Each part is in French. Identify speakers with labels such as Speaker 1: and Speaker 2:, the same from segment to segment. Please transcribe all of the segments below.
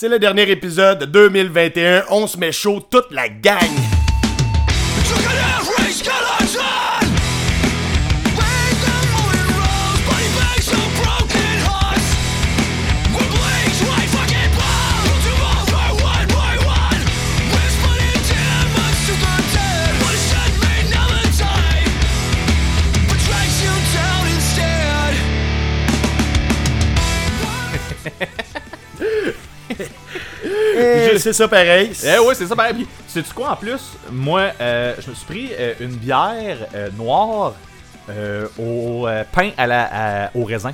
Speaker 1: C'est le dernier épisode de 2021. On se met chaud, toute la gang. C'est ça pareil.
Speaker 2: Eh oui, c'est ça. Ben, puis, sais-tu quoi en plus? Moi, euh, je me suis pris euh, une bière euh, noire euh, au pain à la, à- au raisin.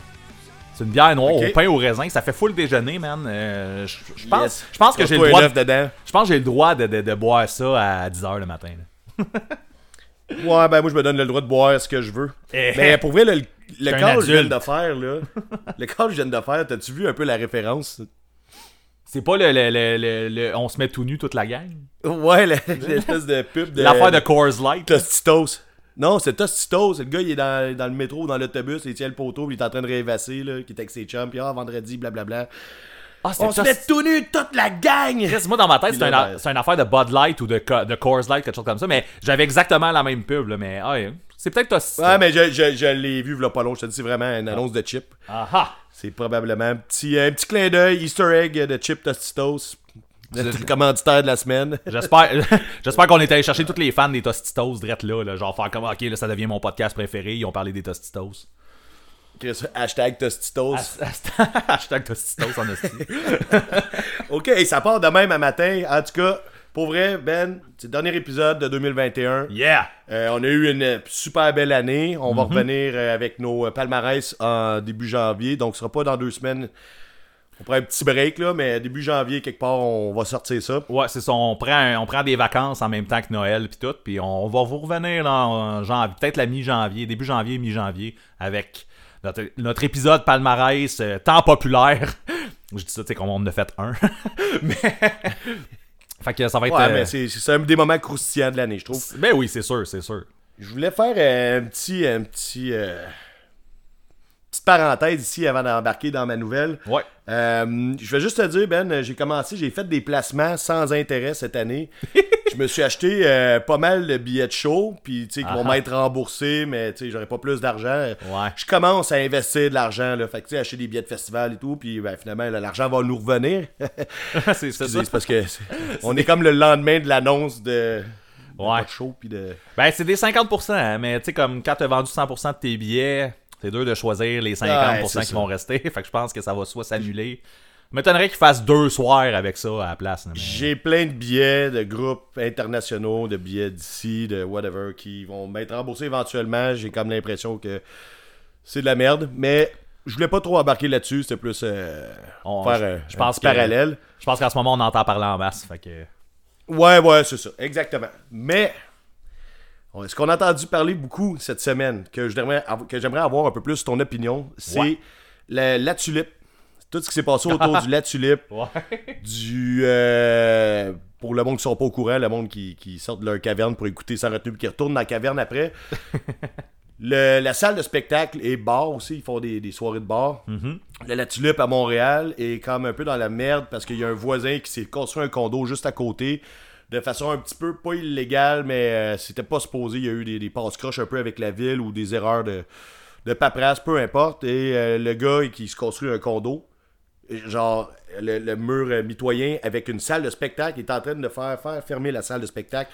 Speaker 2: C'est une bière noire au pain au raisin. Ça fait full déjeuner, man. Euh, je pense,
Speaker 1: Yes.
Speaker 2: je pense que j'ai le droit. De, je pense que j'ai le droit de, de- de boire ça à 10h le matin.
Speaker 1: Ouais, ben moi, je me donne le droit de boire ce que je veux.
Speaker 2: Eh.
Speaker 1: Mais pour vrai, le, le call que je viens de faire, là. le call que je viens de faire, t'as-tu vu un peu la référence?
Speaker 2: C'est pas le, le- le- le- On se met tout nu toute la gang?
Speaker 1: Ouais, l'espèce de pub de.
Speaker 2: L'affaire de Coors Light?
Speaker 1: Tostitos. Non, c'est Tostitos. Le gars, il est dans, dans le métro, dans l'autobus, il tient le poteau, puis il est en train de rêvasser, là, qui est avec ses chums, puis ah, vendredi, blablabla.
Speaker 2: Ah,
Speaker 1: On se met tout nu, toute la gang!
Speaker 2: Chris, moi dans ma tête, c'est un,
Speaker 1: là,
Speaker 2: c'est une affaire de Bud Light ou de, de Coors Light, quelque chose comme ça, mais j'avais exactement la même pub, là, mais ah, ouais, c'est peut-être Tostitos.
Speaker 1: Ouais, mais je, je, je l'ai vu, v'là pas long. Je te dis, c'est vraiment une annonce de chip.
Speaker 2: Ah ah!
Speaker 1: C'est probablement un petit, un petit clin d'œil, Easter egg de chip Tostitos. Notre commanditaire de la semaine.
Speaker 2: J'espère, j'espère qu'on est allé chercher tous les fans des Tostitos drette là, là, genre faire comme ok là ça devient mon podcast préféré, ils ont parlé des Tostitos.
Speaker 1: Hashtag Tostitos.
Speaker 2: Hashtag Tostitos en hostie.
Speaker 1: Ok, ça part de même à matin. En tout cas, pour vrai, Ben, c'est le dernier épisode de 2021.
Speaker 2: Yeah!
Speaker 1: Euh, on a eu une super belle année. On va
Speaker 2: Mhm.
Speaker 1: revenir euh, avec nos euh, palmarès en début janvier. Donc, ce sera pas dans deux semaines. On prend un petit break, là, mais début janvier, quelque part, on va sortir ça.
Speaker 2: Ouais, c'est ça, on prend, un- on prend des vacances en même temps que Noël puis tout, puis on va vous revenir dans janvier, peut-être la mi-janvier, début janvier, mi-janvier, avec notre, notre épisode palmarès euh, tant populaire. Je dis ça, tu sais, comme on en a fait un. mais. Fait que ça va être.
Speaker 1: Ouais,
Speaker 2: euh,
Speaker 1: mais c'est c'est un des moments croustillants de l'année, je trouve.
Speaker 2: Ben oui, c'est sûr, c'est sûr.
Speaker 1: Je voulais faire un petit. Un petit euh, Petite parenthèse ici avant d'embarquer dans ma nouvelle.
Speaker 2: Ouais.
Speaker 1: Euh, je vais juste te dire, Ben, j'ai commencé, j'ai fait des placements sans intérêt cette année. je me suis acheté euh, pas mal de billets de show, puis tu sais, qui vont m'être remboursés, mais tu sais, j'aurais pas plus d'argent.
Speaker 2: Ouais.
Speaker 1: Je commence à investir de l'argent, là. Fait que tu sais, acheter des billets de festival et tout, puis ben, finalement, l'argent va nous revenir.
Speaker 2: c'est ça.
Speaker 1: C'est parce que on est comme le lendemain de l'annonce de.
Speaker 2: Ouais.
Speaker 1: show, puis de.
Speaker 2: Ben, c'est des 50%, hein, mais tu sais, comme quand t'as vendu 100% de tes billets, c'est dur de choisir les 50%
Speaker 1: Ouais, c'est
Speaker 2: qui vont rester. Fait que je pense que ça va soit s'annuler. M'étonnerait qu'ils fassent deux soirs avec ça à la place. mais-
Speaker 1: J'ai plein de billets de groupes internationaux, de billets d'ici, de whatever, qui vont m'être remboursés éventuellement. J'ai comme l'impression que c'est de la merde, mais je voulais pas trop embarquer là-dessus. C'était plus euh,
Speaker 2: On-
Speaker 1: faire
Speaker 2: je-
Speaker 1: un
Speaker 2: pense
Speaker 1: petit
Speaker 2: que-
Speaker 1: parallèle.
Speaker 2: Je pense qu'en ce moment, on entend parler en masse. Fait que...
Speaker 1: Ouais, ouais, c'est ça, exactement. Mais ce qu'on a entendu parler beaucoup cette semaine, que j'aimerais av- que j'aimerais avoir un peu plus ton opinion, c'est
Speaker 2: Ouais.
Speaker 1: la, la tulipe. Tout ce qui s'est passé autour du la tulipe.
Speaker 2: Ouais.
Speaker 1: du euh, pour le monde qui sont pas au courant, le monde qui, qui sort de leur caverne pour écouter sans retenue puis qui retourne dans la caverne après. Le- la salle de spectacle et bar aussi, ils font des, des soirées de bar. Le La Tulipe à Montréal est comme un peu dans la merde parce qu'il y a un voisin qui s'est construit un condo juste à côté de façon un petit peu pas illégale, mais euh, c'était pas supposé. Il y a eu des, des passe-croches un peu avec la ville ou des erreurs de, de paperasse, peu importe. Et euh, le gars qui se construit un condo, genre le, le mur euh, mitoyen avec une salle de spectacle, il est en train de faire, faire fermer la salle de spectacle.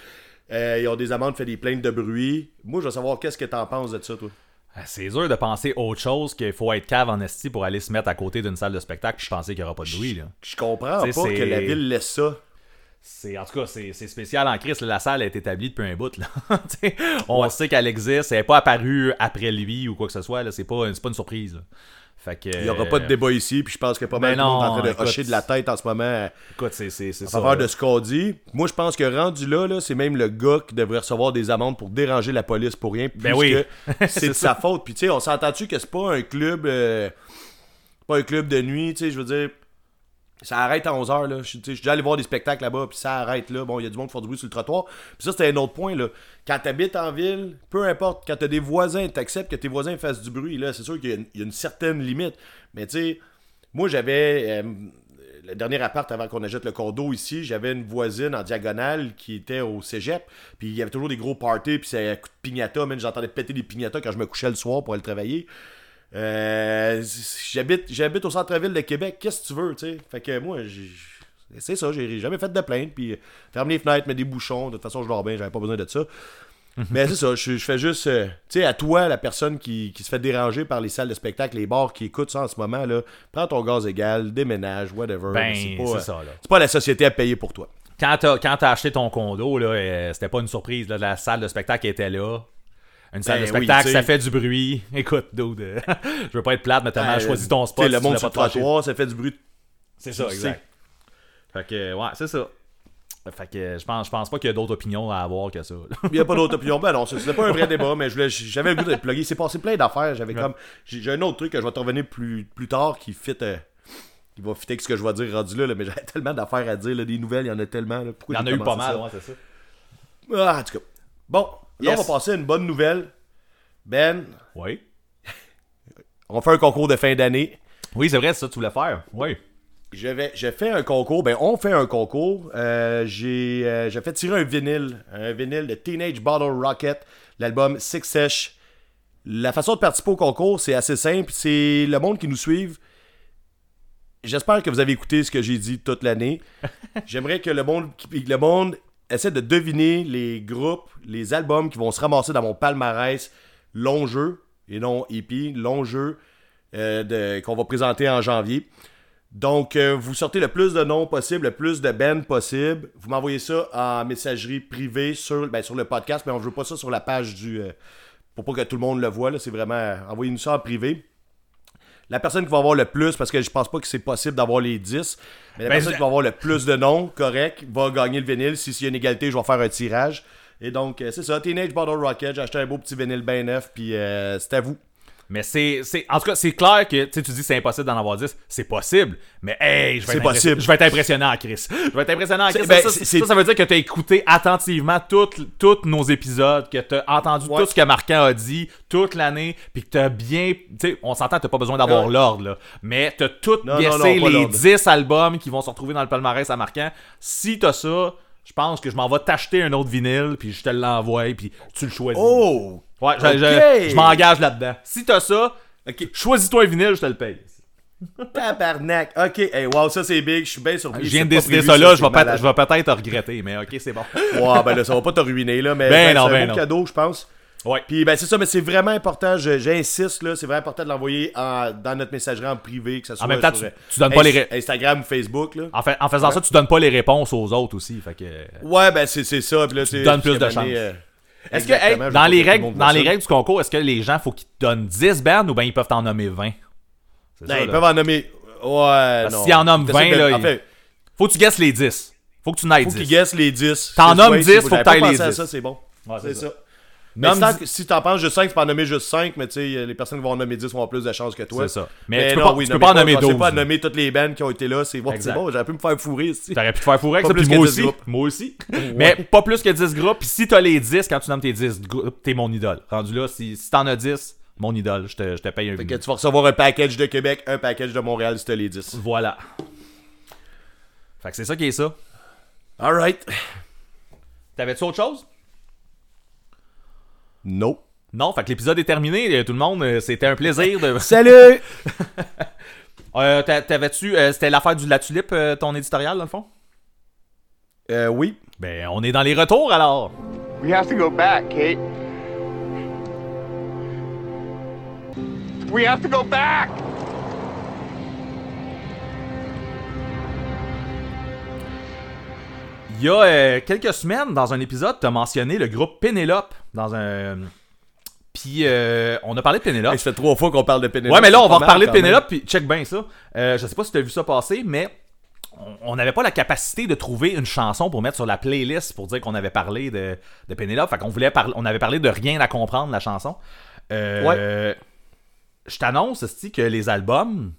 Speaker 1: Euh, ils ont des amendes, fait des plaintes de bruit. Moi, je veux savoir qu'est-ce que t'en penses de ça, toi?
Speaker 2: Ah, C'est dur de penser autre chose qu'il faut être cave en esti pour aller se mettre à côté d'une salle de spectacle puis penser qu'il n'y aura pas de bruit. Là.
Speaker 1: Je comprends
Speaker 2: T'sais,
Speaker 1: pas que la ville laisse ça.
Speaker 2: C'est, en tout cas, c'est, spécial en crise. La salle est établie depuis un bout. Là. On sait qu'elle existe. Elle n'est pas apparue après lui ou quoi que ce soit. C'est, pas, c'est pas une surprise. là. Fait que,
Speaker 1: Il n'y aura pas de débat ici, puis je pense a pas mal
Speaker 2: ben
Speaker 1: de monde
Speaker 2: non,
Speaker 1: en train de
Speaker 2: écoute,
Speaker 1: hocher de la tête en ce moment
Speaker 2: Écoute, c'est,
Speaker 1: en faveur de ce qu'on dit. Moi, je pense que rendu là, là c'est même le gars qui devrait recevoir des amendes pour déranger la police pour rien.
Speaker 2: Ben
Speaker 1: puisque
Speaker 2: oui.
Speaker 1: c'est
Speaker 2: C'est
Speaker 1: de sa faute. Puis tu sais, on s'entend-tu que c'est pas un club. euh, pas un club de nuit, tu sais, je veux dire. Ça arrête à 11h, là. Je suis déjà allé voir des spectacles là-bas, puis ça arrête là. Bon, il y a du monde qui fait du bruit sur le trottoir. Puis ça, c'était un autre point, là. Quand t'habites en ville, peu importe, quand t'as des voisins, t'acceptes que tes voisins fassent du bruit, là. C'est sûr qu'il y, a une- certaine limite. Mais tu sais, moi, j'avais. euh, le dernier appart avant qu'on achète le condo ici, j'avais une voisine en diagonale qui était au cégep. Puis il y avait toujours des gros parties. Puis c'est un coup de pignata. Même j'entendais péter des pignatas quand je me couchais le soir pour aller travailler. Euh, j'habite, j'habite au centre-ville de Québec. Qu'est-ce que tu veux, tu sais? Fait que moi, c'est ça. J'ai jamais fait de plainte. Puis ferme les fenêtres, mets des bouchons. De toute façon, je dors bien. J'avais pas besoin de ça. Mais c'est ça, je, je fais juste. euh, tu sais, à toi, la personne qui, qui se fait déranger par les salles de spectacle, les bars qui écoutent ça en ce moment, là, prends ton gaz égal, déménage, whatever.
Speaker 2: Ben,
Speaker 1: c'est pas, euh,
Speaker 2: ça, là.
Speaker 1: pas la société à payer pour toi.
Speaker 2: Quand t'as, quand t'as acheté ton condo, là, euh, c'était pas une surprise. Là, la salle de spectacle était là. Une salle
Speaker 1: Ben
Speaker 2: de spectacle, ça fait du bruit. Écoute, dude, euh, je veux pas être plate, mais t'as mal choisi ton spot.
Speaker 1: le
Speaker 2: si
Speaker 1: monde sur le trottoir, ça fait du bruit.
Speaker 2: C'est ça, exact. Fait que, ouais, c'est ça. Fait que je pense, je pense pas qu'il y a d'autres opinions à avoir que ça.
Speaker 1: Il n'y a pas d'autre opinion. Ben non, c'était pas un vrai débat, mais j'avais le goût d'être plugué. C'est passé plein d'affaires. J'avais comme. J'ai un autre truc que je vais te revenir plus, plus tard qui fit. euh, qui va fitter avec ce que je vais dire rendu là, là, mais j'avais tellement d'affaires à dire, là, des nouvelles, il y en a tellement. là. Pourquoi
Speaker 2: Il y en a eu pas mal, ouais, c'est ça.
Speaker 1: Ah, en tout cas. Bon, là,
Speaker 2: Yes.
Speaker 1: on va passer à une bonne nouvelle. Ben,
Speaker 2: Oui.
Speaker 1: on fait un concours de fin d'année.
Speaker 2: Oui, c'est vrai, c'est ça que tu voulais faire. Oui.
Speaker 1: Je vais, j'ai fait un concours, ben on fait un concours. Euh, j'ai, euh, j'ai fait tirer un vinyle, un vinyle de Teenage Bottle Rocket, l'album Six Sesh. La façon de participer au concours, c'est assez simple. C'est le monde qui nous suive. J'espère que vous avez écouté ce que j'ai dit toute l'année. J'aimerais que le monde, le monde essaie de deviner les groupes, les albums qui vont se ramasser dans mon palmarès long jeu, et non hippie, long jeu, euh, qu'on va présenter en janvier. Donc, euh, vous sortez le plus de noms possible, le plus de bands possible. Vous m'envoyez ça en messagerie privée sur, ben, le podcast, mais on ne veut pas ça sur la page du. euh, pour pas que tout le monde le voit, c'est vraiment. Envoyez-nous ça en privé. La personne qui va avoir le plus, parce que je pense pas que c'est possible d'avoir les 10, mais la
Speaker 2: Ben,
Speaker 1: personne qui va avoir le plus de noms, correct, va gagner le vinyle. Si s'il y a une égalité, je vais faire un tirage. Et donc, euh, c'est ça, Teenage Bottle Rocket, j'ai acheté un beau petit vinyle bien neuf, puis euh, c'est à vous.
Speaker 2: Mais c'est, c'est. En tout cas, c'est clair que tu sais, tu dis que c'est impossible d'en avoir 10. C'est possible. Mais hey, je vais être impression-. Je vais être impressionnant, Chris. Je vais être impressionnant, Chris.
Speaker 1: C'est-
Speaker 2: Ça,
Speaker 1: ben,
Speaker 2: ça, ça, ça veut dire que tu as écouté attentivement tous nos épisodes, que tu as entendu
Speaker 1: Ouais.
Speaker 2: tout ce que Marquand a dit toute l'année, puis que tu as bien. Tu sais, on s'entend, tu pas besoin d'avoir
Speaker 1: Ouais.
Speaker 2: l'ordre, là. Mais tu as tout
Speaker 1: Non,
Speaker 2: guessé
Speaker 1: non, non, pas
Speaker 2: les
Speaker 1: l'ordre.
Speaker 2: 10 albums qui vont se retrouver dans le palmarès à Marquant. Si tu as ça. Je pense que je m'en vais t'acheter un autre vinyle, puis je te l'envoie, puis tu le choisis.
Speaker 1: Oh!
Speaker 2: Ouais, je, je- m'engage là-dedans. Si t'as ça, choisis-toi un vinyle, je te le paye.
Speaker 1: Tabarnak! Ok, hey, wow, ça c'est big, je suis bien surpris.
Speaker 2: Je viens de décider ça là, je vais, peut-être regretter, mais ok, c'est bon.
Speaker 1: Ouais, ben là, ça va pas te ruiner, là, mais
Speaker 2: Ben
Speaker 1: ben,
Speaker 2: non,
Speaker 1: c'est
Speaker 2: ben
Speaker 1: un
Speaker 2: non.
Speaker 1: beau cadeau, je pense.
Speaker 2: Ouais.
Speaker 1: Puis, ben, c'est ça, mais c'est vraiment important, je- j'insiste, là, c'est vraiment important de l'envoyer en- dans notre messagerie en privé, que ça soit
Speaker 2: même temps,
Speaker 1: sur,
Speaker 2: tu- tu donnes pas les
Speaker 1: Instagram ou Facebook, là.
Speaker 2: En, fait, en faisant ça, tu donnes pas les réponses aux autres aussi. Fait que.
Speaker 1: Ouais, ben, c'est c'est ça, puis là, tu
Speaker 2: donnes plus de chance. Est-ce que, hey, dans, les règles, dans les règles du concours, est-ce que les gens, faut qu'ils te donnent 10 bands ou bien ils peuvent t'en nommer 20 C'est ça,
Speaker 1: Ben, ils
Speaker 2: là.
Speaker 1: peuvent en nommer. Ouais, non.
Speaker 2: s'ils en nomment
Speaker 1: T'essaies
Speaker 2: 20,
Speaker 1: de-
Speaker 2: là,
Speaker 1: En fait,
Speaker 2: Faut que tu guesses les 10. Faut que tu n'ailles
Speaker 1: faut
Speaker 2: 10.
Speaker 1: qu'ils guessent les 10.
Speaker 2: T'en nommes
Speaker 1: ouais,
Speaker 2: 10,
Speaker 1: c'est-
Speaker 2: faut que t'ailles
Speaker 1: pas
Speaker 2: les
Speaker 1: pensé à
Speaker 2: 10.
Speaker 1: ça, c'est bon.
Speaker 2: Ouais,
Speaker 1: c'est
Speaker 2: c'est
Speaker 1: ça. Mais
Speaker 2: Nomme
Speaker 1: si t'en-
Speaker 2: dix-
Speaker 1: si t'en penses juste 5, tu peux en nommer juste 5, mais tu sais, les personnes qui vont en nommer 10 vont avoir plus de chances que toi.
Speaker 2: C'est ça. Mais, tu peux
Speaker 1: non,
Speaker 2: pas,
Speaker 1: oui,
Speaker 2: tu peux
Speaker 1: nommez
Speaker 2: pas en nommer
Speaker 1: je sais
Speaker 2: 12.
Speaker 1: pas nommer toutes les bands qui ont été là. C'est bon, c'est bon, j'aurais pu me faire fourrer ici.
Speaker 2: T'aurais pu te faire fourrer avec
Speaker 1: Pas
Speaker 2: ça,
Speaker 1: plus
Speaker 2: puis
Speaker 1: que
Speaker 2: moi
Speaker 1: 10
Speaker 2: aussi.
Speaker 1: groupes.
Speaker 2: Moi aussi. Mais pas plus que 10 groupes. Puis si t'as les 10, quand tu nommes tes 10 groupes, t'es mon idole. Rendu là, si, si t'en as 10, mon idole, je te, je te paye un
Speaker 1: Fait que tu vas recevoir un package de Québec, un package de Montréal si t'as les 10.
Speaker 2: Voilà. Fait que c'est ça qui est ça.
Speaker 1: Alright.
Speaker 2: T'avais-tu autre chose?
Speaker 1: No.
Speaker 2: Non, fait que l'épisode est terminé, euh, tout le monde. euh, C'était un plaisir de.
Speaker 1: Salut!
Speaker 2: Euh, t'a- T'avais-tu. euh, C'était l'affaire du La Tulipe, euh, ton éditorial, dans le fond?
Speaker 1: euh, oui.
Speaker 2: Ben, on est dans les retours alors.
Speaker 3: We have to go back, Kate. We have to go back!
Speaker 2: Il y a euh, quelques semaines, dans un épisode, t'as mentionné le groupe Pénélope dans un. Puis euh, on a parlé de Pénélope.
Speaker 1: Hey, ça fait trois fois qu'on parle de Pénélope.
Speaker 2: Ouais, mais là, on va reparler de. Pénélope, puis check bien ça. Euh, je sais pas si tu as vu ça passer, mais on- n'avait pas la capacité de trouver une chanson pour mettre sur la playlist pour dire qu'on avait parlé de, de Pénélope. Fait qu'on voulait parler, on avait parlé de rien à comprendre, la chanson. Euh, Je t'annonce, que les albums,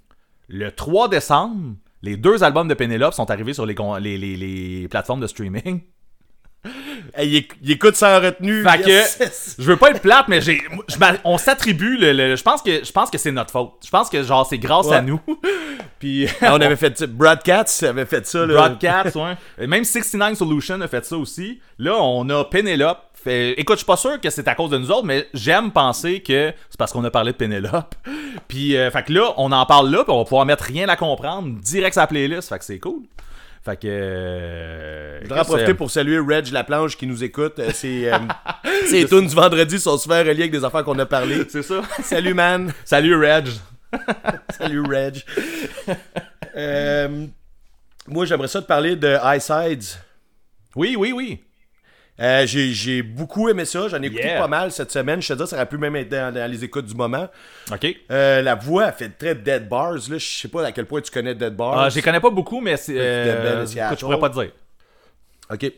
Speaker 2: le 3 décembre, les deux albums de Pénélope sont arrivés sur les, les, les- les plateformes de streaming.
Speaker 1: Hey, il, il écoute sans retenue.
Speaker 2: Fait
Speaker 1: Yes.
Speaker 2: que je veux pas être plate, mais j'ai, on s'attribue le, le- je pense que, je pense que c'est notre faute. Je pense que genre c'est grâce
Speaker 1: Ouais.
Speaker 2: à nous. Puis
Speaker 1: on avait fait ça. Broadcats avait fait ça. Là.
Speaker 2: Broadcast, ouais. Même 69 Solution a fait ça aussi. Là, on a Penelope. Fait... Écoute, je suis pas sûr que c'est à cause de nous autres, mais j'aime penser que c'est parce qu'on a parlé de Penelope. Puis, euh, fait que là, on en parle là, puis on va pouvoir mettre rien à comprendre direct sur la playlist. Fait que c'est cool. Fait que. euh,
Speaker 1: Je voudrais en profiter pour saluer Reg Laplanche qui nous écoute. Euh, C'est euh, tunes du vendredi sont souvent reliées avec des affaires qu'on a parlé.
Speaker 2: C'est ça.
Speaker 1: Salut man.
Speaker 2: Salut, Reg.
Speaker 1: Salut Reg. Euh, moi j'aimerais ça te parler de Eyesides.
Speaker 2: Oui, oui, oui.
Speaker 1: Euh, j'ai, j'ai beaucoup aimé ça, j'en ai écouté
Speaker 2: Yeah.
Speaker 1: pas mal cette semaine. Je te dis, ça aurait pu même être dans, dans les écoutes du moment.
Speaker 2: Ok.
Speaker 1: Euh, la voix elle fait très Dead Bars. Là. Je sais pas à quel point tu connais Dead Bars.
Speaker 2: Ah, je les connais pas beaucoup, mais c'est.
Speaker 1: Ben
Speaker 2: Euh, écoute, je pourrais pas te dire.
Speaker 1: Ok.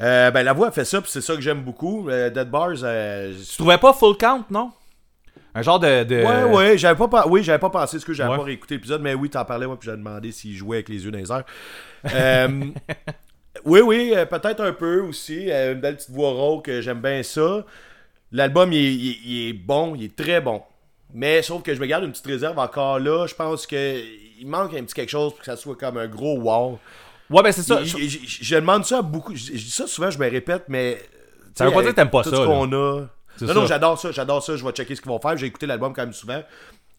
Speaker 1: Euh, ben, la voix elle fait ça, puis c'est ça que j'aime beaucoup. Euh, Dead Bars, euh,
Speaker 2: Tu trouvais pas Full Count, non? Un genre de. de-
Speaker 1: Ouais, ouais, j'avais pas, pen- oui, j'avais pas pensé ce que j'avais
Speaker 2: Ouais.
Speaker 1: pas réécouté l'épisode, mais oui, t'en parlais, moi, puis j'ai demandé s'il jouait avec les yeux dans les airs. Euh, oui, oui, euh, peut-être un peu aussi. euh, une belle petite voix rauque, euh, j'aime bien ça. L'album, il, est- il est- il est bon, il est très bon. Mais sauf que je me garde une petite réserve encore là. Je pense que il manque un petit quelque chose pour que ça soit comme un gros wow.
Speaker 2: Ouais, ben c'est ça.
Speaker 1: Je, je- je- je demande ça à beaucoup. Je, je dis ça souvent, je me répète, mais.
Speaker 2: Ça veut pas dire que t'aimes pas
Speaker 1: tout
Speaker 2: ça,
Speaker 1: ce
Speaker 2: là.
Speaker 1: qu'on a.
Speaker 2: C'est
Speaker 1: Non, non, j'adore ça, j'adore ça. Je vais checker ce qu'ils vont faire. J'ai écouté l'album quand même souvent.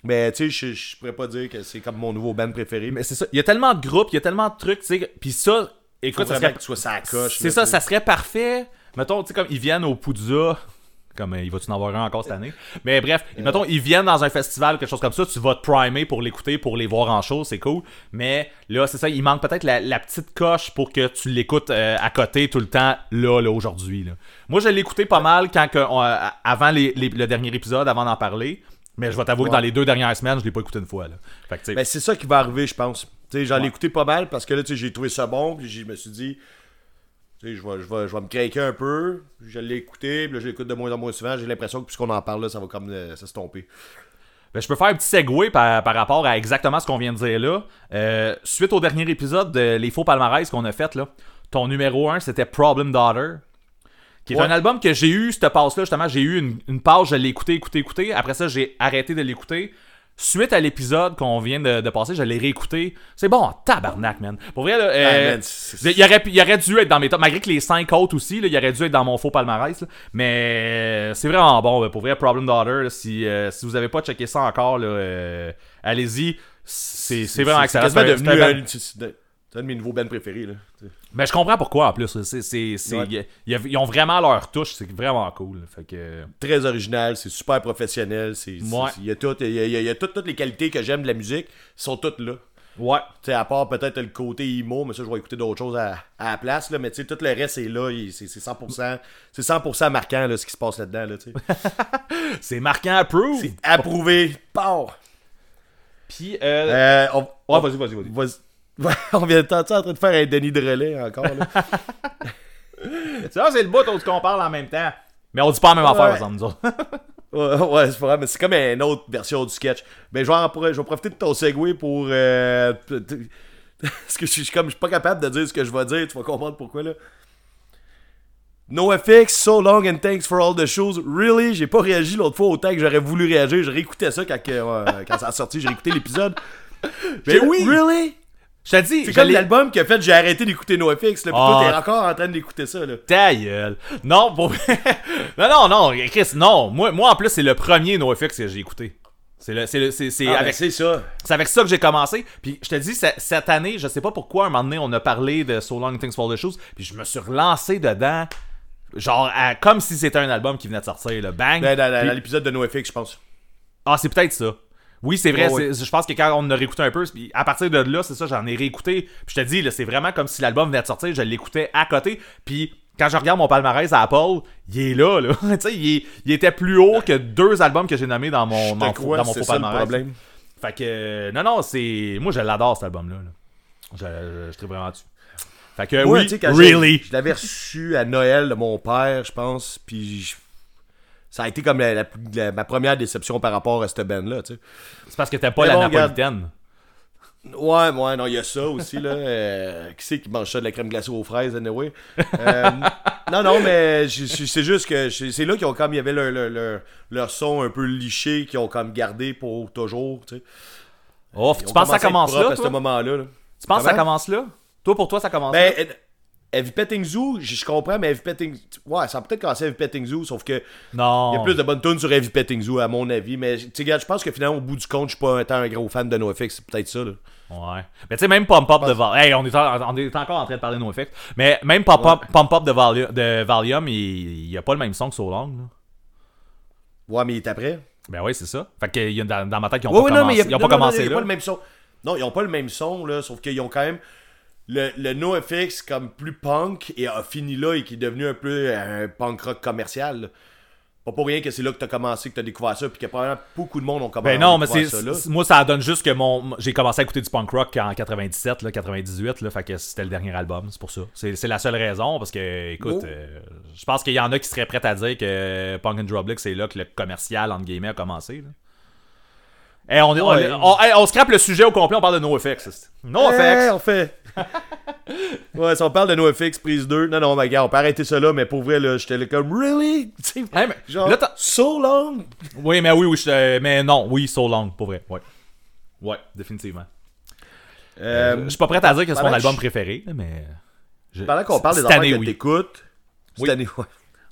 Speaker 1: Mais tu sais, je, je pourrais pas dire que c'est comme mon nouveau band préféré. Mais
Speaker 2: c'est ça. Il y a tellement de groupes, il y a tellement de trucs, tu sais. Puis ça, écoute, ça serait,
Speaker 1: que tu sois ça coche.
Speaker 2: c'est ça, ça serait parfait. Mettons, tu sais, comme ils viennent au Poudza. Comme euh, il va-tu en avoir un encore cette année? Mais bref, mettons, ils viennent dans un festival quelque chose comme ça, tu vas te primer pour l'écouter, pour les voir en show, c'est cool. Mais là, c'est ça, il manque peut-être la, la petite coche pour que tu l'écoutes euh, à côté tout le temps, là, là, aujourd'hui. là. Moi, je l'ai écouté pas mal quand que, euh, avant les- les- le dernier épisode, avant d'en parler. Mais je vais t'avouer que dans les deux dernières semaines, je l'ai pas écouté une fois. Là. Fait que,
Speaker 1: Ben, c'est ça qui va arriver, je pense. Tu sais, j'en ai écouté pas mal parce que là, tu sais, j'ai trouvé ça bon. Puis je me suis dit, tu sais, je vais, je, vais, je vais me craquer un peu. Je l'ai écouté. Puis là, je l'écoute de moins en moins souvent. J'ai l'impression que puisqu'on en parle là, ça va comme euh, s'estomper.
Speaker 2: Ben, je peux faire un petit segue par, par rapport à exactement ce qu'on vient de dire là. Euh, suite au dernier épisode de Les Faux Palmarès qu'on a fait, là, ton numéro 1, c'était Problem Daughter. Qui est
Speaker 1: Ouais.
Speaker 2: un album que j'ai eu, cette passe-là, justement. J'ai eu une, une page, je l'ai écouté, écouté, écouté. Après ça, j'ai arrêté de l'écouter. Suite à l'épisode qu'on vient de, de passer, je l'ai réécouté. C'est bon, tabarnak, man. Pour vrai, là, euh,
Speaker 1: Ah, man,
Speaker 2: il, aurait, il aurait dû être dans mes tops. Malgré que les 5 autres aussi, là, il aurait dû être dans mon faux palmarès. là. Mais c'est vraiment bon. Pour vrai, Problem Daughter, là, si, euh, si vous avez pas checké ça encore, euh, allez-y. C'est vraiment excellent. C'est
Speaker 1: devenu
Speaker 2: un
Speaker 1: c'est- un de mes nouveaux bands préférés. Là.
Speaker 2: Mais je comprends pourquoi en plus. C'est- c'est- c'est-
Speaker 1: Ouais.
Speaker 2: y- y a- Ils ont vraiment leur touche. C'est vraiment cool. Fait que.
Speaker 1: Très original, c'est super professionnel. c'est
Speaker 2: Ouais.
Speaker 1: Il y a, tout, il y a, il y a- y toutes, toutes les qualités que j'aime de la musique, sont toutes là.
Speaker 2: Ouais.
Speaker 1: Tu sais, à part peut-être le côté emo, mais ça, je vais écouter d'autres choses à, à la place, là, mais tu sais, tout le reste est là, il- c'est c'est 100%, c'est 100% marquant, là, ce qui se passe là-dedans, là, tu sais.
Speaker 2: C'est marquant approve.
Speaker 1: C'est approuvé, part!
Speaker 2: Puis, euh,
Speaker 1: Euh, on,
Speaker 2: ouais, vas-y, vas-y, vas-y.
Speaker 1: on vient de t'entendre en train de faire un Denis de relais encore, là?
Speaker 2: Ça, c'est le bout où on parle en même temps. Mais on dit pas la même affaire,
Speaker 1: Ouais.
Speaker 2: par exemple, nous autres.
Speaker 1: ouais, ouais, c'est pas grave, mais c'est comme une autre version du sketch. Ben, je vais, en- je vais profiter de ton segue pour... euh, parce que je suis comme, je suis pas capable de dire ce que je vais dire, tu vas comprendre pourquoi, là. NoFX, So Long and Thanks for All the Shows. Really? J'ai pas réagi l'autre fois autant que j'aurais voulu réagir. J'ai réécouté ça quand, euh, quand ça a sorti. J'ai réécouté l'épisode.
Speaker 2: Mais oui!
Speaker 1: Really?
Speaker 2: Je te dis,
Speaker 1: C'est comme l'album qui a fait j'ai arrêté d'écouter NoFX. Là, pis
Speaker 2: Ah.
Speaker 1: toi, t'es encore en train d'écouter ça. Là.
Speaker 2: Ta gueule. Non, pour... non, non, non, Chris, non. Moi, moi en plus, c'est le premier NoFX que j'ai écouté. C'est le, c'est le, c'est, c'est
Speaker 1: Ah, ben,
Speaker 2: avec,
Speaker 1: c'est ça.
Speaker 2: c'est avec ça que j'ai commencé. Puis je te dis, ce- cette année, je sais pas pourquoi, un moment donné, on a parlé de So Long Things Fall the Shoes, puis je me suis relancé dedans, genre, à- comme si c'était un album qui venait de sortir, le bang.
Speaker 1: Ben, dans, dans-
Speaker 2: Puis-
Speaker 1: dans l'épisode de NoFX, je pense.
Speaker 2: Ah, c'est peut-être ça. Oui, c'est vrai. Je pense que quand on a réécouté un peu, puis à partir de là, c'est ça, j'en ai réécouté. Puis je te dis, c'est vraiment comme si l'album venait de sortir, je l'écoutais à côté. Puis quand je regarde mon palmarès à Apple, il est là, là. tu sais, il, était plus haut que deux albums que j'ai nommés dans mon,
Speaker 1: Je
Speaker 2: faux-
Speaker 1: crois,
Speaker 2: dans mon faux
Speaker 1: ça le problème.
Speaker 2: Fait que, euh, non, non, c'est. Moi, je l'adore cet album-là. là. Je, je, je tripe vraiment dessus. Fait que,
Speaker 1: Moi,
Speaker 2: oui,
Speaker 1: quand
Speaker 2: really?
Speaker 1: Je l'avais reçu à Noël de mon père, je pense, puis je- ça a été comme la- la- la- ma première déception par rapport à cette band-là, tu sais.
Speaker 2: C'est parce que t'aimes pas
Speaker 1: Mais
Speaker 2: la
Speaker 1: bon,
Speaker 2: napolitaine.
Speaker 1: Ouais, ouais, non, il y a ça aussi, là. Euh, qui c'est qui mange ça de la crème glacée aux fraises, anyway? Euh, non, non, mais c'est juste que c'est là qu'ils ont comme, il y avait leur, leur, leur, leur son un peu liché qu'ils ont comme gardé pour toujours, tu sais.
Speaker 2: Oh, tu penses que ça commence là?
Speaker 1: à ce
Speaker 2: toi?
Speaker 1: moment-là. là.
Speaker 2: Tu penses que ça commence là? Toi, pour toi, ça commence
Speaker 1: Ben,
Speaker 2: là?
Speaker 1: Heavy Petting Zoo, je comprends, mais Heavy Petting Ouais, ça a peut-être commencé Heavy Petting Zoo, sauf que
Speaker 2: Non.
Speaker 1: il y a plus de bonnes tunes sur Heavy Petting Zoo, à mon avis. Mais, tu sais, je pense que finalement, au bout du compte, je suis pas un, tant un gros fan de NoFX, c'est peut-être ça, là.
Speaker 2: Ouais. Mais tu sais, même Pump Up de Valium. Hey, on est, en- on est encore en train de parler de NoFX. Mais même Pump Up, Pump Up de, Valium, de Valium, il n'y a pas le même son que So Long. là.
Speaker 1: Ouais, mais il est après.
Speaker 2: Ben oui, c'est ça. Fait que il y a dans, dans ma tête, ils ont
Speaker 1: Ouais,
Speaker 2: pas commencé,
Speaker 1: mais il y a-
Speaker 2: ils ont
Speaker 1: non,
Speaker 2: pas
Speaker 1: non, non,
Speaker 2: commencé
Speaker 1: il y a
Speaker 2: là.
Speaker 1: pas le même son. Non, ils ont pas le même son, là, sauf qu'ils ont quand même le, le NoFX comme plus punk et a fini là et qui est devenu un peu un punk rock commercial. là. Pas pour rien que c'est là que t'as commencé, que t'as découvert ça, puis que probablement beaucoup de monde ont commencé
Speaker 2: Ben non, mais
Speaker 1: à
Speaker 2: c'est
Speaker 1: découvrir ça, là.
Speaker 2: c'est- moi ça donne juste que mon j'ai commencé à écouter du punk rock en 97 là, 98 là, fait que c'était le dernier album, c'est pour ça. C'est c'est la seule raison parce que écoute,
Speaker 1: Oh.
Speaker 2: euh, je pense qu'il y en a qui seraient prêts à dire que Punk and Drublick c'est là que le commercial entre guillemets a commencé là. Eh, on, est- on,
Speaker 1: Ouais.
Speaker 2: on, hey, on scrape le sujet au complet, on parle de NoFX. NoFX.
Speaker 1: Hey, on fait. ouais, si on parle de NoFX prise 2, non, non, mais gars, on peut arrêter ça là, mais pour vrai, là, j'étais là comme, really?
Speaker 2: Hey, mais-
Speaker 1: genre,
Speaker 2: là,
Speaker 1: so long?
Speaker 2: oui, mais oui, oui, je te- mais non, oui, So Long, pour vrai, ouais. Ouais, définitivement.
Speaker 1: Euh,
Speaker 2: je suis pas prêt à dire que c'est mon album
Speaker 1: je-
Speaker 2: préféré, mais. je-
Speaker 1: Pendant qu'on parle des affaires que
Speaker 2: oui.
Speaker 1: t'écoutes,
Speaker 2: Oui.
Speaker 1: année, ouais.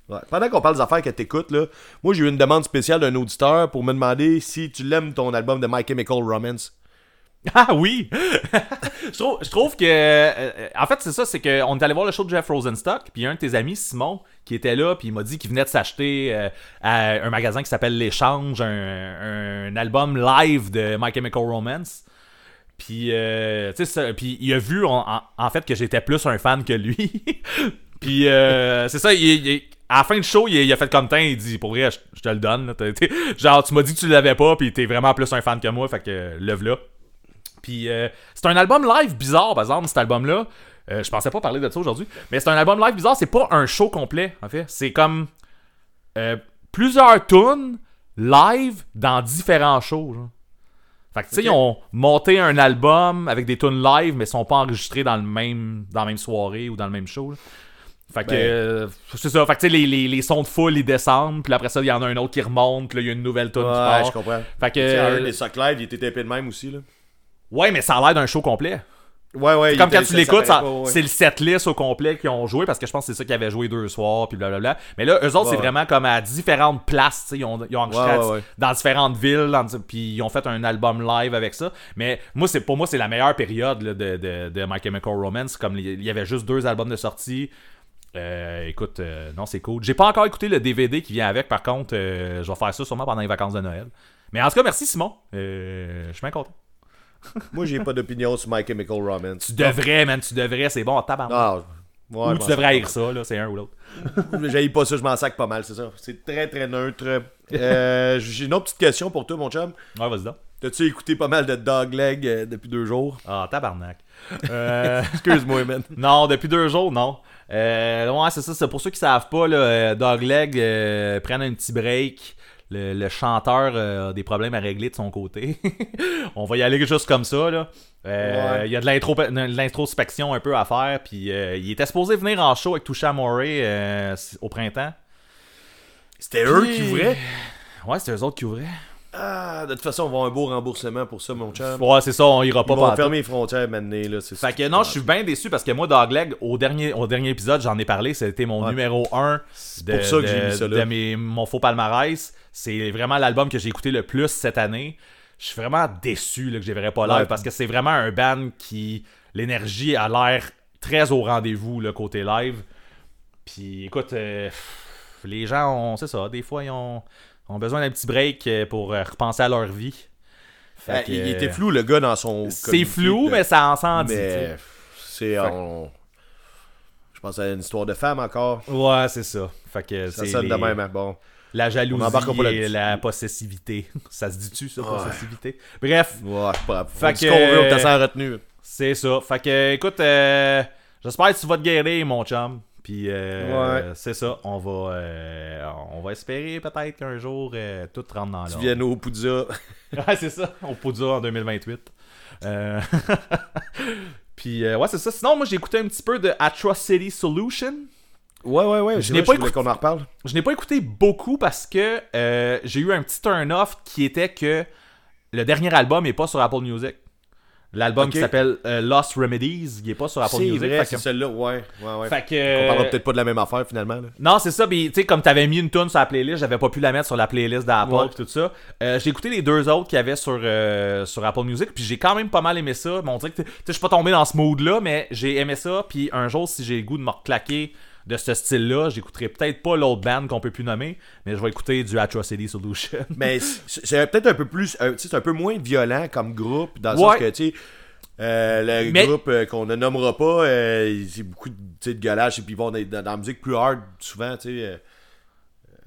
Speaker 1: Ouais. Pendant qu'on parle des affaires que t'écoutes, là, moi j'ai eu une demande spéciale d'un auditeur pour me demander si tu l'aimes ton album de My Chemical Romance.
Speaker 2: Ah oui! je, trouve, que. euh, en fait, c'est ça, c'est qu'on est allé voir le show de Jeff Rosenstock, puis un de tes amis, Simon, qui était là, puis il m'a dit qu'il venait de s'acheter euh, à un magasin qui s'appelle L'Échange, un, album live de My Chemical Romance. Puis, euh, tu sais, puis il a vu en, fait que j'étais plus un fan que lui. puis, euh, c'est ça, à la fin du show, il, a fait comme temps, il dit Pour vrai, je, te le donne. là, genre, tu m'as dit que tu l'avais pas, puis t'es vraiment plus un fan que moi, fait que lève-la. Puis euh, c'est un album live bizarre, par exemple, cet album-là. Euh, je pensais pas parler de ça aujourd'hui. Mais c'est un album live bizarre, c'est pas un show complet, en fait. C'est comme euh, plusieurs tunes live dans différents shows. genre. Fait que tu sais, ils ont monté un album avec des tunes live, mais ils sont pas enregistrés dans le même dans la même soirée ou dans le même show. là. Fait que
Speaker 1: Ben.
Speaker 2: euh, c'est ça. Fait que tu sais, les, les, les sons de foule ils descendent, puis après ça, il y en a un autre qui remonte, puis là, il y a une nouvelle tune qui
Speaker 1: Ouais,
Speaker 2: part.
Speaker 1: je comprends.
Speaker 2: Fait que euh,
Speaker 1: un des Sock Live, il était tapé de même aussi, là.
Speaker 2: Ouais, mais ça a l'air d'un show complet.
Speaker 1: Ouais, ouais.
Speaker 2: Comme quand tu l'écoutes,
Speaker 1: ouais.
Speaker 2: c'est le setlist au complet qu'ils ont joué parce que je pense que c'est ça qu'ils avaient joué deux soirs, puis blablabla. Mais là, eux autres, c'est vraiment comme à différentes places. tu sais, Ils ont, ils ont enregistré dans différentes villes, dans- puis ils ont fait un album live avec ça. Mais moi, c'est pour moi, c'est la meilleure période là, de, de, de My Chemical Romance. Comme il y avait juste deux albums de sortie. Euh, écoute, euh, non, c'est cool. J'ai pas encore écouté le DVD qui vient avec, par contre, euh, je vais faire ça sûrement pendant les vacances de Noël. Mais en tout cas, merci Simon. Je suis bien content.
Speaker 1: Moi, j'ai pas d'opinion sur My Chemical Romance.
Speaker 2: Tu devrais, man, tu devrais, c'est bon, tabarnak.
Speaker 1: Ah, ouais,
Speaker 2: ou tu devrais haïr ça, là, c'est un ou l'autre.
Speaker 1: J'haïs pas ça, je m'en sac pas mal, c'est ça. C'est très, très neutre. Euh, j'ai une autre petite question pour toi, mon chum.
Speaker 2: Ouais, vas-y donc.
Speaker 1: T'as-tu écouté pas mal de Dogleg euh, depuis deux jours?
Speaker 2: Ah, tabarnak. Euh,
Speaker 1: Excuse-moi, man.
Speaker 2: non, depuis deux jours, non. Euh, ouais, c'est ça. C'est pour ceux qui savent pas, là, Dogleg prennent un petit break. Le, le chanteur euh, a des problèmes à régler de son côté. On va y aller juste comme ça. Là. Euh,
Speaker 1: Ouais.
Speaker 2: Il y a de l'intro- de l'introspection un peu à faire. Puis euh, il était supposé venir en show avec Toucha Morey euh, au printemps.
Speaker 1: C'était eux qui ouvraient?
Speaker 2: Ouais, c'était eux autres qui ouvraient.
Speaker 1: Ah, de toute façon, on va avoir un beau remboursement pour ça, mon chum.
Speaker 2: Ouais, c'est ça, on ira pas
Speaker 1: Ils vont fermer les frontières maintenant, là, c'est ça.
Speaker 2: Fait que non, je suis bien déçu parce que moi, Dogleg, au dernier, au dernier épisode, j'en ai parlé, c'était mon
Speaker 1: Ouais.
Speaker 2: numéro 1 de,
Speaker 1: pour ça que j'ai
Speaker 2: de-
Speaker 1: mis ça là.
Speaker 2: de mes, mon faux palmarès. C'est vraiment l'album que j'ai écouté le plus cette année. Je suis vraiment déçu là, que je verrai pas live
Speaker 1: Ouais.
Speaker 2: parce que c'est vraiment un band qui. L'énergie a l'air très au rendez-vous, le côté live. Puis écoute, euh, les gens ont. C'est ça, des fois, ils ont, ont besoin d'un petit break euh, pour euh, repenser à leur vie. Fait
Speaker 1: Ah,
Speaker 2: que,
Speaker 1: il, il
Speaker 2: euh,
Speaker 1: était flou, le gars, dans son.
Speaker 2: C'est flou,
Speaker 1: de-
Speaker 2: mais ça en s'en dit.
Speaker 1: c'est. on- Je pense à une histoire de femme encore.
Speaker 2: Ouais, c'est ça. Fait que
Speaker 1: Ça sonne de même, hein. bon.
Speaker 2: la jalousie et la possessivité. ça se dit-tu, ça,
Speaker 1: Ouais.
Speaker 2: possessivité? Bref,
Speaker 1: Ouais, pas.
Speaker 2: Fait que-
Speaker 1: ce qu'on veut, on retenue.
Speaker 2: c'est ça. Fait que, écoute, euh, j'espère que tu vas te guérir, mon chum. Puis, euh,
Speaker 1: Ouais.
Speaker 2: c'est ça. On va, euh, on va espérer peut-être qu'un jour, euh, tout rentre dans
Speaker 1: Tu
Speaker 2: l'ordre.
Speaker 1: viennes au Poudza.
Speaker 2: Ouais, c'est ça. Peut dire en 2028. Euh, Puis, euh, ouais, c'est ça. Sinon, moi, j'ai écouté un petit peu de Atrocity Solution.
Speaker 1: Ouais, ouais, ouais.
Speaker 2: Je n'ai pas écouté-
Speaker 1: qu'on en reparle.
Speaker 2: Je n'ai pas écouté beaucoup parce que j'ai eu un petit turn-off qui était que le dernier album est pas sur Apple Music. L'album qui s'appelle euh, Lost Remedies, il est pas sur Apple
Speaker 1: C'est
Speaker 2: Music.
Speaker 1: vrai, c'est
Speaker 2: que-
Speaker 1: celle-là. Ouais, ouais, ouais.
Speaker 2: fait que-
Speaker 1: On parlera peut-être pas de la même affaire finalement. Là.
Speaker 2: Non, c'est ça. Puis, tu sais, comme t'avais mis une tune sur la playlist, j'avais pas pu la mettre sur la playlist d'Apple
Speaker 1: Ouais.
Speaker 2: tout ça. Euh, j'ai écouté les deux autres qu'il y avait sur, euh, sur Apple Music, puis j'ai quand même pas mal aimé ça. Bon, on dirait que, je suis pas tombé dans ce mood-là, mais j'ai aimé ça. Puis un jour, si j'ai le goût de me reclaquer de ce style-là, j'écouterai peut-être pas l'autre band qu'on peut plus nommer, mais je vais écouter du Atrocity Solution.
Speaker 1: Mais c'est peut-être un peu plus. euh, tu sais, c'est un peu moins violent comme groupe. Dans le
Speaker 2: Ouais.
Speaker 1: sens que, tu sais. euh, le
Speaker 2: Mais-
Speaker 1: groupe euh, qu'on ne nommera pas, euh, c'est beaucoup de, gueulage et puis ils vont dans, dans la musique plus hard souvent, tu sais.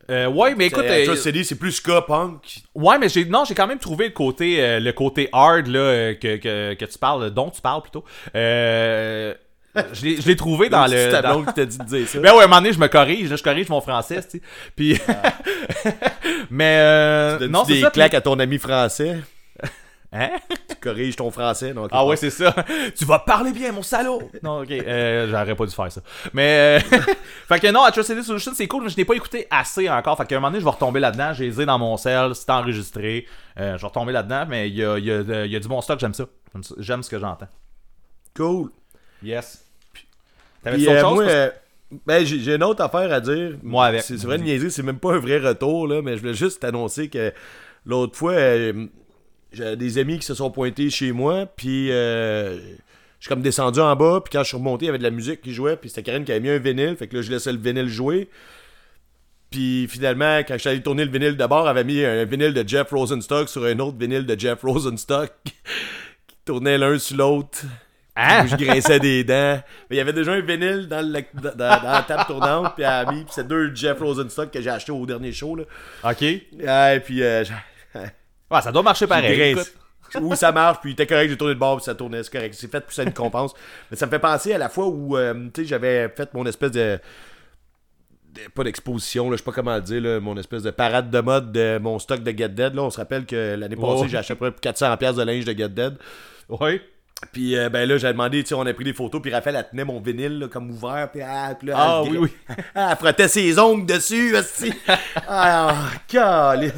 Speaker 1: euh,
Speaker 2: ouais, mais écoute, euh,
Speaker 1: Atrocity, c'est plus ska punk.
Speaker 2: Ouais, mais j'ai non, j'ai quand même trouvé le côté euh, le côté hard là que, que, que tu parles, dont tu parles plutôt. Je l'ai trouvé dans
Speaker 1: C'est
Speaker 2: le
Speaker 1: ta
Speaker 2: dans-
Speaker 1: qui t'a dit de dire ça.
Speaker 2: Ben ouais, à un moment donné, je me corrige, là, je corrige mon français, tu sais. Puis mais euh,
Speaker 1: Donnes-tu
Speaker 2: non,
Speaker 1: des
Speaker 2: ça.
Speaker 1: claques
Speaker 2: puis-
Speaker 1: à ton ami français?
Speaker 2: Hein?
Speaker 1: Tu corriges ton français. Donc,
Speaker 2: Ah ouais, c'est ça. tu vas parler bien, mon salaud. Non, OK, euh, j'aurais pas dû faire ça. Mais euh, fait que non, Atrocity Solution, c'est cool, mais je n'ai pas écouté assez encore. Fait qu'à un moment donné, je vais retomber là-dedans, j'ai les ai dans mon cell, c'est enregistré. Euh, je vais retomber là-dedans, mais il y a, y a- y a du bon stock. J'aime ça- J'aime ce que j'entends.
Speaker 1: Cool.
Speaker 2: Yes. T'avais
Speaker 1: Puis,
Speaker 2: autre
Speaker 1: euh,
Speaker 2: chose?
Speaker 1: moi, euh, ben, j'ai une autre affaire à dire.
Speaker 2: Moi avec.
Speaker 1: C'est vrai de niaiser, c'est même pas un vrai retour, là, mais je voulais juste t'annoncer que l'autre fois, euh, j'ai des amis qui se sont pointés chez moi, puis euh, je suis comme descendu en bas, puis quand je suis remonté, il y avait de la musique qui jouait, puis c'était Karen qui avait mis un vinyle, fait que là, je laissais le vinyle jouer. Puis finalement, quand je suis allé tourner le vinyle de bord, elle avait mis un vinyle de Jeff Rosenstock sur un autre vinyle de Jeff Rosenstock qui tournait l'un sur l'autre.
Speaker 2: Hein?
Speaker 1: Où je grinçais des dents. Mais il y avait déjà un vinyle dans, le- dans- dans- dans la table tournante, puis elle a mis, puis c'est deux Jeff Rosenstock que j'ai acheté au dernier show, là.
Speaker 2: OK.
Speaker 1: Ouais, puis euh,
Speaker 2: Ouais, ça doit marcher pareil.
Speaker 1: où ça marche, puis il était correct, j'ai tourné de bord, puis ça tournait, c'est correct. C'est fait pour ça une compense. Mais ça me fait penser à la fois où, euh, tu sais, j'avais fait mon espèce de. pas d'exposition, je sais pas comment le dire, là, mon espèce de parade de mode de mon stock de Get Dead. Là. On se rappelle que l'année passée,
Speaker 2: Oh.
Speaker 1: j'ai acheté à peu près 400$ piastres de linge de Get Dead.
Speaker 2: Ouais.
Speaker 1: Puis euh, ben là, j'ai demandé, tu sais, on a pris des photos, puis Raphaël, elle tenait mon vinyle là, comme ouvert, puis, ah, puis là,
Speaker 2: Ah,
Speaker 1: elle,
Speaker 2: oui, oui.
Speaker 1: elle frottait ses ongles dessus, aussi. ah, calice.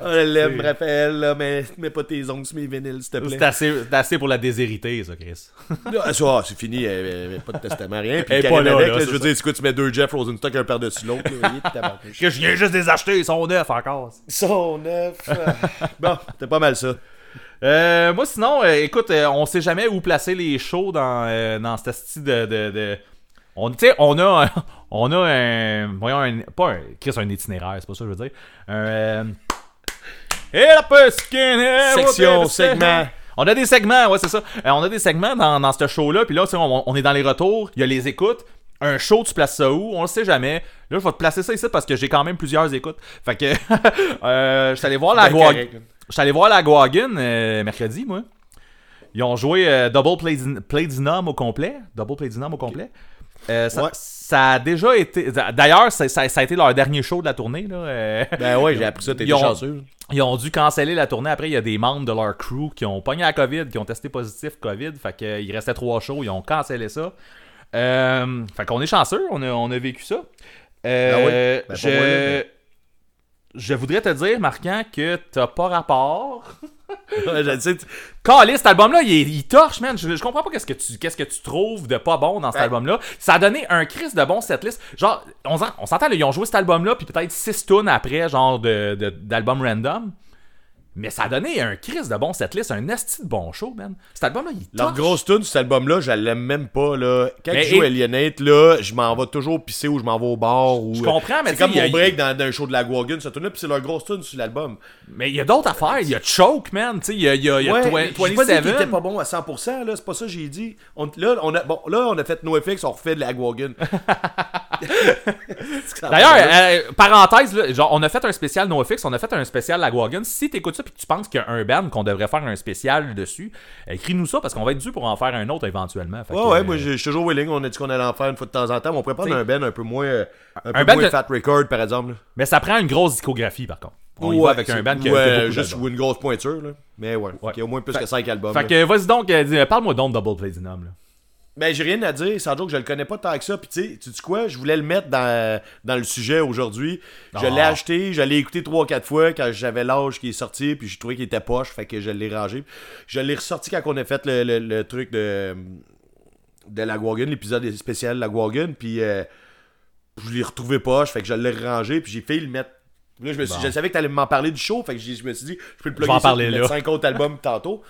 Speaker 1: Oh, je l'aime, Raphaël, là, mais mets pas tes ongles sur mes vinyles, s'il te plaît.
Speaker 2: C'est assez, assez pour la déshériter, ça, Chris.
Speaker 1: Ah, c'est fini, elle- pas de testament, rien. Puis
Speaker 2: Elle pas là,
Speaker 1: avec, je veux dire, quoi, tu mets deux Jeff Rosenstock un par-dessus l'autre,
Speaker 2: je viens juste des acheter, ils sont neufs encore.
Speaker 1: Ils sont neufs. bon, c'était pas mal ça.
Speaker 2: Euh, moi, sinon, euh, écoute, euh, on sait jamais où placer les shows dans, euh, dans ce style de. de, de- On, tu sais, on a, un- on a un. Voyons, un, pas un. Chris, un itinéraire, c'est pas ça que je veux dire. Un. euh, Et la
Speaker 1: Section, segment.
Speaker 2: On a des segments, ouais, c'est ça. On a des segments dans, dans ce show-là, puis là, on, on est dans les retours, il y a les écoutes. Un show, tu places ça où? On le sait jamais. Là, je vais te placer ça ici parce que j'ai quand même plusieurs écoutes. Fait que. euh, je suis allé voir la
Speaker 1: là.
Speaker 2: Je suis allé voir la Guagun euh, mercredi, moi. Ils ont joué euh, Double Platin- Platinum au complet. Double Platinum au complet. Euh, ça,
Speaker 1: Ouais.
Speaker 2: ça a déjà été. D'ailleurs, ça, a été leur dernier show de la tournée. Là. euh.
Speaker 1: Ben ouais, j'ai appris ça, t'es chanceux.
Speaker 2: Ils ont dû canceller la tournée. Après, il y a des membres de leur crew qui ont pogné la COVID, qui ont testé positif COVID. Fait qu'il restait trois shows. Ils ont cancellé ça. Fait qu'on est chanceux. On a, on a vécu ça.
Speaker 1: Ah oui? Ben,
Speaker 2: je... je voudrais te dire, Marquant, que t'as pas rapport.
Speaker 1: Je sais, tu-
Speaker 2: Caliste, cet album-là, il, torche, man. Je, je comprends pas qu'est-ce que tu qu'est-ce que tu trouves de pas bon dans cet
Speaker 1: Ouais.
Speaker 2: album-là. Ça a donné un Chris de bon setlist. Genre, on, s'en- on s'entend, ils ont joué cet album-là, puis peut-être 6 tunes après, genre de, de- d'album random. Mais ça a donné un Chris de bon setlist, un esti de bon show, man. Cet album-là, il
Speaker 1: Leur
Speaker 2: torche.
Speaker 1: grosse tune sur cet album-là, je l'aime même pas. Là. Quand
Speaker 2: Mais
Speaker 1: jouent
Speaker 2: et-
Speaker 1: Alienate, là, je m'en vais toujours pisser ou je m'en vais au bar. Ou,
Speaker 2: Je comprends, mais
Speaker 1: C'est comme
Speaker 2: a-
Speaker 1: mon break dans, dans un show de la Guagun, cette tune-là, puis c'est leur grosse tune sur l'album.
Speaker 2: Mais il y a d'autres affaires. Il y a Choke, man. Tu sais, il y a, y a, y a
Speaker 1: Ouais,
Speaker 2: Twen-
Speaker 1: j'ai pas dit qu'il
Speaker 2: 27.
Speaker 1: était pas bon à 100%, là, c'est pas ça que j'ai dit. On, là, on a, bon, là, on a fait NoFX, on refait de la Guagun.
Speaker 2: D'ailleurs, euh, parenthèse, là, genre, on a fait un spécial NoFX, on a fait un spécial La Wagon. Si t'écoutes ça que tu penses qu'il y a un band qu'on devrait faire un spécial dessus, écris-nous ça parce qu'on va être dû pour en faire un autre éventuellement. Fait
Speaker 1: Ouais,
Speaker 2: que,
Speaker 1: ouais,
Speaker 2: euh,
Speaker 1: moi je suis toujours willing. On a dit qu'on allait en faire une fois de temps en temps. mais on pourrait prendre un band un peu moins, euh, un
Speaker 2: un
Speaker 1: peu
Speaker 2: band
Speaker 1: moins
Speaker 2: de-
Speaker 1: fat record, par exemple. là.
Speaker 2: Mais ça prend une grosse discographie par contre. On y
Speaker 1: Ouais,
Speaker 2: va avec un band qui a
Speaker 1: ou,
Speaker 2: fait
Speaker 1: euh,
Speaker 2: beaucoup
Speaker 1: juste ou une grosse pointure, là. Mais ouais,
Speaker 2: Ouais.
Speaker 1: y a au moins plus
Speaker 2: Fait-
Speaker 1: que 5 albums.
Speaker 2: Fait
Speaker 1: là.
Speaker 2: que vas-y donc, euh, parle-moi donc de Double Platinum. Là.
Speaker 1: Ben, j'ai rien à dire, sans que je le connais pas tant que ça. Puis, tu sais, tu dis quoi, je voulais le mettre dans, dans le sujet aujourd'hui. Je
Speaker 2: Ah.
Speaker 1: l'ai acheté, je l'ai écouté 3-4 fois quand j'avais l'âge qui est sorti, puis j'ai trouvé qu'il était poche, fait que je l'ai rangé. Je l'ai ressorti quand on a fait le, le- le truc de, de la Guagun, l'épisode spécial de la Guagun, puis euh, je l'ai retrouvé poche, fait que je l'ai rangé, puis j'ai fait le mettre. Là, je, me suis,
Speaker 2: Bon.
Speaker 1: je savais que t'allais m'en parler du show, fait que je me suis dit, je peux le plugger mettre 5 autres albums tantôt.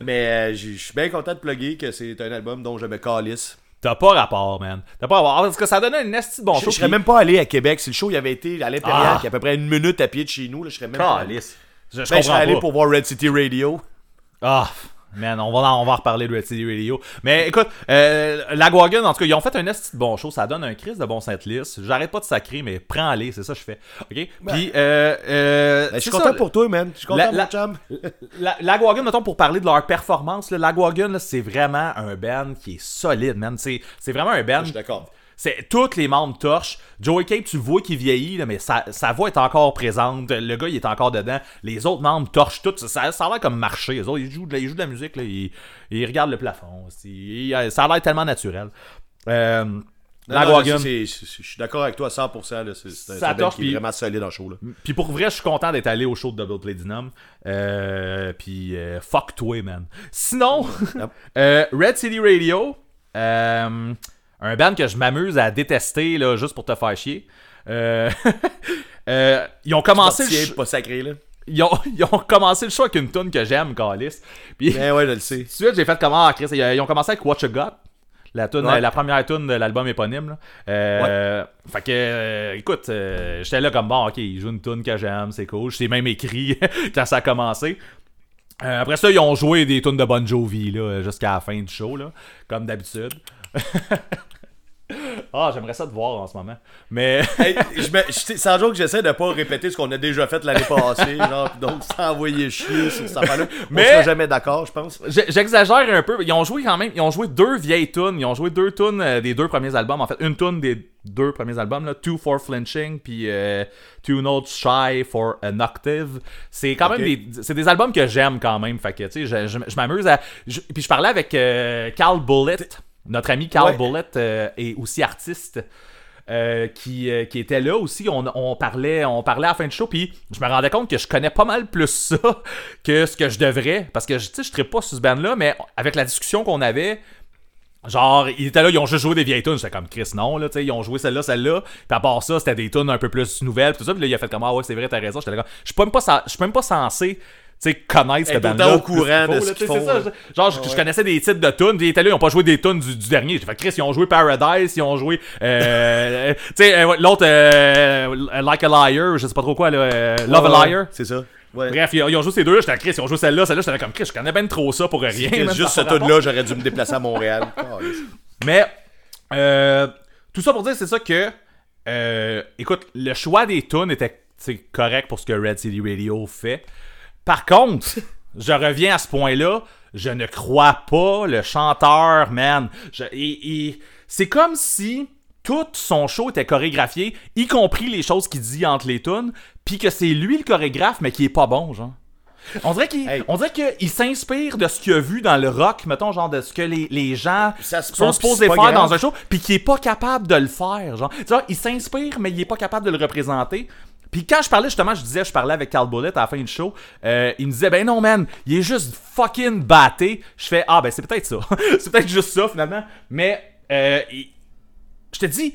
Speaker 1: Mais euh, je suis bien content de plugger que c'est un album dont je me calisse.
Speaker 2: T'as pas rapport, man. T'as pas rapport. Parce que ça donnait une esti de bon
Speaker 1: Je,
Speaker 2: show.
Speaker 1: je serais même pas allé à Québec. Si le show il avait été à l'Impérial,
Speaker 2: Ah.
Speaker 1: qui est à peu près une minute à pied de chez nous, je serais même pas allé.
Speaker 2: Calice. Je, je
Speaker 1: Ben, serais allé pour voir Red City Radio.
Speaker 2: Ah, man, on va, en- on va en reparler de Red City Radio. Mais écoute, euh, la Guagun, en tout cas, ils ont fait un esti de bon show. Ça donne un crise de bon Saint-Lys. J'arrête pas de sacrer, mais prends-les, c'est ça que je fais. OK? Puis, euh, euh,
Speaker 1: Ben, je suis content pour toi, man. Je suis content,
Speaker 2: La-
Speaker 1: mon
Speaker 2: la-
Speaker 1: chum.
Speaker 2: La, la Guagun, mettons, pour parler de leur performance, là, la Guagun, là, c'est vraiment un band qui est solide, man. C'est c'est vraiment un band.
Speaker 1: Je suis d'accord.
Speaker 2: C'est tous les membres torchent. Joey Cape, tu vois qu'il vieillit, là, mais sa, sa voix est encore présente. Le gars, il est encore dedans. Les autres membres torchent tout. Ça, ça a l'air comme marcher. Les autres, ils jouent de, ils jouent de la musique. Là, ils, ils regardent le plafond. Il- ça a l'air tellement naturel. Euh, la
Speaker 1: Non, Je suis d'accord avec toi à 100%. là. C'est un
Speaker 2: torche,
Speaker 1: qui est vraiment solide dans le show.
Speaker 2: Puis pour vrai, je suis content d'être allé au show de Double Platinum. Euh, puis euh, fuck toi, man. Sinon,
Speaker 1: Yep.
Speaker 2: euh, Red City Radio, euh, un band que je m'amuse à détester là, juste pour te faire chier. Euh, euh, ils ont commencé le
Speaker 1: Portier,
Speaker 2: sh-
Speaker 1: pas sacré, là.
Speaker 2: ils, ont, ils ont commencé le show avec une tune que j'aime, Calis. Puis
Speaker 1: Ben ouais, je le sais.
Speaker 2: tout j'ai fait comment, Chris. Ils ils ont commencé avec What You Got. La, tune,
Speaker 1: Ouais.
Speaker 2: la première tune de l'album éponyme. Là. Euh, Fait que, euh, écoute, euh, j'étais là comme bon, ok, ils jouent une tune que j'aime, c'est cool. Je même écrit quand ça a commencé. Euh, après ça, ils ont joué des tunes de Bon Jovi jusqu'à la fin du show, là, comme d'habitude. Ah, j'aimerais ça te voir en ce moment. Mais
Speaker 1: Hey, je me- je- sans joke, j'essaie de pas répéter ce qu'on a déjà fait l'année passée. genre, donc, sans envoyer chier sur affaire-là. On
Speaker 2: Mais-
Speaker 1: sera jamais d'accord, je pense.
Speaker 2: J'exagère un peu. Ils ont joué quand même. Ils ont joué deux vieilles tunes. Ils ont joué deux tunes euh, des deux premiers albums. En fait, une tune des deux premiers albums. Là, Two for Flinching. Puis euh, Two Notes Shy for an Octave. C'est quand même des. C'est des albums que j'aime quand même. Fait que, tu sais, je, je- je m'amuse à. puis je parlais avec euh, Carl Bullitt. Notre ami Carl
Speaker 1: Ouais.
Speaker 2: Bullitt euh, est aussi artiste. euh, qui, euh, qui était là aussi, on, on parlait on parlait à la fin du show, puis je me rendais compte que je connais pas mal plus ça que ce que je devrais, parce que je- je serais pas sur ce band-là, mais avec la discussion qu'on avait, genre, ils étaient là, ils ont juste joué des vieilles tunes, j'étais comme Chris, non, là, tu sais, ils ont joué celle-là, celle-là, puis à part ça, c'était des tunes un peu plus nouvelles, puis tout ça, puis là, il a fait comme, ah ouais, c'est vrai, t'as raison, j'étais là comme, je suis pas même pas, censé, sais, connaître ce
Speaker 1: Être
Speaker 2: band-là.
Speaker 1: autant au courant de ce qu'ils
Speaker 2: tu
Speaker 1: font,
Speaker 2: ça, Genre, je, je connaissais des titres de tunes, ils étaient là, ils ont pas joué des tunes du, du dernier. J'ai fait, Chris, ils ont joué Paradise, ils ont joué, euh, tu sais, euh, l'autre, euh, Like a Liar, je sais pas trop quoi, là, euh, Love a Liar.
Speaker 1: C'est ça. Ouais.
Speaker 2: Bref, ils ont, ils ont joué ces deux-là, j'étais Chris, ils ont joué celle-là, celle-là, j'étais comme Chris, je connais bien trop ça pour rien.
Speaker 1: Juste ce
Speaker 2: a pas rapport.
Speaker 1: tune là j'aurais dû me déplacer à Montréal. Oh.
Speaker 2: Mais, euh, tout ça pour dire, c'est ça que, euh, écoute, le choix des tunes était correct pour ce que Red City Radio fait. Par contre, je reviens à ce point-là, je ne crois pas le chanteur, man. Je- et- et c'est comme si tout son show était chorégraphié, y compris les choses qu'il dit entre les tunes, puis que c'est lui le chorégraphe, mais qui est pas bon, genre. On dirait qu'il
Speaker 1: Hey.
Speaker 2: on dirait qu'il s'inspire de ce qu'il a vu dans le rock, mettons, genre de ce que les, les gens
Speaker 1: Ça se
Speaker 2: sont supposés faire
Speaker 1: grave.
Speaker 2: dans un show, puis qu'il est pas capable de le faire. Genre, Tu vois, il s'inspire, mais il est pas capable de le représenter. Puis quand je parlais justement, je disais, je parlais avec Carl Bullitt à la fin du show, euh, il me disait, ben non, man, il est juste fucking batté. Je fais, ah ben c'est peut-être ça. c'est peut-être juste ça finalement. Mais, euh, il- je te dis,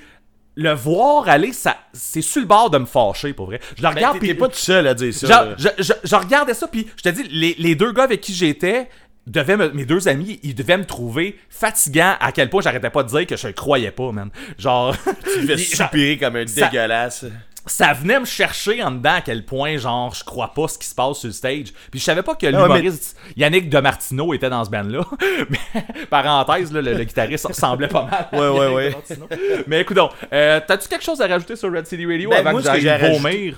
Speaker 2: le voir aller, ça, c'est sur le bord de me fâcher pour vrai. Je le
Speaker 1: Ben,
Speaker 2: regarde, puis
Speaker 1: pas tout seul à dire ça.
Speaker 2: Je, je- je regardais ça, puis je te dis, les, les deux gars avec qui j'étais, me- mes deux amis, ils devaient me trouver fatigant à quel point j'arrêtais pas de dire que je le croyais pas, man. Genre,
Speaker 1: Tu devais soupirer comme un
Speaker 2: ça-
Speaker 1: dégueulasse.
Speaker 2: Ça venait me chercher en dedans à quel point, genre, je crois pas ce qui se passe sur le stage. Puis je savais pas que
Speaker 1: ouais,
Speaker 2: l'humoriste Yannick Demartino était dans ce band-là. Mais, parenthèse, là, le, le guitariste ressemblait pas mal. à
Speaker 1: Ouais, ouais,
Speaker 2: Yannick
Speaker 1: ouais.
Speaker 2: Demartino. Mais écoute donc, euh, t'as-tu quelque chose à rajouter sur Red City Radio
Speaker 1: Ben,
Speaker 2: avant
Speaker 1: moi,
Speaker 2: que j'aille vomir?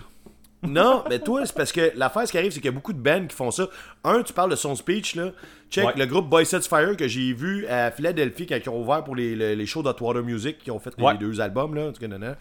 Speaker 1: Non, mais toi, c'est parce que l'affaire, ce qui arrive, c'est qu'il y a beaucoup de bands qui font ça. Un, tu parles de son speech, là. Check
Speaker 2: Ouais.
Speaker 1: le groupe Boy Sets Fire que j'ai vu à Philadelphie quand ils ont ouvert pour les, les, les shows d'Hotwater Music, qui ont fait les
Speaker 2: Ouais.
Speaker 1: deux albums, là. en tout cas, nanana.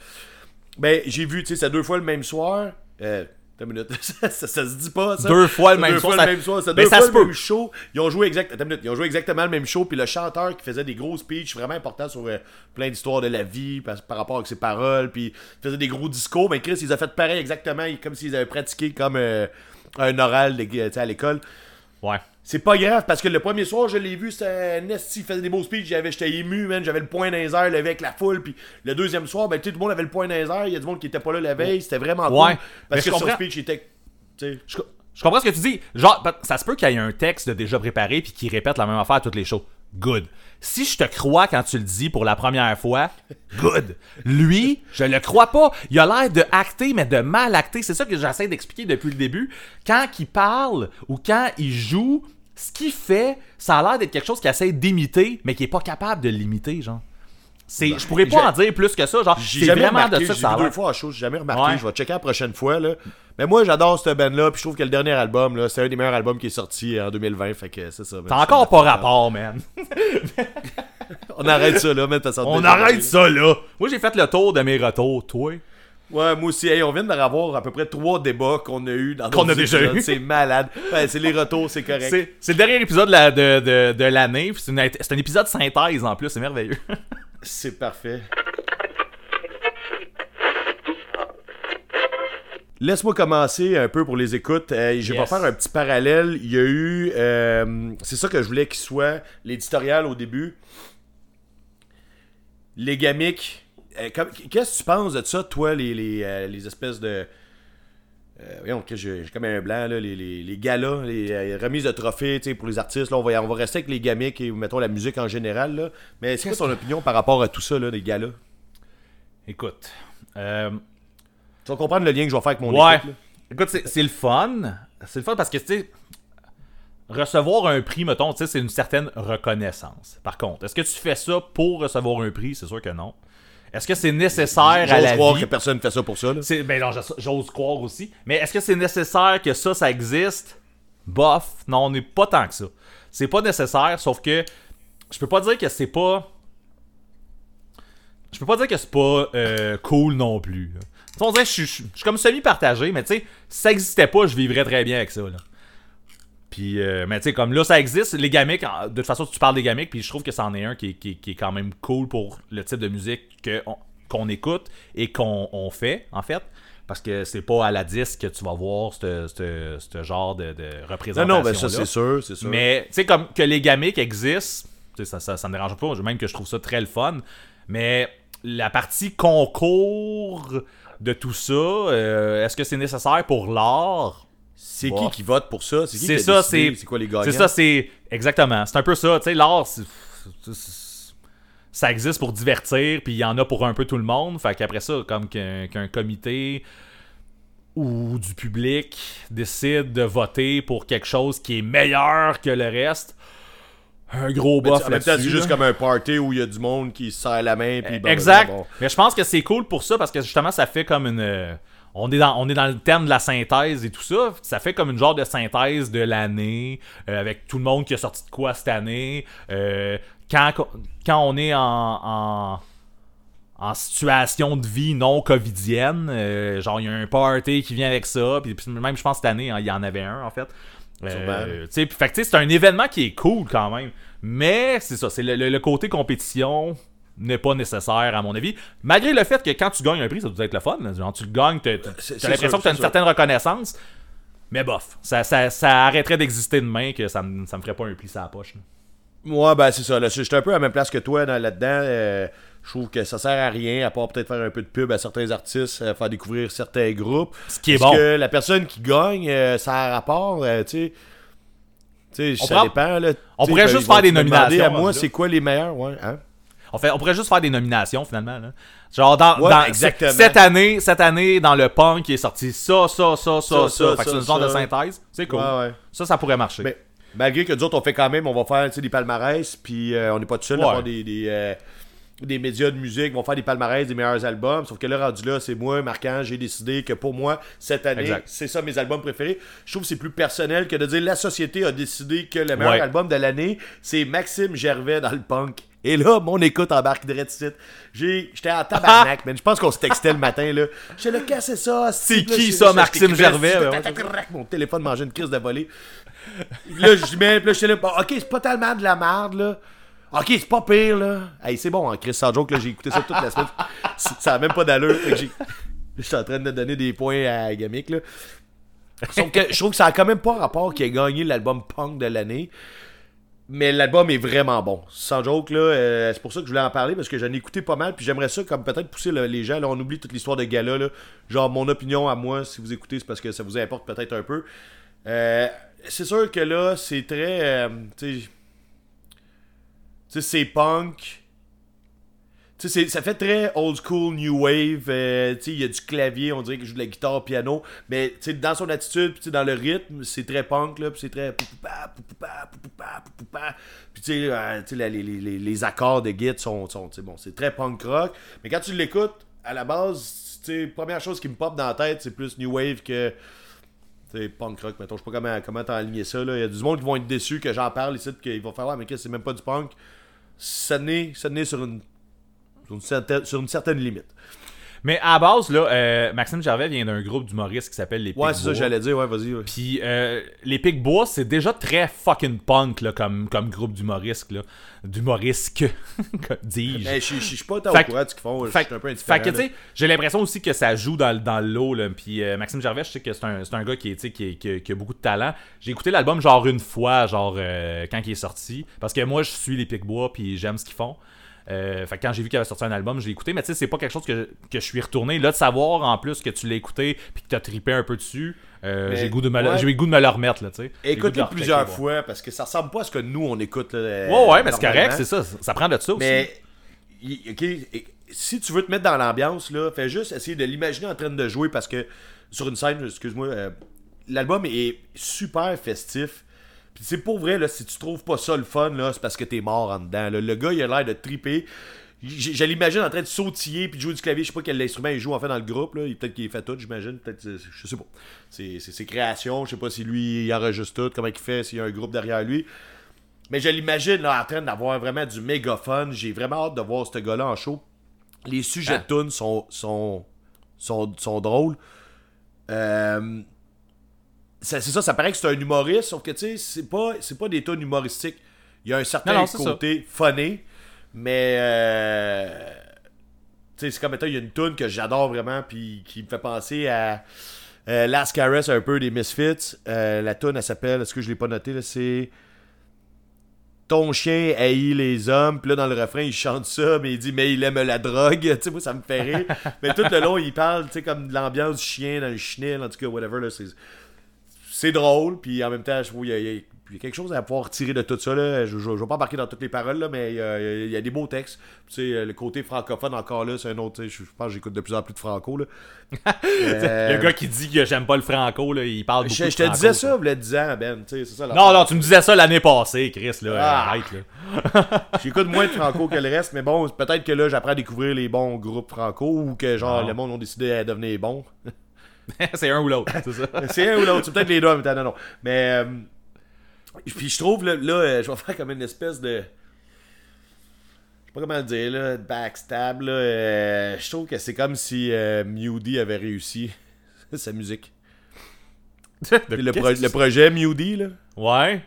Speaker 1: Ben, j'ai vu, tu sais, c'est deux fois le même soir. Euh, Attends une minute. ça, ça, ça se dit pas, ça?
Speaker 2: Deux fois le même
Speaker 1: deux
Speaker 2: soir,
Speaker 1: fois
Speaker 2: ça-
Speaker 1: le même soir. C'est
Speaker 2: Mais
Speaker 1: deux fois le même show. Ils ont joué exact... Attends une minute. Ils ont joué exactement le même show. Puis le chanteur qui faisait des gros speeches vraiment importants sur euh, plein d'histoires de la vie par, par rapport avec ses paroles. Puis il faisait des gros discours. Mais Chris, ils ont fait pareil exactement. Comme s'ils avaient pratiqué comme euh, un oral de- à l'école.
Speaker 2: Ouais.
Speaker 1: C'est pas grave parce que le premier soir, je l'ai vu, c'était un esti, il faisait des beaux speeches, j'avais, j'étais ému, man, j'avais le point dans les airs, levé avec la foule, puis le deuxième soir, ben, tu sais, tout le monde avait le point dans les airs, il y a du monde qui était pas là la veille, c'était vraiment
Speaker 2: Ouais,
Speaker 1: cool. Parce que son
Speaker 2: comprends.
Speaker 1: speech était, tu sais,
Speaker 2: Je, je comprends ce que tu dis. Genre, ça se peut qu'il y ait un texte de déjà préparé puis qui répète la même affaire à toutes les shows. Good. Si je te crois quand tu le dis pour la première fois, good. Lui, je le crois pas. Il a l'air de mais de mal acter. C'est ça que j'essaie d'expliquer depuis le début. Quand il parle ou quand il joue, ce qu'il fait, ça a l'air d'être quelque chose qu'il essaie d'imiter, mais qui est pas capable de l'imiter, genre. C'est, je pourrais pas en dire plus que ça. Genre,
Speaker 1: j'ai jamais
Speaker 2: vraiment
Speaker 1: remarqué,
Speaker 2: de ça ça
Speaker 1: vu deux fois show, j'ai jamais remarqué,
Speaker 2: Ouais.
Speaker 1: je vais checker la prochaine fois, là. Mais moi, j'adore cette band-là, puis je trouve que le dernier album, là, c'est un des meilleurs albums qui est sorti en 2020, fait que c'est ça.
Speaker 2: T'as encore pas rapport, man.
Speaker 1: On arrête ça, là,
Speaker 2: On arrête ça là. Moi j'ai fait le tour de mes retours, toi.
Speaker 1: Ouais, moi aussi. Hey, on vient d'avoir à peu près trois débats qu'on a eu dans
Speaker 2: Qu'on a déjà
Speaker 1: épisodes.
Speaker 2: eu.
Speaker 1: C'est malade. C'est les retours, c'est correct.
Speaker 2: C'est c'est le dernier épisode de la- de, de, de l'année. puis C'est une- c'est un épisode synthèse en plus, c'est merveilleux.
Speaker 1: C'est parfait. Laisse-moi commencer un peu pour les écoutes. Euh, je vais
Speaker 2: Yes.
Speaker 1: faire un petit parallèle. Il y a eu. euh, c'est ça que je voulais qu'il soit l'éditorial au début. Les gamiques. Euh, Qu'est-ce que tu penses de ça, toi, les, les, euh, les espèces de. Euh, voyons, que j'ai comme un blanc, là, les, les, les galas, les euh, remises de trophées pour les artistes. Là, on, va, on va rester avec les gamiques et mettons la musique en général. Là. Mais c'est quoi ton opinion par rapport à tout ça, là, les galas?
Speaker 2: Écoute. euh,
Speaker 1: Tu vas comprendre le lien que je vais faire avec mon
Speaker 2: ouais.
Speaker 1: équipe. là.
Speaker 2: Écoute, c'est c'est le fun. C'est le fun parce que, tu sais, recevoir un prix, mettons, tu sais, c'est une certaine reconnaissance. Par contre, est-ce que tu fais ça pour recevoir un prix? C'est sûr que non. Est-ce que c'est nécessaire à
Speaker 1: J'ose
Speaker 2: la
Speaker 1: croire
Speaker 2: vie?
Speaker 1: que personne fait ça pour ça. Là.
Speaker 2: Ben non, j'ose- croire aussi. Mais est-ce que c'est nécessaire que ça, ça existe? Bof. Non, on n'est pas tant que ça. C'est pas nécessaire, sauf que je peux pas dire que c'est pas. Je peux pas dire que c'est pas euh, cool non plus. là. On dirait que je suis comme semi-partagé, mais tu sais, si ça existait pas, je vivrais très bien avec ça. Là. Puis, euh, mais tu sais, comme là, ça existe. Les gamiques, en- de toute façon, tu parles des gamiques, puis je trouve que c'en est un qui, est- qui qui est quand même cool pour le type de musique que on- qu'on écoute et qu'on on fait, en fait. Parce que c'est pas à la disque que tu vas voir ce genre de, de
Speaker 1: Non,
Speaker 2: représentation.
Speaker 1: non, ben ça, c'est sûr, c'est sûr.
Speaker 2: Mais, tu sais, comme que les gamiques existent, ça, ça, ça me dérange pas, même que je trouve ça très le fun. Mais la partie concours de tout ça, euh, est-ce que c'est nécessaire pour l'art?
Speaker 1: C'est qui qui vote pour ça? C'est qui
Speaker 2: C'est
Speaker 1: qui
Speaker 2: ça, c'est.
Speaker 1: C'est quoi les gagnants?
Speaker 2: C'est ça, c'est. Exactement. C'est un peu ça. Tu sais, l'art, ça existe pour divertir, puis il y en a pour un peu tout le monde. Fait qu'après ça, comme qu'un comité ou du public décide de voter pour quelque chose qui est meilleur que le reste, un gros bof
Speaker 1: temps, c'est juste
Speaker 2: là.
Speaker 1: comme un party où il y a du monde qui se serre la main. Puis bon,
Speaker 2: exact.
Speaker 1: bon, bon.
Speaker 2: Mais je pense que c'est cool pour ça parce que justement, ça fait comme une. On est, dans, on est dans le terme de la synthèse et tout ça. Ça fait comme une genre de synthèse de l'année, euh, avec tout le monde qui a sorti de quoi cette année. Euh, quand, quand on est en, en, en situation de vie non covidienne, euh, genre il y a un party qui vient avec ça, puis, puis même je pense cette année, hein, il y en avait un en fait. Euh, tu sais, puis fait que, tu sais, c'est un événement qui est cool quand même. Mais c'est ça, c'est le, le- le côté compétition n'est pas nécessaire à mon avis. Malgré le fait que quand tu gagnes un prix, ça doit être le fun. là. Genre, tu le gagnes,
Speaker 1: c'est
Speaker 2: l'impression que t'as une
Speaker 1: c'est sûr.
Speaker 2: certaine reconnaissance. Mais bof, ça, ça, ça arrêterait d'exister demain que ça me, ça me ferait pas un pli sur la poche. là.
Speaker 1: Moi, ben c'est ça. là, J'étais un peu à la même place que toi dans- là-dedans. euh, je trouve que ça sert à rien, à part peut-être faire un peu de pub à certains artistes, euh, faire découvrir certains groupes.
Speaker 2: Ce qui est
Speaker 1: Parce
Speaker 2: bon.
Speaker 1: que la personne qui gagne, euh, ça a rapport, tu sais. Tu ça
Speaker 2: prend-
Speaker 1: dépend. Là,
Speaker 2: on
Speaker 1: Tu
Speaker 2: pourrait
Speaker 1: ben,
Speaker 2: juste faire des nominations,
Speaker 1: à moi, c'est quoi les meilleurs, ouais. Hein?
Speaker 2: On, fait, on pourrait juste faire des nominations finalement. Là. Genre, dans,
Speaker 1: Ouais,
Speaker 2: dans-
Speaker 1: exactement.
Speaker 2: cette année, cette année, dans le punk, qui est sorti ça, ça, ça, ça, ça.
Speaker 1: Ça, ça,
Speaker 2: fait que c'est une genre de synthèse. C'est cool.
Speaker 1: Ouais, ouais.
Speaker 2: Ça, ça pourrait marcher.
Speaker 1: Mais malgré que nous autres, on fait quand même, on va faire des palmarès, puis euh, on n'est pas tout seul à avoir des, des, euh, des médias de musique vont faire des palmarès des meilleurs albums. Sauf que là, rendu là, c'est moi, marquant, j'ai décidé que pour moi, cette année, c'est ça mes albums préférés. Je trouve que c'est plus personnel que de dire la société a décidé que le meilleur
Speaker 2: Ouais.
Speaker 1: album de l'année, c'est Maxime Gervais dans le punk. Et là, mon écoute embarque direct. J'ai- J'étais en tabarnak, man. Je pense qu'on se textait le matin, là. J'étais là, qu'est-ce que c'est ça?
Speaker 2: C'est qui ça, Maxime Gervais?
Speaker 1: Mon téléphone mangeait une crise de volée. Là, je mets, là, j'étais là, ok, c'est pas tellement de la merde, là. Ok, c'est pas pire, là. Hey, c'est bon, hein, Chris, sans joke, là, j'ai écouté ça toute la semaine. Ça a même pas d'allure. Je suis en train de donner des points à Gamic, là. Sauf que je trouve que ça a quand même pas rapport qu'il ait gagné l'album punk de l'année. Mais l'album est vraiment bon. Sans joke, là. euh, c'est pour ça que je voulais en parler parce que j'en ai écouté pas mal. Puis j'aimerais ça, comme peut-être pousser le- les gens. Là, on oublie toute l'histoire de gala, là. Genre, mon opinion à moi, si vous écoutez, c'est parce que ça vous importe peut-être un peu. Euh, c'est sûr que là, c'est très. euh, sais. C'est punk. Tu sais, ça fait très old school, new wave. euh, tu sais, il y a du clavier, on dirait qu'il joue de la guitare, piano. Mais tu sais, dans son attitude, puis dans le rythme, c'est très punk, là. Puis c'est très. Puis tu sais, euh, les, les- les- les accords de git sont. sont bon, c'est très punk rock. Mais quand tu l'écoutes, à la base, tu sais, première chose qui me pop dans la tête, c'est plus new wave que. Sais, punk rock, mettons. Je sais pas comment, comment t'enligner ça, là. Il y a du monde qui vont être déçus que j'en parle ici, qu'ils vont faire, ouais, mais qu'est-ce, c'est même pas du punk. Ça naît sur une sur une certaine, sur une certaine limite.
Speaker 2: Mais à la base, là, euh, Maxime Gervais vient d'un groupe d'humoristes qui s'appelle Les
Speaker 1: Ouais, c'est ça,
Speaker 2: Picbois.
Speaker 1: j'allais dire, ouais, vas-y. ouais.
Speaker 2: Puis euh, les Picbois, c'est déjà très fucking punk là, comme, comme groupe d'humoristes. là. D'humoristes, dis-je.
Speaker 1: Mais je suis pas tant au
Speaker 2: que-
Speaker 1: courant de ce qu'ils font. Je
Speaker 2: Fait,
Speaker 1: suis un peu indifférent.
Speaker 2: fait que, tu sais, j'ai l'impression aussi que ça joue dans, dans le lot. Là. Puis euh, Maxime Gervais, je sais que c'est un, un gars qui, est, qui, est- qui, a- qui a beaucoup de talent. J'ai écouté l'album genre une fois, genre euh, quand il est sorti. Parce que moi, je suis les Picbois, puis j'aime ce qu'ils font. Euh, fait que quand j'ai vu qu'il avait sorti un album, je l'ai écouté. Mais tu sais, c'est pas quelque chose que, que je suis retourné. Là, de savoir en plus que tu l'as écouté, puis que t'as trippé un peu dessus, euh, j'ai goût de me le-
Speaker 1: ouais.
Speaker 2: j'ai le goût de me le remettre. Là, tu sais.
Speaker 1: Écoute-le
Speaker 2: le
Speaker 1: plusieurs
Speaker 2: ouais.
Speaker 1: fois parce que ça ressemble pas à ce que nous on écoute. Là,
Speaker 2: Ouais, ouais, mais c'est correct, c'est ça. Ça prend de ça aussi.
Speaker 1: Mais, si tu veux te mettre dans l'ambiance, là, fais juste essayer de l'imaginer en train de jouer parce que sur une scène, excuse-moi, euh, l'album est super festif. Puis c'est pour vrai, là, si tu trouves pas ça le fun, là, c'est parce que t'es mort en dedans. là. Le gars, il a l'air de triper. Je l'imagine en train de sautiller puis de jouer du clavier. Je sais pas quel instrument il joue en fait dans le groupe. Là. Peut-être qu'il fait tout, j'imagine. Peut-être, je sais pas. C'est c'est ses créations. Je sais pas si lui, il enregistre tout, comment il fait, s'il y a un groupe derrière lui. Mais je l'imagine là, en train d'avoir vraiment du méga fun. J'ai vraiment hâte de voir ce gars-là en show. Les sujets
Speaker 2: Ah.
Speaker 1: de tunes sont, sont, sont, sont drôles. Euh, c'est ça, ça paraît que c'est un humoriste, sauf que tu sais, c'est pas, c'est pas des tunes humoristiques. Il y a un certain
Speaker 2: Non, non, c'est
Speaker 1: côté funny, mais euh, tu sais, c'est comme étant, il y a une tune que j'adore vraiment, puis qui me fait penser à euh, Last Caress, un peu des Misfits. Euh, la tune, elle s'appelle, est-ce que je l'ai pas noté, là, c'est ton chien haït les hommes. Puis là, dans le refrain, il chante ça, mais il dit, mais il aime la drogue. tu sais, moi, ça me fait rire. mais tout le long, il parle, tu sais, comme de l'ambiance du chien dans le chenil, en tout cas, whatever. Là, c'est, drôle. Puis en même temps, je trouve qu'il y a, y y quelque chose à pouvoir tirer de tout ça. Là. Je ne vais pas embarquer dans toutes les paroles, là, mais il y, a, il y a des beaux textes. Tu sais, le côté francophone, encore là, c'est un autre. Je, pense que j'écoute de plus en plus de franco. Là. Euh,
Speaker 2: Le gars qui dit que j'aime pas le franco, là, il parle beaucoup
Speaker 1: je, je te
Speaker 2: franco,
Speaker 1: disais ça, vous le 10 ans, Ben. tu sais, C'est ça,
Speaker 2: Non, non, tu me disais ça l'année passée, Chris, là.
Speaker 1: Ah.
Speaker 2: Arrête, là.
Speaker 1: J'écoute moins de franco que le reste, mais bon, peut-être que là, j'apprends à découvrir les bons groupes franco ou que genre
Speaker 2: Non.
Speaker 1: le monde ont décidé à devenir bons.
Speaker 2: c'est un ou l'autre, c'est ça.
Speaker 1: C'est un ou l'autre, c'est peut-être les deux en même temps, non, non. Mais, euh, puis je trouve, là, là, euh, je vais faire comme une espèce de. Je sais pas comment le dire, là, backstab, là. euh, je trouve que c'est comme si euh, Mewdy avait réussi sa musique. Le, pro- le projet Mewdy, là.
Speaker 2: Ouais.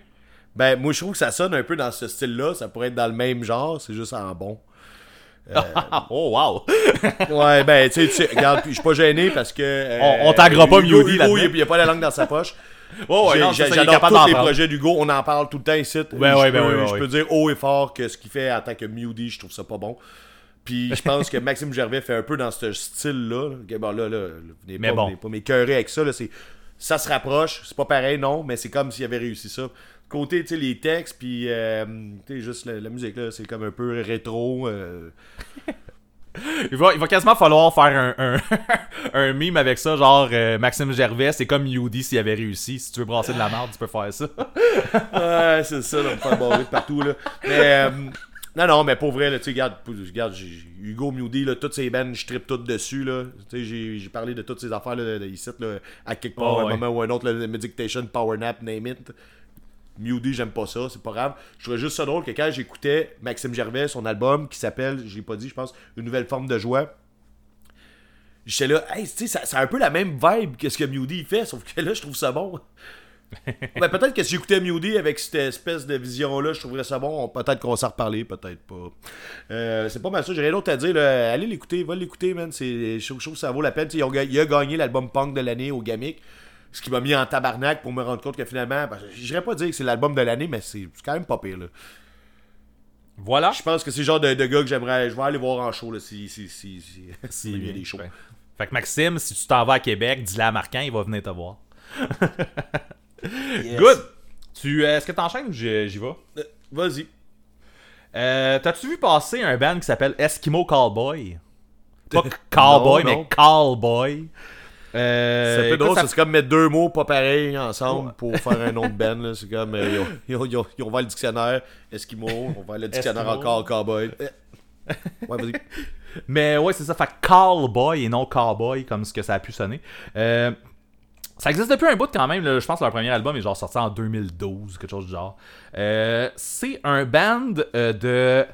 Speaker 1: Ben, moi, je trouve que ça sonne un peu dans ce style-là. Ça pourrait être dans le même genre, c'est juste en bon.
Speaker 2: oh, wow.
Speaker 1: Ouais, ben, tu sais, regarde, je suis pas gêné parce que. euh,
Speaker 2: On- on taguera pas
Speaker 1: Hugo-
Speaker 2: Mewdy
Speaker 1: Hugo,
Speaker 2: là-dedans.
Speaker 1: il il a pas la langue dans sa poche.
Speaker 2: Oh, ouais,
Speaker 1: J'adore tous les projets d'Hugo, on en parle tout le temps ici.
Speaker 2: Ben
Speaker 1: je
Speaker 2: ouais, ben
Speaker 1: peux,
Speaker 2: ouais, ouais,
Speaker 1: je peux dire haut et fort que ce qu'il fait en tant que Mewdy, je trouve ça pas bon. Puis je pense que Maxime Gervais fait un peu dans ce style-là. là. Bon, là, là, là, venez
Speaker 2: Mais
Speaker 1: pas,
Speaker 2: bon.
Speaker 1: pas m'écœurer avec ça. Là, ça se rapproche, c'est pas pareil, non, mais c'est comme s'il avait réussi ça. Côté, tu sais, les textes, puis, euh, tu sais, juste la, la musique, là, c'est comme un peu rétro. euh,
Speaker 2: Il va, il va quasiment falloir faire un, un, un meme avec ça, genre euh, Maxime Gervais, c'est comme Yudi s'il avait réussi. Si tu veux brasser de la merde, tu peux faire ça.
Speaker 1: Ouais, c'est ça, là, me faire barrer de partout, là. Mais, Non, non, mais pour vrai, là, tu sais, regarde, Hugo Mewdy, là, toutes ces bands, je tripe toutes dessus, là. Tu sais, j'ai parlé de toutes ces affaires, là, ici, là, à quelque part,
Speaker 2: Oh,
Speaker 1: à un
Speaker 2: ouais.
Speaker 1: moment ou un autre, le Meditation, Power Nap, name it. Mewdy, j'aime pas ça, c'est pas grave. Je trouvais juste ça drôle que quand j'écoutais Maxime Gervais, son album, qui s'appelle, j'ai pas dit, je pense, Une nouvelle forme de joie, j'étais là, hey, tu sais, ça- c'est un peu la même vibe que ce que Mewdy fait, sauf que là, je trouve ça bon. Ben, peut-être que si j'écoutais Mewdy avec cette espèce de vision-là, je trouverais ça bon. Peut-être qu'on s'en reparler, peut-être pas. Euh, c'est pas mal ça. J'ai rien d'autre à dire. là. Allez l'écouter, va l'écouter, man. C'est, je trouve que ça vaut la peine. Ont ga- il a gagné l'album punk de l'année au Gamic. Ce qui m'a mis en tabarnak pour me rendre compte que finalement, ben, je dirais pas dire que c'est l'album de l'année, mais c'est quand même pas pire. Là.
Speaker 2: Voilà.
Speaker 1: Je pense que c'est le genre de, de gars que j'aimerais. Je vais aller voir en show là, si, si, si, si, si il y a des shows.
Speaker 2: Ouais. Fait que Maxime, si tu t'en vas à Québec, dis-le à Marquand, il va venir te voir.
Speaker 1: Yes.
Speaker 2: Good! Tu, euh, est-ce que t'enchaînes ou j'y vais?
Speaker 1: Euh, Vas-y.
Speaker 2: Euh, T'as-tu vu passer un band qui s'appelle Eskimo Callboy? Pas
Speaker 1: Non, non.
Speaker 2: mais Callboy. Euh,
Speaker 1: C'est un peu drôle,
Speaker 2: ça-
Speaker 1: c'est comme mettre deux mots pas pareils ensemble pour faire un nom de band. là. C'est comme, euh, ils, ont, ils, ont, ils ont- ils ont ouvert le dictionnaire Eskimo, on va le dictionnaire encore Cowboy. Euh. Ouais, vas-y.
Speaker 2: Mais ouais, c'est ça. Fait Callboy et non Cowboy, comme ce que ça a pu sonner. Euh, ça existe depuis un bout quand même. là. Je pense que leur premier album est genre sorti en 2012, quelque chose du genre. C'est un band de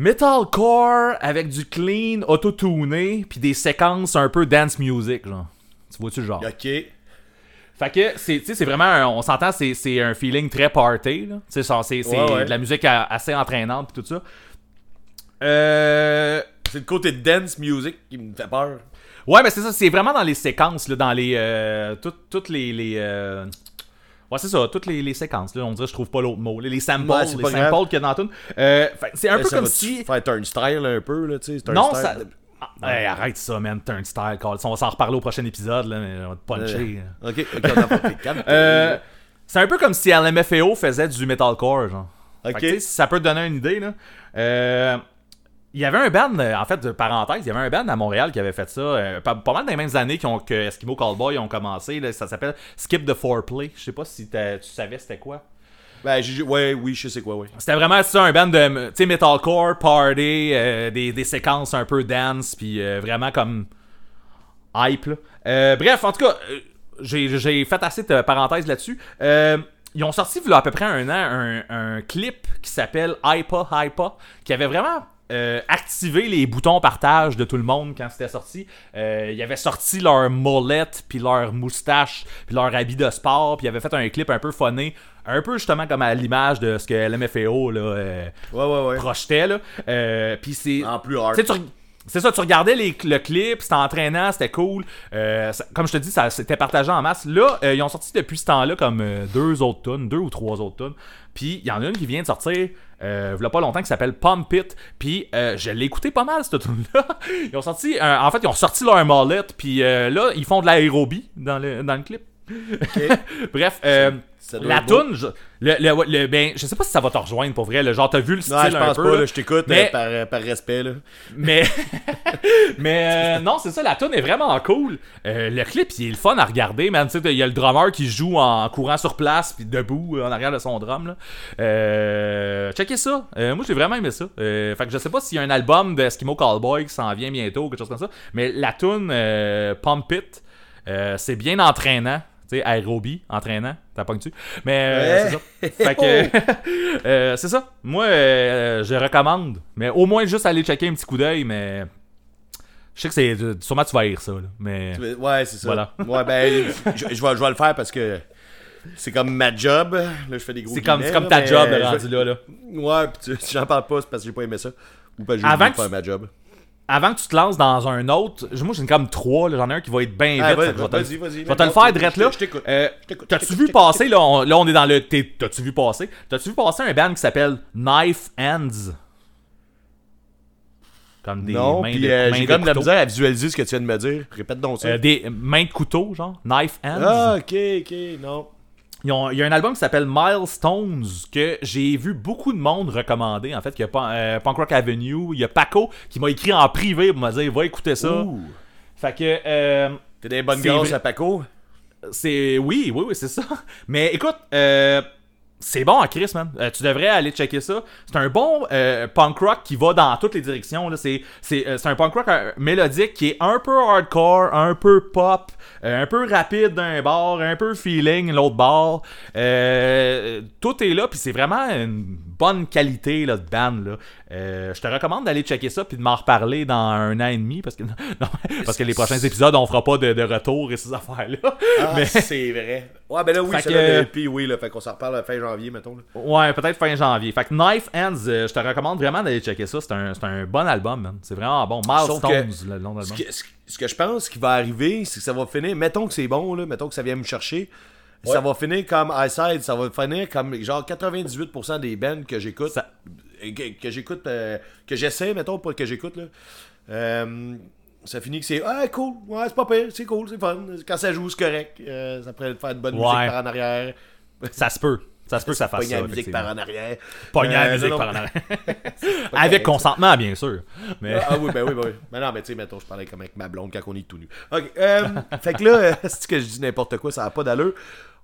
Speaker 2: metalcore avec du clean, auto-tuné, puis des séquences un peu dance music, genre. Tu vois-tu le genre?
Speaker 1: Ok.
Speaker 2: Fait que c'est, tu sais, c'est vraiment, un- on s'entend, c'est, c'est un feeling très party, là. Tu sais, ça, c'est, c'est
Speaker 1: Ouais, ouais.
Speaker 2: de la musique assez entraînante pis tout ça. Euh...
Speaker 1: C'est le côté dance music qui me fait peur.
Speaker 2: Ouais, mais c'est ça, c'est vraiment dans les séquences, là, dans les, euh, toutes, toutes les, les euh, Ouais, c'est ça, toutes les, les séquences, là, on dirait, je trouve pas l'autre mot, les samples, les
Speaker 1: pas
Speaker 2: samples qu'il y a dans tune. Euh, c'est un peu
Speaker 1: ça
Speaker 2: comme si...
Speaker 1: Faire turnstile un peu, là, tu sais? c'est
Speaker 2: Non, ça... Ah, hey, arrête ça, man, turnstile, call. On va s'en reparler au prochain épisode, là, mais on va te puncher.
Speaker 1: Euh, Ok, ok, on a pas calme.
Speaker 2: Euh, c'est un peu comme si LMFAO faisait du metalcore, genre. Fait
Speaker 1: Ok.
Speaker 2: que, ça peut te donner une idée, là. Euh, il y avait un band, euh, en fait, de parenthèse, il y avait un band à Montréal qui avait fait ça, euh, pas, pas mal dans les mêmes années qu'ils ont- que Eskimo Callboy ont commencé. là, ça s'appelle Skip the Foreplay. Je sais pas si t'as- tu savais c'était quoi.
Speaker 1: Ben, j'ai- ouais, oui, je sais quoi, oui.
Speaker 2: C'était vraiment ça, un band de tu sais, metalcore, party, euh, des, des séquences un peu dance, puis euh, vraiment comme hype. là. Euh, bref, en tout cas, j'ai j'ai fait assez de parenthèses là-dessus. Euh, ils ont sorti, il y a à peu près un an, un, un clip qui s'appelle Hypa Hypa, qui avait vraiment euh, activé les boutons partage de tout le monde quand c'était sorti. Euh, ils avaient sorti leur molette, puis leur moustache, puis leur habit de sport, puis ils avaient fait un clip un peu funné, un peu justement comme à l'image de ce que LMFAO là, euh,
Speaker 1: Ouais, ouais, ouais.
Speaker 2: projetait. Là. Euh, puis c'est.
Speaker 1: En plus hard.
Speaker 2: C'est ça, tu regardais les- le clip, c'était entraînant, c'était cool. Euh, ça- comme je te dis, ça c'était partagé en masse. Là, euh, ils ont sorti depuis ce temps-là comme euh, deux autres tunes, deux ou trois autres tunes. Puis il y en a une qui vient de sortir, euh, il y a pas longtemps, qui s'appelle Pump It. Puis euh, je l'ai écouté pas mal, cette tune-là. Ils ont sorti, euh, en fait, ils ont sorti leur mollet. Puis euh, là, ils font de l'aérobie dans le, dans le clip. Bref, euh, la tune, je, le, le- le- ben, je sais pas si ça va te rejoindre pour vrai. Le genre, t'as vu le style
Speaker 1: Non, je
Speaker 2: un
Speaker 1: pense
Speaker 2: peu.
Speaker 1: pas,
Speaker 2: là.
Speaker 1: là, je t'écoute
Speaker 2: Mais-
Speaker 1: euh, par, par respect, là.
Speaker 2: Mais, mais euh, non, c'est ça, la tune est vraiment cool. Le clip, il est le fun à regarder, man. Il y a le drummer qui joue en courant sur place, puis debout en arrière de son drum. Là. Checkez ça. Moi, j'ai vraiment aimé ça. Fait que je sais pas s'il y a un album de Eskimo Callboy qui s'en vient bientôt ou quelque chose comme ça, mais la euh, Pump It, c'est bien entraînant. Tu sais, aérobie, entraînant, t'as pas dessus. Mais euh,
Speaker 1: Ouais.
Speaker 2: c'est ça. Que, euh, c'est ça. Moi, euh, je recommande. Mais au moins juste aller checker un petit coup d'œil, mais. Je sais que c'est. Sûrement tu vas haïr ça, là. Mais.
Speaker 1: Ouais, c'est ça.
Speaker 2: Voilà.
Speaker 1: Ouais, ben, je, je vais, je vais le faire parce que c'est comme ma job. Là, je fais des gros
Speaker 2: C'est comme, ta job,
Speaker 1: je-
Speaker 2: rendu là, là.
Speaker 1: Ouais, pis tu- si j'en parle pas, c'est parce que j'ai pas aimé ça. Ou parce que j'ai
Speaker 2: tu-
Speaker 1: ma job.
Speaker 2: Avant que tu te lances dans un autre, moi j'en ai comme trois, j'en ai un qui va être bien vite.
Speaker 1: Ah, vas-
Speaker 2: fait que je vais te-
Speaker 1: vas-y, vas-y.
Speaker 2: Je vais te le faire direct là.
Speaker 1: Je t'écoute.
Speaker 2: Euh,
Speaker 1: Je je
Speaker 2: T'as-tu vu
Speaker 1: je
Speaker 2: passer, là on, là on est dans le. T'as-tu vu passer? T'as-tu vu passer un band qui s'appelle Knife Hands? Comme des
Speaker 1: Non,
Speaker 2: mains
Speaker 1: pis
Speaker 2: de,
Speaker 1: euh, j'ai comme de la misère à visualiser ce que tu viens de me dire. Répète donc ça.
Speaker 2: Euh, des mains de couteau, genre? Knife Hands?
Speaker 1: ah, ok, ok, non.
Speaker 2: Il y a un album qui s'appelle Milestones que j'ai vu beaucoup de monde recommander. En fait, il y a Punk, euh, Punk Rock Avenue. Il y a Paco qui m'a écrit en privé pour me dire va écouter ça.
Speaker 1: Ouh.
Speaker 2: Fait que euh,
Speaker 1: T'es des bonnes
Speaker 2: vrai.
Speaker 1: à Paco?
Speaker 2: c'est oui, oui, oui, c'est ça. Mais écoute, euh, c'est bon en Chris, man. Euh, tu devrais aller checker ça. C'est un bon euh, punk rock qui va dans toutes les directions. là. C'est c'est, euh, c'est un punk rock mélodique qui est un peu hardcore, un peu pop, un peu rapide d'un bord, un peu feeling l'autre bord. Tout est là, puis c'est vraiment une bonne qualité là, de band. Là. Euh, je te recommande d'aller checker ça puis de m'en reparler dans un an et demi parce que, non, parce que les prochains épisodes, on fera pas de, de retour et ces affaires-là.
Speaker 1: Ah,
Speaker 2: Mais-
Speaker 1: c'est vrai. Ouais, ben là, oui, c'est
Speaker 2: que-
Speaker 1: puis oui, là, fait qu'on s'en reparle fin janvier, mettons. Là.
Speaker 2: Ouais, peut-être fin janvier. Fait que Knife Hands, euh, je te recommande vraiment d'aller checker ça. C'est un, un bon album, man. C'est vraiment bon. Milestones,
Speaker 1: que-
Speaker 2: le nom de l'album.
Speaker 1: ce que je pense qui va arriver, c'est que ça va finir. Mettons que c'est bon, là, mettons que ça vient me chercher. Ça va finir comme Eyeside, ça va finir comme genre 98% des bands que j'écoute.
Speaker 2: Ça-
Speaker 1: Que, que j'écoute, euh, que j'essaie, mettons, pas que j'écoute, là. Euh, ça finit que c'est Ah, cool, ouais, c'est pas pire, c'est cool, c'est fun. Quand ça joue, c'est correct. Euh, ça pourrait faire de bonne
Speaker 2: Ouais.
Speaker 1: musique par en arrière.
Speaker 2: Ça se peut. Ça se peut que ça fasse ça.
Speaker 1: la musique par en arrière.
Speaker 2: Pogner la musique par en arrière. Avec consentement, bien sûr. Mais
Speaker 1: Ah oui, ben oui, ben oui. Mais non, mais tu sais, mettons, je parlais comme avec ma blonde quand on est tout nu. Ok, euh, fait que là, c'est que je dis n'importe quoi, ça n'a pas d'allure.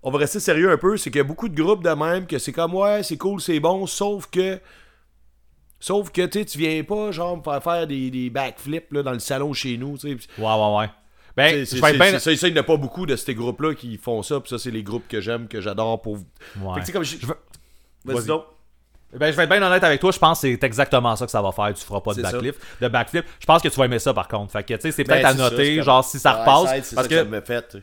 Speaker 1: On va rester sérieux un peu, c'est qu'il y a beaucoup de groupes de même que c'est comme, ouais, c'est cool, c'est bon, sauf que. Sauf que, tu tu viens pas, genre, me faire faire des, des backflips là, dans le salon chez nous, tu sais.
Speaker 2: ouais, ouais, ouais. Ben,
Speaker 1: C'est- c'est ça, ça, il n'y a pas beaucoup de ces groupes-là qui font ça, puis ça, c'est les groupes que j'aime, que j'adore pour.
Speaker 2: Ouais.
Speaker 1: Fait que, tu sais, comme je.
Speaker 2: Je veux-
Speaker 1: Vas-y donc.
Speaker 2: Ben, je vais être bien honnête avec toi, je pense que c'est exactement ça que ça va faire. Tu feras pas de backflip. De backflip. Je pense que tu vas aimer ça par contre. Fait que, tu sais, c'est
Speaker 1: Ben,
Speaker 2: peut-être à
Speaker 1: ça,
Speaker 2: noter, genre, si ça repasse.
Speaker 1: C'est
Speaker 2: parce
Speaker 1: ça que ça me fait.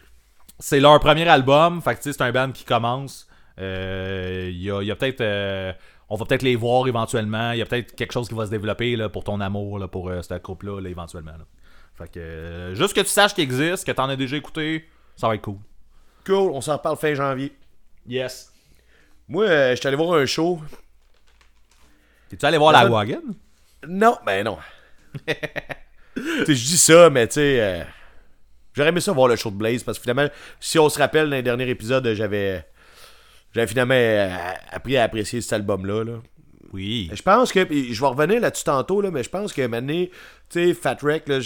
Speaker 2: C'est leur premier album. Fait que, tu sais, c'est un band qui commence. Euh, Il y a, y a peut-être. euh, on va peut-être les voir éventuellement. Il y a peut-être quelque chose qui va se développer là, pour ton amour là, pour euh, ce groupe-là, là, éventuellement. Fait que, euh, juste que tu saches qu'il existe, que t'en as déjà écouté, ça va être cool.
Speaker 1: Cool, on s'en reparle fin janvier.
Speaker 2: Yes.
Speaker 1: Moi, euh, je suis allé voir un show.
Speaker 2: T'es-tu allé voir la Wagon?
Speaker 1: Non, ben non. Tu sais, je dis ça, mais tu sais, euh, j'aurais aimé ça voir le show de Blaze parce que finalement, si on se rappelle, dans les derniers épisodes, j'avais, j'avais finalement euh, appris à apprécier cet album-là. Là.
Speaker 2: Oui.
Speaker 1: Je pense que, je vais revenir là-dessus tantôt, là, mais je pense que maintenant, tu sais, Fat Wreck, là,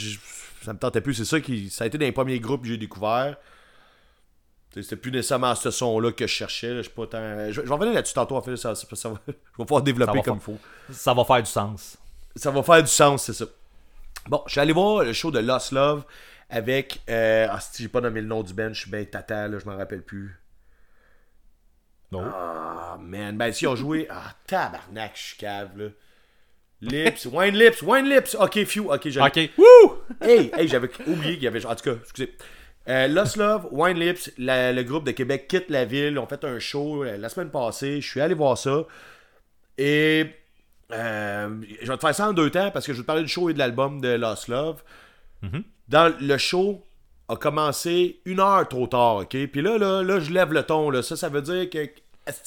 Speaker 1: ça me tentait plus. C'est ça qui, ça a été dans les premiers groupes que j'ai découvert. C'était plus nécessairement ce son-là que je cherchais. là. Je, suis pas tant... je, je vais revenir là-dessus tantôt. En fait, ça, ça- ça va- je vais pouvoir développer
Speaker 2: va
Speaker 1: comme il faut.
Speaker 2: Ça va faire du sens.
Speaker 1: Ça va faire du sens, c'est ça. Bon, je suis allé voir le show de Lost Love avec. Euh, ah, si j'ai pas nommé le nom du band, je suis bien tata, là, je m'en rappelle plus.
Speaker 2: Non.
Speaker 1: Ah, man. Ben, si on joué. Ah, tabarnak, je suis cave, là. Lips, Wine Lips, Wine Lips. Ok, few. Ok, j'avais.
Speaker 2: Ok. Wouh!
Speaker 1: Hey, hey, j'avais oublié qu'il y avait. En tout cas, excusez. Euh, Lost Love, Wine Lips, la- le groupe de Québec quitte la ville. Ils ont fait un show euh, la semaine passée. Je suis allé voir ça. Et euh, je vais te faire ça en deux temps parce que je vais te parler du show et de l'album de Lost Love. Dans le show a commencé une heure trop tard, ok? Puis là, là, là, je lève le ton. Là. Ça, ça veut dire que.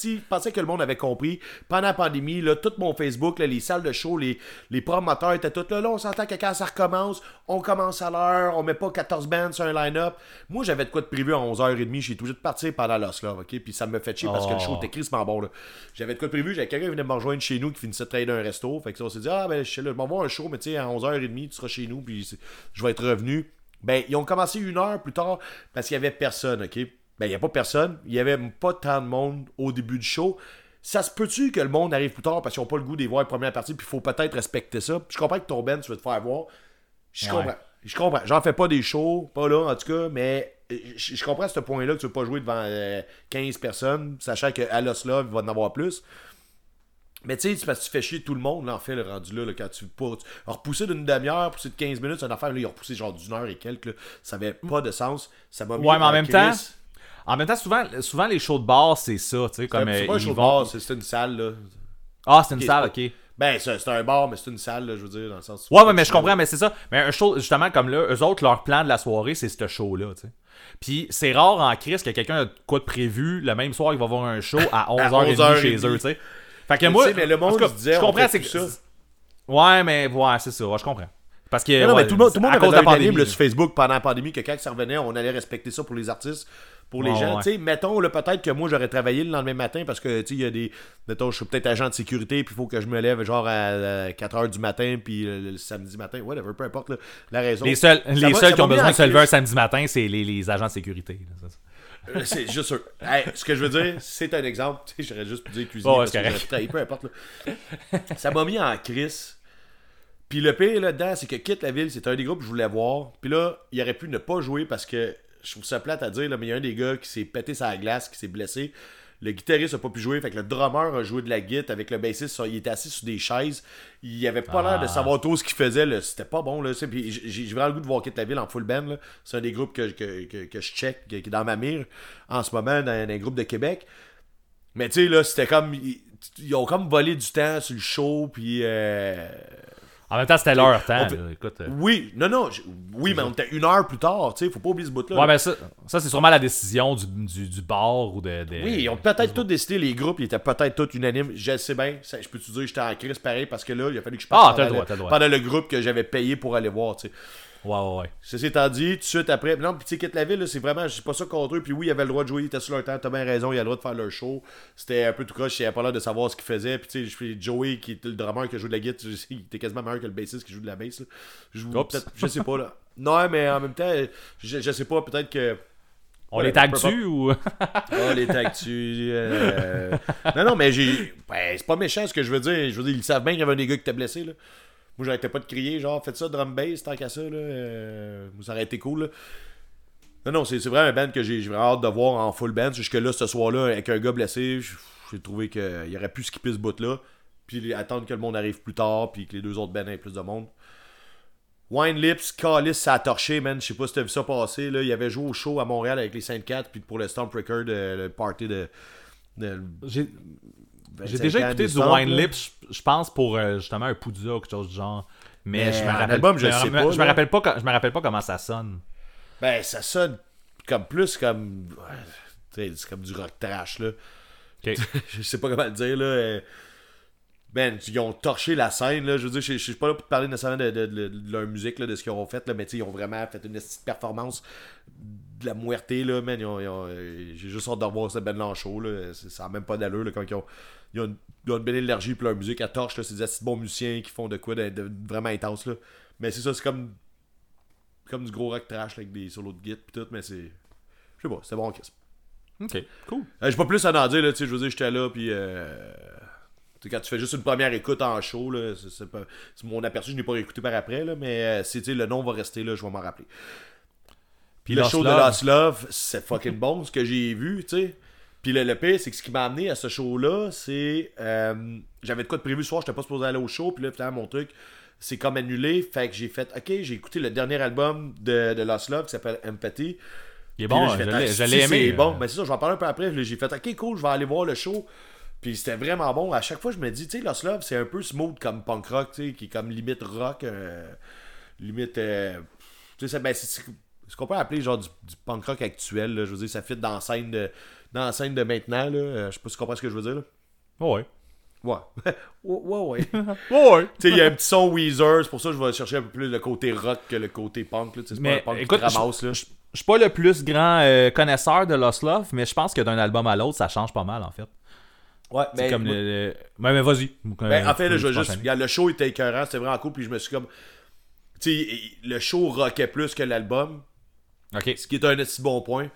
Speaker 1: Je pensais que le monde avait compris. Pendant la pandémie, là, tout mon Facebook, là, les salles de show, les, les promoteurs étaient tous là. Là, on s'entend que quand ça recommence, on commence à l'heure, on met pas 14 bands sur un line-up. Moi, j'avais de quoi de prévu à 11h30. J'ai tout de partir pendant Love, ok? Puis ça me fait chier parce que le show
Speaker 2: Oh.
Speaker 1: était crissement bon, là. J'avais de quoi de prévu. J'avais quelqu'un qui venait me rejoindre chez nous qui finissait de travailler dans un resto. Fait que ça, on s'est dit, ah, ben, je là, vais voir un show, mais tu sais, à 11h30, tu seras chez nous, puis je vais être revenu. Ben, ils ont commencé une heure plus tard parce qu'il y avait personne, ok? Ben, il n'y a pas personne. Il y avait pas tant de monde au début du show. Ça se peut-tu que le monde arrive plus tard parce qu'ils n'ont pas le goût de voir la première partie, puis il faut peut-être respecter ça? Je comprends que ton Ben, tu veux te faire voir. Je
Speaker 2: Ouais.
Speaker 1: comprends. Je comprends. J'en fais pas des shows, pas là en tout cas, mais euh, je je comprends à ce point-là que tu veux pas jouer devant euh, 15 personnes, sachant qu'à Los Love, il va en avoir plus. Mais tu sais, c'est parce que tu fais chier tout le monde, là, en fait, le rendu là, là, quand tu pas. tu- repousser d'une demi-heure, repousser de 15 minutes, c'est une affaire, là, ils ont repoussé genre d'une heure et quelques, là. Ça avait pas de sens. Ça m'a mis
Speaker 2: Ouais, mais en
Speaker 1: en
Speaker 2: même
Speaker 1: crise.
Speaker 2: temps, En même temps, souvent, souvent les shows de bar, c'est ça, tu sais, comme.
Speaker 1: C'est
Speaker 2: euh,
Speaker 1: pas un
Speaker 2: ils
Speaker 1: show de
Speaker 2: vont-
Speaker 1: bar, c'est c'est une salle, là.
Speaker 2: Ah, c'est une salle, ok.
Speaker 1: Ben, c'est c'est un bar, mais c'est une salle, là, je veux dire, dans le sens.
Speaker 2: Ouais, ouais, mais je comprends, mais c'est ça. Mais un show, justement, comme là, eux autres, leur plan de la soirée, c'est ce show-là, tu sais. Puis c'est rare en crise que quelqu'un a de quoi de prévu le même soir, il va avoir un show à 11h30
Speaker 1: 11h30.
Speaker 2: chez eux, tu sais. Fait que
Speaker 1: Mais
Speaker 2: moi.
Speaker 1: tu sais, mais le monde
Speaker 2: cas,
Speaker 1: disait,
Speaker 2: je comprends, c'est que.
Speaker 1: ça.
Speaker 2: Ouais, mais ouais, c'est ça, ouais, je comprends. Parce que.
Speaker 1: Non, non,
Speaker 2: ouais,
Speaker 1: mais tout le monde, tout le monde
Speaker 2: à
Speaker 1: avait
Speaker 2: cause de la pandémie.
Speaker 1: là, sur Facebook pendant la pandémie que quand ça revenait, on allait respecter ça pour les artistes, pour les gens.
Speaker 2: ouais.
Speaker 1: Tu sais, mettons, là, peut-être que moi, j'aurais travaillé le lendemain matin parce que, tu sais, il y a des. Mettons, je suis peut-être agent de sécurité, puis il faut que je me lève genre à 4 h du matin, puis le, le samedi matin, whatever, peu importe là, la raison.
Speaker 2: Les seuls,
Speaker 1: Ça
Speaker 2: les seuls qui ont besoin de se lever un samedi matin, c'est les, les agents de sécurité. là, ça, ça.
Speaker 1: Euh, C'est juste sûr. Hey, ce que je veux dire, c'est un exemple. Tu sais, j'aurais juste pu dire cuisiner. Parce que trahi, peu importe. là. Ça m'a mis en crise. Puis le pire là-dedans, c'est que Quitte la ville, c'est un des groupes que je voulais voir. Puis là, il aurait pu ne pas jouer parce que je trouve ça plate à dire, là, mais il y a un des gars qui s'est pété sa glace, qui s'est blessé. Le guitariste a pas pu jouer, fait que le drummer a joué de la guitare avec le bassiste. Il était assis sur des chaises. Il avait pas l'air de savoir tout ce qu'il faisait. C'était pas bon. Là. Puis j'ai vraiment le goût de voir Quitte la ville en full band. C'est un des groupes que, que, que, que je check, qui est dans ma mire en ce moment, dans un groupe de Québec. Mais tu sais, là, c'était comme. Ils, ils ont comme volé du temps sur le show, puis. euh,
Speaker 2: En même temps, c'était leur temps. là, Écoute. euh.
Speaker 1: Oui, non, non, oui, mais on était une heure plus tard, tu sais, faut pas oublier ce bout-là.
Speaker 2: Ouais,
Speaker 1: là.
Speaker 2: ben ça, ça c'est sûrement la décision du, du, du bar ou de. de-
Speaker 1: Oui, ils ont peut-être tous décidé, les groupes, ils étaient peut-être tous unanimes. Je sais bien, ça- je peux te dire, j'étais en crise pareil parce que là, il a fallu que je
Speaker 2: Ah,
Speaker 1: parte
Speaker 2: le
Speaker 1: pendant,
Speaker 2: droit, le droit.
Speaker 1: pendant le groupe que j'avais payé pour aller voir, tu sais.
Speaker 2: Ouais, ouais, ouais.
Speaker 1: Ceci étant dit, tout de suite après, non, puis tu sais, quitte la ville, là, c'est vraiment, je suis pas ça contre eux, puis oui, ils avaient le droit de jouer, ils étaient sur leur temps, t'as bien raison, ils avaient le droit de faire leur show. C'était un peu tout croche, ils avaient pas l'air de savoir ce qu'ils faisaient, puis tu sais, je fais Joey, qui est le drummer qui joue de la guitare, il était quasiment meilleur que le bassiste qui joue de la bass. Je, je sais pas, là. Non, mais en même temps, je, je sais pas, peut-être que.
Speaker 2: On
Speaker 1: Ouais,
Speaker 2: les tag dessus ou?
Speaker 1: Oh, les tactus. euh, Non, non, mais j'ai. Ben, c'est pas méchant ce que je veux dire. Je veux dire, ils savent bien qu'il y avait un des gars qui était blessé, là. Moi, j'arrêtais pas de crier, genre, faites ça, drum bass, tant qu'à ça, là. euh, Ça aurait été cool, là. Non, non, c'est vraiment un band que j'ai vraiment hâte de voir en full band. Jusque-là, ce soir-là, avec un gars blessé, j'ai trouvé qu'il aurait pu skipper ce bout-là. Puis attendre que le monde arrive plus tard, puis que les deux autres bands aient plus de monde. Wine Lips, Calis, ça a torché, man. Je sais pas si t'as vu ça passer. Là. Il avait joué au show à Montréal avec les 5-4, puis pour le Stomp Record, euh, le party de. de
Speaker 2: J'ai
Speaker 1: 25
Speaker 2: j'ai déjà écouté du Wine. Lips, je- pense, pour euh, justement un Poudza ou quelque chose du genre. Mais,
Speaker 1: Mais
Speaker 2: je me rappelle,
Speaker 1: album, je
Speaker 2: me-
Speaker 1: sais
Speaker 2: me-
Speaker 1: pas,
Speaker 2: Je me rappelle pas, co- je me rappelle pas comment ça sonne.
Speaker 1: Ben, ça sonne comme plus comme. C'est comme du rock trash, là.
Speaker 2: Ok.
Speaker 1: je sais pas comment le dire, là. Ben, ils ont torché la scène, là. Je veux dire, je je suis pas là pour te parler nécessairement de, de- de- de leur musique, là, de ce qu'ils ont fait, là, mais tu sais, ils ont vraiment fait une petite performance de la muerte, là, man. Euh, J'ai juste hâte de revoir cette band en show, là. C'est- Ça a même pas d'allure, là, quand ils ont. Ils ont une, ils ont une belle énergie pour leur musique à torche, là. C'est des assez bons musiciens qui font de quoi de, de vraiment intense, là. Mais c'est ça, c'est comme. Comme du gros rock trash, là, avec des solos de guitare pis tout, mais c'est. Je sais pas, c'était bon, Chris.
Speaker 2: Ok, cool.
Speaker 1: Euh, J'ai pas plus à en dire, là, tu sais, je veux dire, j'étais là, puis euh, tu sais, quand tu fais juste une première écoute en show, là, c'est, c'est pas, c'est mon aperçu, je n'ai pas réécouté par après, là, mais euh, c'est, le nom va rester là, je vais m'en rappeler.
Speaker 2: Puis
Speaker 1: le show de Lost Love, c'est fucking bon, ce que j'ai vu, tu sais. Puis le, le pire, c'est que ce qui m'a amené à ce show-là, c'est. euh, j'avais de quoi de prévu ce soir, j'étais pas supposé aller au show, puis là, finalement, mon truc, c'est comme annulé. Fait que j'ai fait, ok, j'ai écouté le dernier album de, de Lost Love qui s'appelle Empathy.
Speaker 2: Il est bon,
Speaker 1: là, fait, ah,
Speaker 2: je
Speaker 1: si,
Speaker 2: l'ai aimé.
Speaker 1: C'est bon,
Speaker 2: euh.
Speaker 1: mais c'est ça, je vais en parler un peu après. J'ai fait, ok, cool, je vais aller voir le show. Puis c'était vraiment bon. À chaque fois, je me dis, tu sais, Lost Love, c'est un peu smooth comme punk rock, tu sais, qui est comme limite rock, euh, limite. euh, tu sais, ben, c'est ce qu'on peut appeler genre du, du punk rock actuel. là. Je veux dire, ça fit dans la scène de, dans la scène de maintenant. Là. Euh, je sais pas si tu comprends ce que je veux dire. Là.
Speaker 2: Ouais.
Speaker 1: Ouais. ouais, ouais, ouais.
Speaker 2: Ouais.
Speaker 1: tu sais, il y a un petit son Weezer, c'est pour ça que je vais chercher un peu plus le côté rock que le côté punk. là. C'est pas un punk
Speaker 2: écoute,
Speaker 1: qui ramasse. Là.
Speaker 2: Je suis pas le plus grand euh, connaisseur de Lost Love, mais je pense que d'un album à l'autre, ça change pas mal en fait.
Speaker 1: Ouais, mais
Speaker 2: comme
Speaker 1: moi-
Speaker 2: le. mais vas-y.
Speaker 1: Ben, en fait, là, je
Speaker 2: vais
Speaker 1: juste. Regarde, le show était écœurant, c'était vraiment cool, puis je me suis comme. Tu sais, le show rockait plus que l'album,
Speaker 2: Ok.
Speaker 1: ce qui est un assez bon point.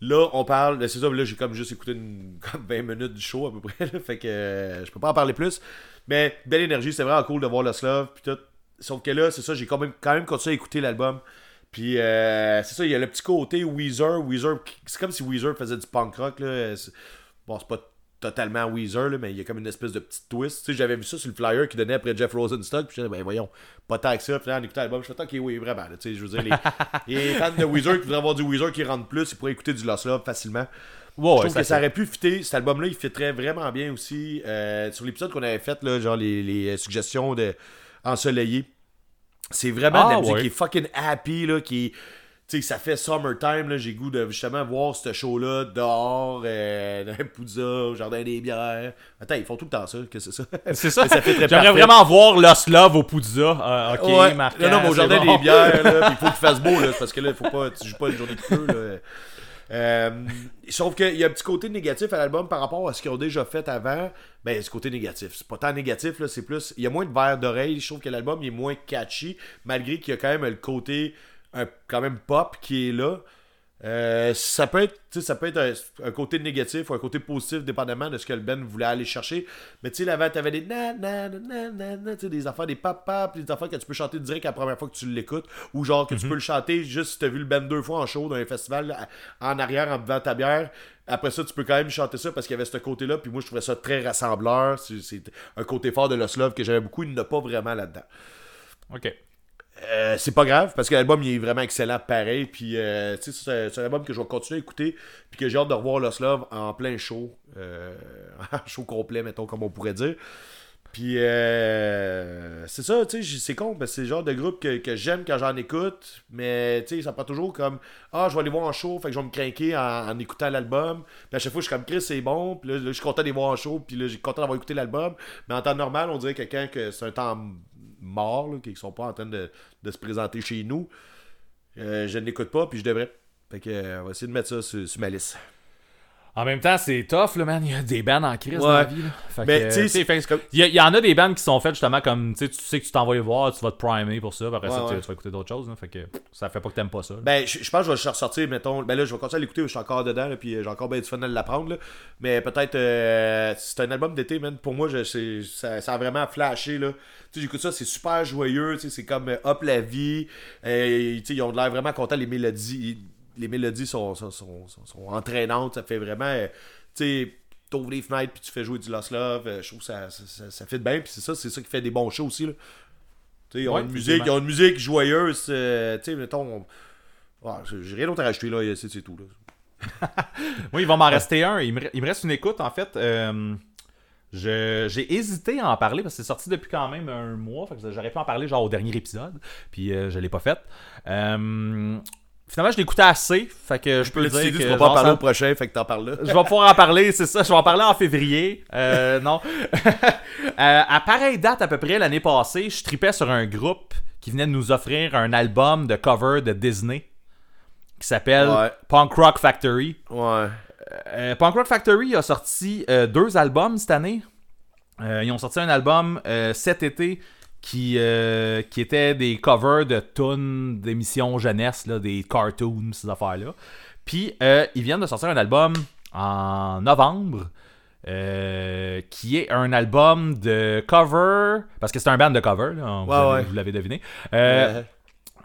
Speaker 1: Là, on parle. C'est ça, là, j'ai comme juste écouté une, comme 20 minutes du show à peu près, fait que euh, je peux pas en parler plus. Mais belle énergie, c'était vraiment cool de voir le Love, puis tout. Sauf que là, c'est ça, j'ai quand même, quand même continué à écouter l'album. Puis euh, c'est ça, il y a le petit côté Weezer. Weezer, c'est comme si Weezer faisait du punk rock. Là. C'est- Bon, c'est pas totalement Weezer, là, mais il y a comme une espèce de petite twist. Tu sais, j'avais vu ça sur le flyer qui donnait après Jeff Rosenstock. Puis je disais, ben voyons, pas tant que ça. Puis là, en écoutant l'album, je fais, ok, oui, vraiment. là, tu sais, je veux dire, les, les fans de Weezer qui voudraient avoir du Weezer qui rentre plus, ils pourraient écouter du Lost Love facilement. Je trouve
Speaker 2: ça
Speaker 1: que ça aurait pu fitter. Cet album-là, il fitterait vraiment bien aussi. euh, sur l'épisode qu'on avait fait, là, genre les, les suggestions de. C'est vraiment de la
Speaker 2: Ah,
Speaker 1: musique
Speaker 2: ouais.
Speaker 1: qui est fucking happy, là, qui sais, ça fait summertime, là. J'ai goût de justement voir ce show-là dehors, euh, dans au jardin des bières. Attends, ils font tout le temps ça. Que c'est ça?
Speaker 2: C'est ça.
Speaker 1: Ça
Speaker 2: J'aimerais vraiment voir Lost Love au Poudza. Ah, ok,
Speaker 1: Ouais. Non, non, mais au jardin
Speaker 2: bon.
Speaker 1: des bières, là, il faut qu'il fasse beau, là, parce que là, il faut pas, tu joues pas une journée de feu, là. Euh, sauf qu'il y a un petit côté négatif à l'album par rapport à ce qu'ils ont déjà fait avant. Ben, ce côté négatif. C'est pas tant négatif, là, c'est plus. Il y a moins de verre d'oreille. Je trouve que l'album est moins catchy, malgré qu'il y a quand même le côté un- quand même pop qui est là. Euh, ça peut être, ça peut être un, un côté négatif ou un côté positif, dépendamment de ce que le Ben voulait aller chercher. Mais tu sais, là-bas, t'avais des na na na na na des affaires, des papa, puis des affaires que tu peux chanter direct la première fois que tu l'écoutes, ou genre que tu peux le chanter juste si t'as vu le Ben deux fois en show dans un festival à- en arrière en buvant ta bière. Après ça, tu peux quand même chanter ça parce qu'il y avait ce côté-là. Puis moi, je trouvais ça très rassembleur. C'est un côté fort de Lost Love que j'aimais beaucoup. Il n'a pas vraiment là-dedans.
Speaker 2: Ok.
Speaker 1: Euh, c'est pas grave parce que l'album il est vraiment excellent pareil. Puis euh, c'est un album que je vais continuer à écouter. Puis que j'ai hâte de revoir Lost Love en plein show. Euh, en show complet, mettons, comme on pourrait dire. Puis c'est ça, tu sais, c'est con, parce que c'est le genre de groupe que, que j'aime quand j'en écoute, mais tu sais, ça prend toujours comme Ah, je vais aller voir en show, fait que je vais me craquer en, en écoutant l'album. Puis à chaque fois, je suis comme Chris, c'est bon, puis là, je suis content de les voir en show, puis là, suis content d'avoir écouté l'album. Mais en temps normal, on dirait quelqu'un que c'est un temps mort, là, qu'ils sont pas en train de, se présenter chez nous. Euh, je ne l'écoute pas, puis je devrais. Fait que, euh, on va essayer de mettre ça sur, sur ma liste.
Speaker 2: En même temps, c'est tough, là, man. Il y a des bands en crise dans la vie. Là. Fait
Speaker 1: Mais, tu sais,
Speaker 2: euh,
Speaker 1: comme-
Speaker 2: il y, en a des bands qui sont faites justement comme, tu sais, que tu t'en vas y voir, tu vas te primer pour ça, puis après
Speaker 1: Ouais,
Speaker 2: ça, tu-
Speaker 1: ouais.
Speaker 2: tu vas écouter d'autres choses. là. fait que ça fait pas que t'aimes pas ça. là.
Speaker 1: Ben, je, pense que je vais le ressortir, mettons. Ben là, je vais continuer à l'écouter, je suis encore dedans, là, puis euh, j'ai encore bien du fun à l'apprendre. Mais peut-être, euh, c'est un album d'été, man. Pour moi, je, ça, ça a vraiment flashé, là. Tu sais, j'écoute ça, c'est super joyeux, tu sais, c'est comme euh, hop la vie. Euh, tu sais, ils ont l'air vraiment contents, les mélodies. Les mélodies sont, sont, sont, sont- sont entraînantes, ça fait vraiment. euh, tu sais, t'ouvres les fenêtres, puis tu fais jouer du Lost Love. euh, je trouve que ça, ça, ça, ça fit bien, puis c'est ça, c'est ça qui fait des bons shows aussi, là. Tu sais, ils ont
Speaker 2: Ouais,
Speaker 1: une musique, ils ont une musique joyeuse, euh, tu sais, mettons. on- Ouais, j'ai- rien d'autre à rajouter là, c'est tout. Là.
Speaker 2: Moi, il va m'en rester un. Il me, il me reste une écoute, en fait. Euh, je- J'ai hésité à en parler parce que c'est sorti depuis quand même un mois. Fait que j'aurais pu en parler genre au dernier épisode. Puis euh, je l'ai pas fait. Euh, finalement, je l'écoutais assez. Fait que je peux
Speaker 1: Là,
Speaker 2: dire que
Speaker 1: tu vas pas en parler au prochain, fait que t'en parles là.
Speaker 2: je vais pouvoir en parler, c'est ça. Je vais en parler en février. Euh, non. Euh, à pareille date, à peu près, l'année passée, je tripais sur un groupe qui venait de nous offrir un album de cover de Disney qui s'appelle
Speaker 1: Ouais.
Speaker 2: Punk Rock Factory.
Speaker 1: Ouais.
Speaker 2: Euh, Punk Rock Factory a sorti deux albums cette année. Ils ont sorti un album cet été qui, euh, qui était des covers de tunes d'émissions jeunesse, là, des cartoons, ces affaires-là. Puis euh, ils viennent de sortir un album en novembre. euh, qui est un album de cover parce que c'est un band de cover là, vous,
Speaker 1: Ouais,
Speaker 2: avez-
Speaker 1: ouais.
Speaker 2: vous l'avez deviné euh,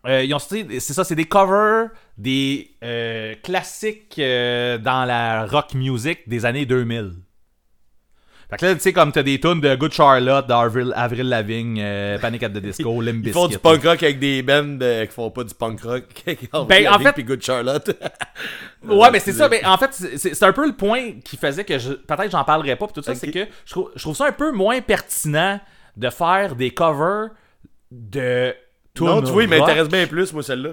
Speaker 2: ils ont sorti, c'est ça, c'est des covers des euh, classiques euh, dans la rock music des années 2000. Fait que là, tu sais, comme t'as des tunes de Good Charlotte, d'Avril Avril Lavigne, euh, Panic at the Disco, Limp
Speaker 1: Ils font du punk rock avec des bands euh, qui font pas du punk rock.
Speaker 2: Ben, en fait-
Speaker 1: puis Good Charlotte.
Speaker 2: Ouais, mais c'est ça. Mais en fait, c'est un peu le point qui faisait que je- peut-être j'en parlerai pas. Puis tout ça, c'est que je trouve, je trouve ça un peu moins pertinent de faire des covers de
Speaker 1: non, tu vois, il m'intéresse bien plus, moi, celle-là.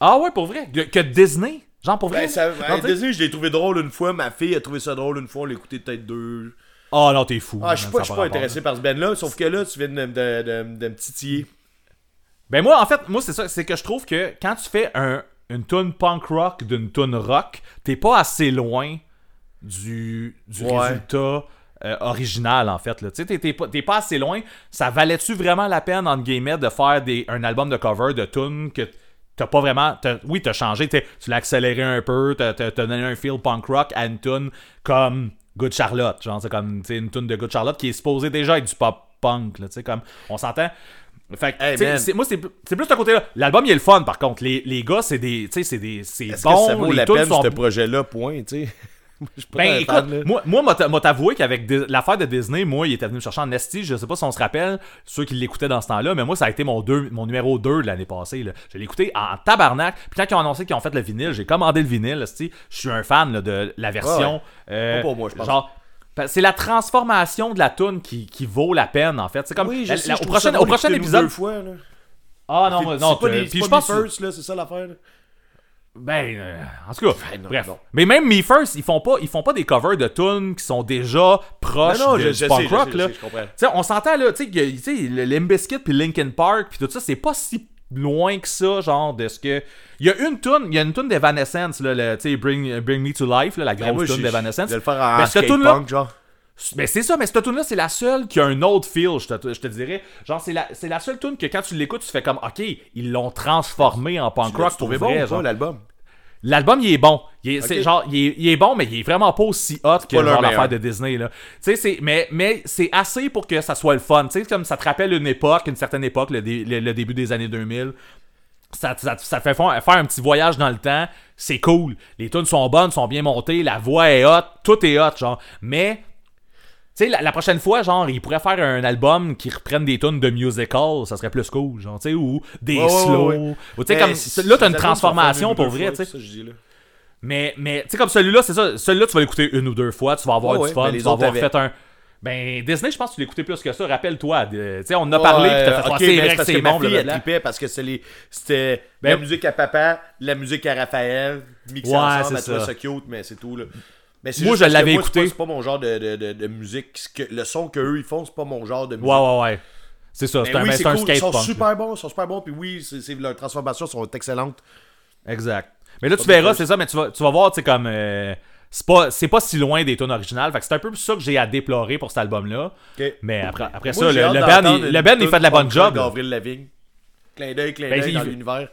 Speaker 2: Ah ouais, pour vrai? Que, Disney? Genre pour vrai?
Speaker 1: Ben, ça,
Speaker 2: Non,
Speaker 1: ben, Disney, je l'ai trouvé drôle une fois. Ma fille a trouvé ça drôle une fois. On l'a écouté peut-être deux.
Speaker 2: Ah non, t'es fou.
Speaker 1: Ah, je suis pas, pas intéressé par ce band-là. Sauf que là, tu viens de, de, de- de me titiller.
Speaker 2: Ben moi, en fait, moi c'est ça, c'est que je trouve que quand tu fais un, une tune punk rock d'une tune rock, t'es pas assez loin du, du
Speaker 1: Ouais.
Speaker 2: résultat euh, original en fait. Tu sais, t'es- pas, pas assez loin. Ça valait-tu vraiment la peine entre guillemets de faire des, un album de cover de tunes que t'as pas vraiment. t'as- oui, t'as changé, tu l'as accéléré un peu, t'as donné un feel punk rock à une tune comme Good Charlotte. Genre, c'est comme une tune de Good Charlotte qui est supposée déjà être du pop punk. Là, tu sais, comme, on s'entend? Fait que,
Speaker 1: Hey,
Speaker 2: c'est- moi, c'est c'est plus ce côté-là. L'album, il est le fun, par contre. Les, les gars, c'est des. Tu sais, c'est des. C'est
Speaker 1: Est-ce
Speaker 2: bon.
Speaker 1: que ça vaut la peine,
Speaker 2: sont
Speaker 1: ce projet-là, point, tu sais?
Speaker 2: Ben écoute,
Speaker 1: fan,
Speaker 2: moi, moi m'a t'a- m'a t'avoué qu'avec l'affaire de Disney, moi, il était venu me chercher en esti. Je sais pas si on se rappelle, ceux qui l'écoutaient dans ce temps-là, mais moi, ça a été mon, deux, mon numéro 2 de l'année passée. Là. Je l'ai écouté en tabarnak. Puis quand ils ont annoncé qu'ils ont fait le vinyle, j'ai commandé le vinyle. Je suis un fan là, de la version. euh,
Speaker 1: Pas pour moi, je pense.
Speaker 2: Genre. C'est la transformation de la tune qui, qui vaut la peine, en fait. C'est comme.
Speaker 1: Oui,
Speaker 2: la- la- au prochain, au prochain épisode.
Speaker 1: deux fois.
Speaker 2: Ah non, non. puis je pense.
Speaker 1: c'est ça l'affaire.
Speaker 2: Ben, euh, en tout cas,
Speaker 1: Ben non,
Speaker 2: bref.
Speaker 1: non.
Speaker 2: Mais même Me First, ils font pas, ils font pas des covers de tunes qui sont déjà proches
Speaker 1: Non, non,
Speaker 2: de,
Speaker 1: je-
Speaker 2: du
Speaker 1: je
Speaker 2: punk
Speaker 1: sais, je
Speaker 2: rock
Speaker 1: sais,
Speaker 2: là.
Speaker 1: je sais, je
Speaker 2: on s'entend là, tu sais, Bizkit puis Linkin Park puis tout ça, c'est pas si loin que ça, genre de ce que. Il y a une tune, il y a une tune d'Evanescence là, le- tu sais, Bring, Bring Me to Life, là, la
Speaker 1: Ben, moi,
Speaker 2: grosse
Speaker 1: je-
Speaker 2: tune
Speaker 1: je-
Speaker 2: d'Evanescence.
Speaker 1: Je vais le faire en
Speaker 2: Ben,
Speaker 1: skate punk, genre.
Speaker 2: Mais c'est ça, mais cette tune là c'est la seule qui a un autre feel, je te, je te dirais. Genre, c'est la, c'est la seule tune que quand tu l'écoutes, tu fais comme, ok, ils l'ont transformé en punk rock pour vrai,
Speaker 1: bon, l'album?
Speaker 2: L'album, il est bon. Il est, genre, il est, il est bon, mais il est vraiment pas aussi hot que l'affaire de Disney, là. Tu sais, c'est, mais, mais c'est assez pour que ça soit le fun. Tu sais, comme ça te rappelle une époque, une certaine époque, le, dé- le- le début des années 2000. Ça, ça, ça te fait faire, faire un petit voyage dans le temps. C'est cool. Les tunes sont bonnes, sont bien montées, la voix est hot, tout est hot, genre. Mais tu sais, la, la prochaine fois, genre, ils pourraient faire un album qui reprenne des tunes de musical, ça serait plus cool, genre, tu sais, ou des
Speaker 1: ouais,
Speaker 2: slow.
Speaker 1: ouais.
Speaker 2: Ou tu sais,
Speaker 1: Mais
Speaker 2: comme,
Speaker 1: c'est-
Speaker 2: là, t'as une transformation pour vrai, tu sais. Mais, mais tu sais, comme celui-là, c'est ça. Celui-là, tu vas l'écouter une ou deux fois, tu vas avoir du
Speaker 1: ouais,
Speaker 2: fun,
Speaker 1: les
Speaker 2: tu vas avoir
Speaker 1: avaient-
Speaker 2: fait un. Ben, Disney, je pense que tu l'écoutais plus que ça. Rappelle-toi. Tu sais, on en a parlé,
Speaker 1: Ouais,
Speaker 2: puis t'as fait
Speaker 1: ok,
Speaker 2: Ah, c'est vrai que c'est bon,
Speaker 1: elle tripait parce que c'était
Speaker 2: Ben-
Speaker 1: la musique à papa, la musique à Raphaël, mixée
Speaker 2: Ouais,
Speaker 1: ensemble, elle trouvait
Speaker 2: ça
Speaker 1: cute, mais c'est tout, là. Mais c'est
Speaker 2: Moi, je l'avais
Speaker 1: c'est
Speaker 2: écouté.
Speaker 1: pas- C'est pas mon genre de, de, de, de musique. Que- le son qu'eux, ils font, c'est pas mon genre de musique.
Speaker 2: Ouais, ouais, ouais. C'est ça, c'est un,
Speaker 1: oui, c'est
Speaker 2: c'est un.
Speaker 1: Ils sont
Speaker 2: punk. là.
Speaker 1: super bons, ils sont super bons, puis oui, c'est, c'est- leurs transformations sont excellentes.
Speaker 2: Exact. Mais là, tu verras, c'est ça, mais tu vas, tu vas voir, tu sais, comme. euh, c'est pas, c'est pas si loin des tunes originales. Fait que c'est un peu ça que j'ai à déplorer pour cet album-là. Mais après, après
Speaker 1: Moi,
Speaker 2: ça, le, le band, il,
Speaker 1: une
Speaker 2: le band, il fait de la bonne job.
Speaker 1: Clin d'œil, clin
Speaker 2: Ben,
Speaker 1: d'œil
Speaker 2: il-
Speaker 1: dans l'univers.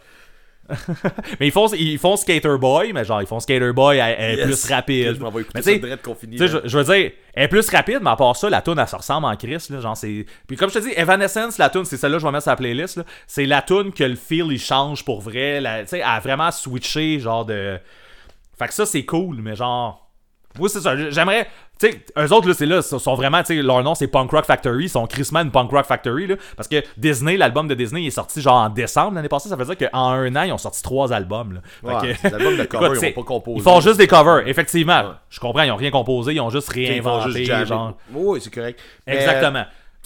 Speaker 2: Mais ils font, ils font Skater Boy, mais genre, ils font Skater Boy, elle, elle est
Speaker 1: Yes.
Speaker 2: plus rapide.
Speaker 1: Je m'en vais écouter
Speaker 2: Mais
Speaker 1: ça
Speaker 2: je, je veux dire, elle est plus rapide, mais à part ça, la tune elle se ressemble en Chris, là, genre c'est. Puis comme je te dis, Evanescence, la tune, c'est celle-là que je vais mettre sur la playlist, là. C'est la tune que le feel il change pour vrai, la- tu sais, elle a vraiment switché, genre de. Fait que ça c'est cool, mais genre. Oui, c'est ça. J'aimerais. Tu sais, eux autres, là, c'est là, sont vraiment, tu sais, leur nom, c'est Punk Rock Factory. Ils sont Chris Man Punk Rock Factory, là. Parce que Disney, l'album de Disney, il est sorti genre en décembre l'année passée. Ça veut dire qu'en un an, ils ont sorti trois albums, là. Fait
Speaker 1: Ouais,
Speaker 2: que-
Speaker 1: les albums de cover,
Speaker 2: Écoute,
Speaker 1: ils ont pas composé.
Speaker 2: Ils font juste des covers, effectivement.
Speaker 1: Ouais.
Speaker 2: Je comprends, ils ont rien composé, ils ont juste
Speaker 1: Ils
Speaker 2: réinventé,
Speaker 1: juste jammer.
Speaker 2: genre.
Speaker 1: Oui, c'est correct. Mais,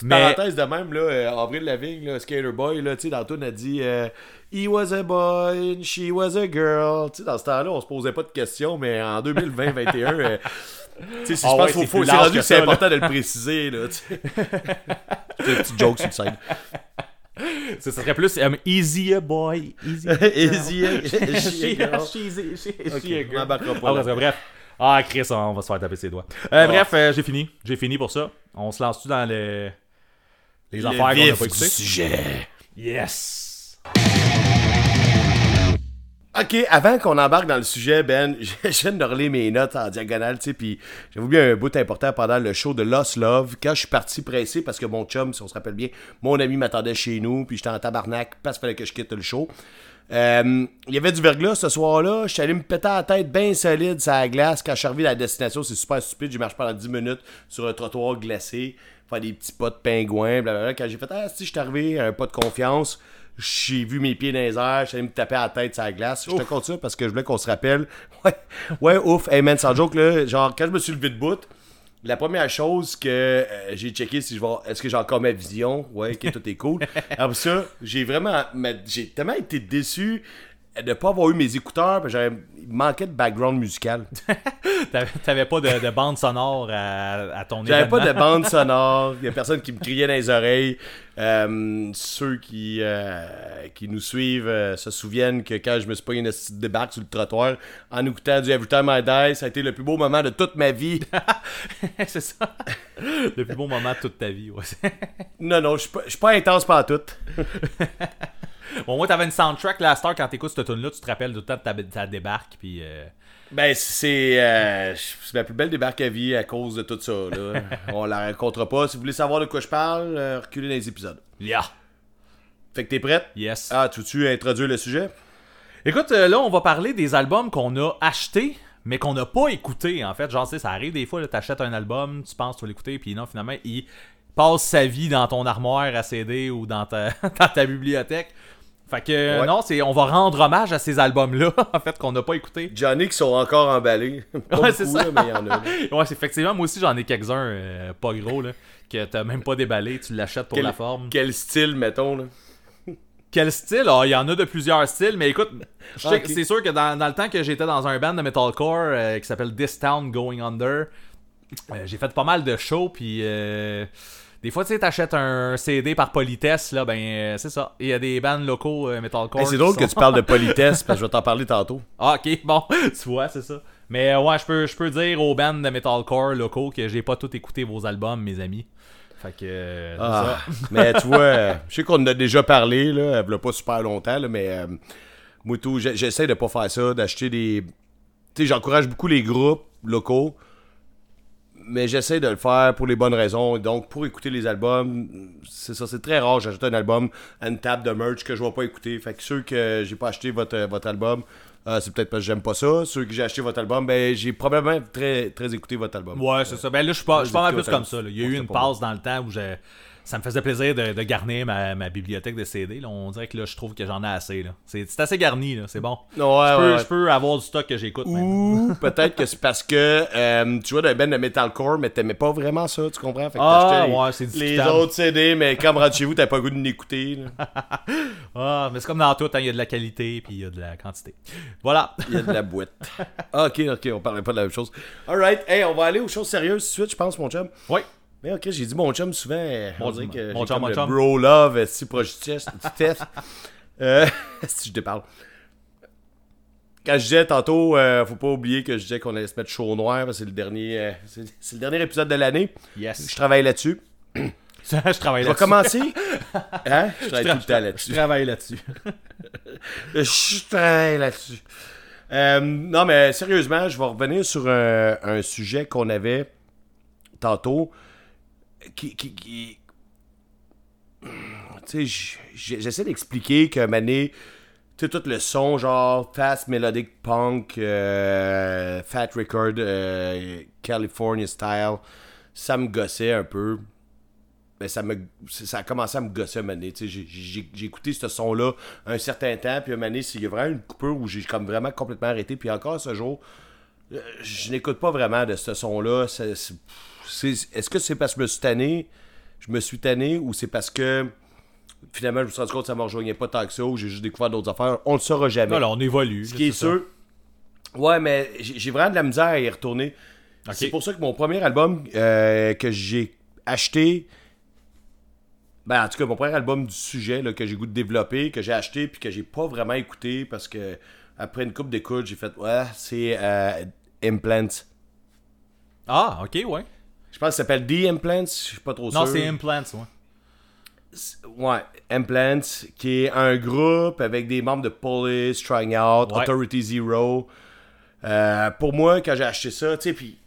Speaker 2: Mais
Speaker 1: Parenthèse de même, là, euh, Avril Lavigne, là, Skater Boy, là, tu sais, dans tune, a dit euh, He was a boy and she was a girl. Tu sais, dans ce temps-là, on se posait pas de questions, mais en 2020-2021, euh, tu sais, si
Speaker 2: Ah
Speaker 1: je pense
Speaker 2: ouais,
Speaker 1: faut,
Speaker 2: plus
Speaker 1: c'est important de le préciser, là, tu sais. Petite joke sur le side.
Speaker 2: ça serait plus um, Easy a Boy. Easy a
Speaker 1: Easy,
Speaker 2: she
Speaker 1: a girl.
Speaker 2: she's a- she-
Speaker 1: Ok,
Speaker 2: she a
Speaker 1: on
Speaker 2: girl.
Speaker 1: embarquera pas
Speaker 2: Ah,
Speaker 1: là.
Speaker 2: bref, bref. Ah, Chris, on va se faire taper ses doigts. Euh, Bref, euh, j'ai fini. J'ai fini pour ça. On se lance-tu dans le... les
Speaker 1: Le
Speaker 2: affaires qu'on n'a pas écoutées?
Speaker 1: sujet.
Speaker 2: Yes!
Speaker 1: Ok, avant qu'on embarque dans le sujet, Ben, je viens de relire mes notes en diagonale, tu sais, puis j'ai oublié un bout important pendant le show de Lost Love, quand je suis parti pressé parce que mon chum, si on se rappelle bien, mon ami m'attendait chez nous, puis j'étais en tabarnak parce qu'il fallait que je quitte le show. Euh, Il y avait du verglas ce soir-là, je suis allé me péter la tête bien solide sur la glace. Quand je suis arrivé à la destination, c'est super stupide, j'ai marché pendant 10 minutes sur un trottoir glacé, faire des petits pas de pingouins, blablabla. Quand j'ai fait, ah, si je suis arrivé à un pas de confiance, j'ai vu mes pieds dans les airs, j'allais me taper la tête sur la glace. Je te compte ça parce que je voulais qu'on se rappelle. Ouais, ouais, ouf. Hey man, sans joke, là, genre, quand je me suis levé de bout, la première chose que euh, j'ai checké, si je vais. Est-ce que j'ai encore ma vision? Ouais, ok, tout est cool. Après ça, j'ai vraiment. J'ai tellement été déçu de ne pas avoir eu mes écouteurs, j'avais- il manquait de background musical.
Speaker 2: T'avais pas de, de bande sonore à, à ton
Speaker 1: J'avais pas de bande sonore, il y a personne qui me criait dans les oreilles. Euh, ceux qui, euh, qui nous suivent euh, se souviennent que quand je me suis pas une petite débarque sur le trottoir en écoutant du Every Time I Die, ça a été le plus beau moment de toute ma vie.
Speaker 2: c'est ça. Le plus beau moment de toute ta vie, ouais.
Speaker 1: non, non, je suis pas, pas intense par tout.
Speaker 2: Bon, moi, t'avais une soundtrack, là, à Star, quand t'écoutes cette tune-là, tu te rappelles tout le temps de ta, ta débarque, puis... euh,
Speaker 1: Ben, c'est euh, c'est ma plus belle débarque à vie à cause de tout ça. Là. On la racontera pas. Si vous voulez savoir de quoi je parle, euh, reculez dans les épisodes.
Speaker 2: Yeah!
Speaker 1: Fait que t'es prête?
Speaker 2: Yes.
Speaker 1: Ah, tu tu introduire le sujet?
Speaker 2: Écoute, euh, là, on va parler des albums qu'on a achetés, mais qu'on n'a pas écoutés, en fait. Genre, tu sais, ça arrive des fois, là, t'achètes un album, tu penses que tu vas l'écouter, puis non, finalement, il passe sa vie dans ton armoire à CD ou dans ta, dans ta bibliothèque. Fait que,
Speaker 1: Ouais.
Speaker 2: non, c'est, on va rendre hommage à ces albums-là, en fait, qu'on n'a pas écoutés.
Speaker 1: Johnny qui sont encore emballés. Pas
Speaker 2: Ouais, c'est ça.
Speaker 1: là, mais il y en a.
Speaker 2: ouais, c'est effectivement, moi aussi, j'en ai quelques-uns, euh, pas gros, là, que t'as même pas déballé, tu l'achètes pour
Speaker 1: Quel,
Speaker 2: la forme.
Speaker 1: quel style, mettons, là?
Speaker 2: Quel style? Ah, il y en a de plusieurs styles, mais écoute,
Speaker 1: Ah,
Speaker 2: c'est sûr que dans, dans le temps que j'étais dans un band de metalcore euh, qui s'appelle This Town Going Under, euh, j'ai fait pas mal de shows, puis des fois, tu sais, t'achètes un CD par politesse, là, ben, euh, c'est ça. Il y a des bands locaux euh, metalcore.
Speaker 1: Hey, c'est drôle que tu parles de politesse, parce que je vais t'en parler tantôt.
Speaker 2: Ah, ok, bon, tu vois, c'est ça. Mais euh, ouais, je peux, je peux dire aux bands de metalcore locaux que j'ai pas tout écouté vos albums, mes amis. Fait que, c'est
Speaker 1: Ah,
Speaker 2: ça.
Speaker 1: mais tu vois, je sais qu'on en a déjà parlé, là, il pas super longtemps, là, mais j'ai- j'essaie de pas faire ça, d'acheter des. Tu sais, j'encourage beaucoup les groupes locaux, mais j'essaie de le faire pour les bonnes raisons. Donc, pour écouter les albums, c'est ça, c'est très rare. J'achète un album à une table de merch que je vais pas écouter. Fait que ceux que j'ai pas acheté votre, votre album, euh, c'est peut-être parce que j'aime pas ça. Ceux que j'ai acheté votre album, ben j'ai probablement très, très écouté votre album.
Speaker 2: Ouais, c'est ça. Ben là, je suis pas, je pas mal plus comme ça. là. Il y a eu une
Speaker 1: pas
Speaker 2: pause dans le temps où je- ça me faisait plaisir de, de garnir ma, ma bibliothèque de CD. là. On dirait que là, je trouve que j'en ai assez. C'est assez garni, c'est bon.
Speaker 1: Ouais,
Speaker 2: je, peux,
Speaker 1: ouais, ouais.
Speaker 2: je peux avoir du stock que j'écoute.
Speaker 1: Ou peut-être que c'est parce que euh, tu vois d'un band de metalcore, mais t'aimais pas vraiment ça, tu comprends? Fait que
Speaker 2: Ah, ouais, c'est
Speaker 1: les autres CD, mais comme rentre chez vous, t'as pas le goût de l'écouter.
Speaker 2: Ah, mais c'est comme dans tout, hein, il y a de la qualité puis il y a de la quantité. Voilà.
Speaker 1: Il y a de la boîte. Ah, ok, ok, on parlait pas de la même chose. Alright, hey, on va aller aux choses sérieuses tout de suite, je pense, mon chum.
Speaker 2: oui.
Speaker 1: Mais ok, j'ai dit mon chum souvent.
Speaker 2: Mon-
Speaker 1: on que
Speaker 2: mon chum, mon
Speaker 1: le
Speaker 2: chum.
Speaker 1: bro love, euh, si du test. Euh, si je te parle. Quand je disais tantôt, euh, faut pas oublier que je disais qu'on allait se mettre chaud noir, parce que c'est le dernier, euh, c'est le dernier épisode de l'année.
Speaker 2: Yes.
Speaker 1: Je travaille là-dessus.
Speaker 2: je travaille
Speaker 1: Je vais
Speaker 2: là-dessus.
Speaker 1: commencer. Hein? Je travaille tout le temps
Speaker 2: Je
Speaker 1: là-dessus.
Speaker 2: travaille là-dessus.
Speaker 1: Je travaille là-dessus. Euh, non, mais sérieusement, je vais revenir sur un, un sujet qu'on avait tantôt. Qui. qui- Tu sais, j'essaie d'expliquer que Mané. Tu tout le son, genre fast melodic punk, euh, fat record, euh, California style, ça me gossait un peu. Ben, ça, me, ça a commencé à me gosser moment donné. Tu J'ai écouté ce son-là un certain temps, puis moment donné, il y a vraiment une coupure où j'ai comme vraiment complètement arrêté. Puis encore ce jour, euh, je n'écoute pas vraiment de ce son-là. Est-ce que c'est parce que je me suis tanné, je me suis tanné, ou c'est parce que finalement je me suis rendu compte que ça ne me rejoignait pas tant que ça, ou j'ai juste découvert d'autres affaires? On ne le saura jamais.
Speaker 2: Voilà, on évolue.
Speaker 1: Ce qui est
Speaker 2: ça.
Speaker 1: sûr. Ouais, mais j'ai vraiment de la misère à y retourner. C'est pour ça que mon premier album euh, que j'ai acheté. Ben, en tout cas, mon premier album du sujet là, que j'ai goût de développer, que j'ai acheté puis que j'ai pas vraiment écouté parce que après une coupe d'écoute, j'ai fait Ouais, c'est euh, Implants.
Speaker 2: Ah, ok, ouais.
Speaker 1: Je pense que ça s'appelle The Implants, je suis pas trop
Speaker 2: Non,
Speaker 1: sûr.
Speaker 2: c'est Implants, ouais.
Speaker 1: Ouais, Implants, qui est un groupe avec des membres de Police, Trying Out,
Speaker 2: Ouais.
Speaker 1: Authority Zero. Euh, pour moi, quand j'ai acheté ça, tu sais, puis.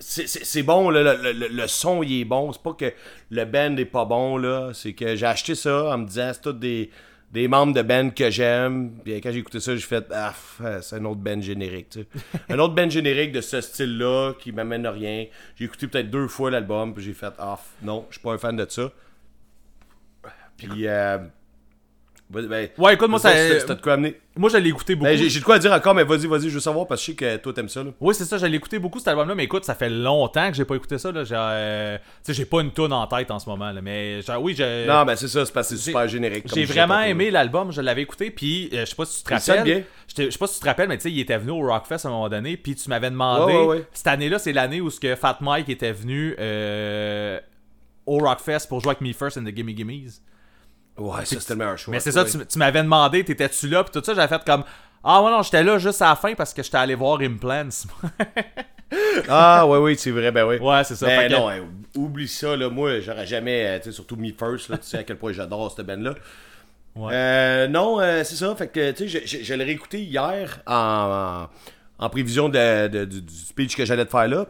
Speaker 1: C'est bon, là, le, le- le son il est bon. C'est pas que le band est pas bon, là. C'est que j'ai acheté ça en me disant c'est tous des, des membres de band que j'aime. Puis quand j'ai écouté ça, j'ai fait Ah, c'est un autre band générique, tu un autre band générique de ce style-là qui m'amène à rien. J'ai écouté peut-être deux fois l'album, puis j'ai fait Ah, non, je suis pas un fan de ça. Puis, euh. Ben, ben,
Speaker 2: Ouais, écoute, moi, ça-
Speaker 1: c'était de quoi amener.
Speaker 2: Moi, je l'ai écouté beaucoup.
Speaker 1: Ben, j'ai j'ai de quoi dire encore, mais vas-y, vas-y, je veux savoir parce que je sais que toi t'aimes ça, là.
Speaker 2: Oui, c'est ça, je l'ai écouté beaucoup cet album-là, mais écoute, ça fait longtemps que j'ai pas écouté ça. Là. J'ai, euh, tu sais, j'ai pas une tune en tête en ce moment, là, mais j'ai- oui, je,
Speaker 1: Non, ben c'est ça, c'est parce que c'est
Speaker 2: j'ai-
Speaker 1: super générique.
Speaker 2: j'ai vraiment aimé l'album, je l'avais écouté, puis euh, je sais pas si tu te rappelles. Je sais pas si tu te rappelles, mais tu sais, il était venu au Rockfest à un moment donné, puis tu m'avais demandé.
Speaker 1: Ouais, ouais, ouais.
Speaker 2: Cette année-là, c'est l'année où ce que Fat Mike était venu euh, au Rockfest pour jouer avec Me First and the Gimme Gimmes.
Speaker 1: Ouais, ça c'était le meilleur choix.
Speaker 2: Mais c'est ça,
Speaker 1: Ouais.
Speaker 2: tu, tu m'avais demandé, t'étais-tu là, puis tout ça, j'avais fait comme. Ah, ouais, non, j'étais là juste à la fin parce que j'étais allé voir Implants.
Speaker 1: Ah, ouais, oui, c'est vrai, ben oui.
Speaker 2: ouais, c'est ça.
Speaker 1: Ben
Speaker 2: fait que-
Speaker 1: non, hein, oublie ça, là. Moi, j'aurais jamais, euh, tu sais, surtout Me First, là. Tu sais à quel point j'adore cette band-là.
Speaker 2: Ouais.
Speaker 1: Euh, non, euh, c'est ça. Fait que, tu sais, je, je- je l'ai réécouté hier en, en, en prévision de- de- du, du speech que j'allais te faire là.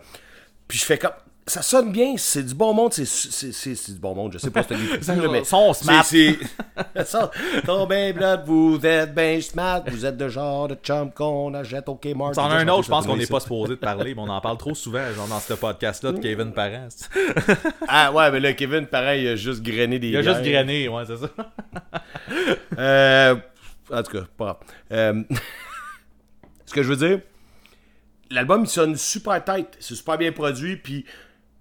Speaker 1: Puis je fais comme. Ça sonne bien, c'est du bon monde, c'est c'est- c'est- c'est du bon monde, je sais pas écouté,
Speaker 2: Ça,
Speaker 1: là, mais
Speaker 2: son smart.
Speaker 1: c'est- c'est- ben blood, vous êtes ben smart, vous êtes le genre de chum qu'on achète au Kmart.
Speaker 2: C'en a un autre, je pense qu'on n'est pas supposé de parler, mais on en parle trop souvent, genre dans ce podcast-là de Kevin Parent.
Speaker 1: Ah ouais, mais là, Kevin, pareil, il a juste grainé des
Speaker 2: Il a juste grainé, ouais, c'est ça.
Speaker 1: Euh, en tout cas, pas. Euh, ce que je veux dire, l'album il sonne super tight, c'est super bien produit, puis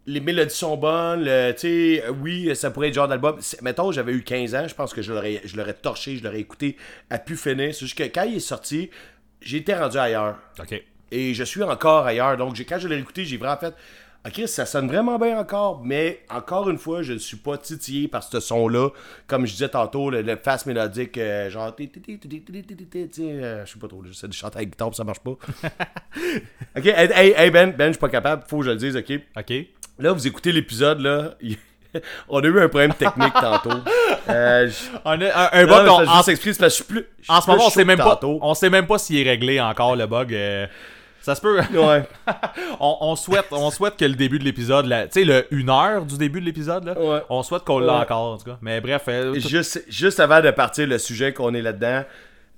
Speaker 1: les mélodies sont bonnes, le, tu euh, oui, ça pourrait être genre d'album. Mettons, j'avais eu 15 ans, je pense que je l'aurais, torché, je l'aurais écouté à pu finir. C'est juste que quand il est sorti, j'étais rendu ailleurs.
Speaker 2: OK.
Speaker 1: Et je suis encore ailleurs. Donc, quand je l'ai écouté, j'ai vraiment fait. Ok, ça sonne vraiment bien encore, mais encore une fois, je ne suis pas titillé par ce son-là. Comme je disais tantôt, le, face mélodique, euh, genre. Euh, je sais pas trop, j'essaie de chanter avec guitare, ça marche pas. ok, hey, hey Ben, Ben, je suis pas capable, faut que je le dise, ok?
Speaker 2: Ok.
Speaker 1: Là, vous écoutez l'épisode, là. On a eu un problème technique tantôt. Euh, je-
Speaker 2: On a un, bug, on- en,
Speaker 1: s'explique, c'est parce que je suis plus. je suis
Speaker 2: en ce moment, on sait même pas, on sait même pas s'il est réglé encore le bug. euh, ça se peut.
Speaker 1: Ouais.
Speaker 2: on, on souhaite, on souhaite que le début de l'épisode, tu sais, le une heure du début de l'épisode, là,
Speaker 1: Ouais.
Speaker 2: on souhaite qu'on l'a encore, en tout cas. Mais bref, euh, tout-
Speaker 1: Juste, juste avant de partir le sujet qu'on est là-dedans,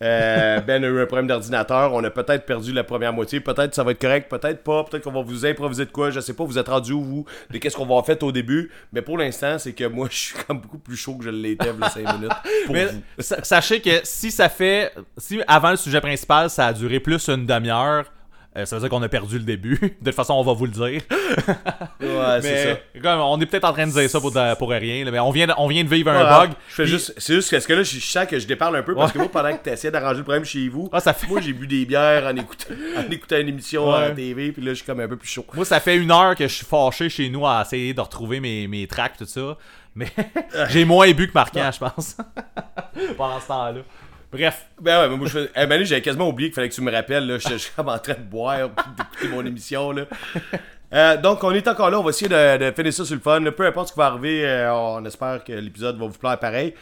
Speaker 1: euh, Ben a eu un problème d'ordinateur. On a peut-être perdu la première moitié. Peut-être ça va être correct, peut-être pas. Peut-être qu'on va vous improviser de quoi. Je sais pas, vous êtes rendu où, vous, de qu'est-ce qu'on va en faire au début? Mais pour l'instant, c'est que moi, je suis comme beaucoup plus chaud que je l'étais, les 5 minutes. Pour
Speaker 2: Mais
Speaker 1: vous.
Speaker 2: sachez que si ça fait. Si avant le sujet principal, ça a duré plus une demi-heure, euh, ça veut dire qu'on a perdu le début. De toute façon, on va vous le dire.
Speaker 1: Ouais, c'est ça.
Speaker 2: comme, on est peut-être en train de dire ça pour, de- pour rien. là, mais on vient, de, on vient de vivre un bug.
Speaker 1: Je fais
Speaker 2: puis-
Speaker 1: juste, c'est juste parce que là, je sens que je déparle un peu parce que moi, pendant que tu essayais d'arranger le problème chez vous,
Speaker 2: Ah, ça fait-
Speaker 1: moi, j'ai bu des bières en écoutant, en écoutant une émission à la TV, puis là, je suis comme un peu plus chaud.
Speaker 2: Moi, ça fait une heure que je suis fâché chez nous à essayer de retrouver mes, mes tracks, tout ça. Mais j'ai moins bu que Marquant, je pense. Pendant ce temps-là. Bref.
Speaker 1: Ben ouais, mais moi, je. Eh, Manu, j'avais quasiment oublié qu'il fallait que tu me rappelles, là. Suis comme en train de boire, d'écouter mon émission, là. Euh, donc, on est encore là. On va essayer de, de finir ça sur le fun. là. Peu importe ce qui va arriver, euh, on espère que l'épisode va vous plaire pareil.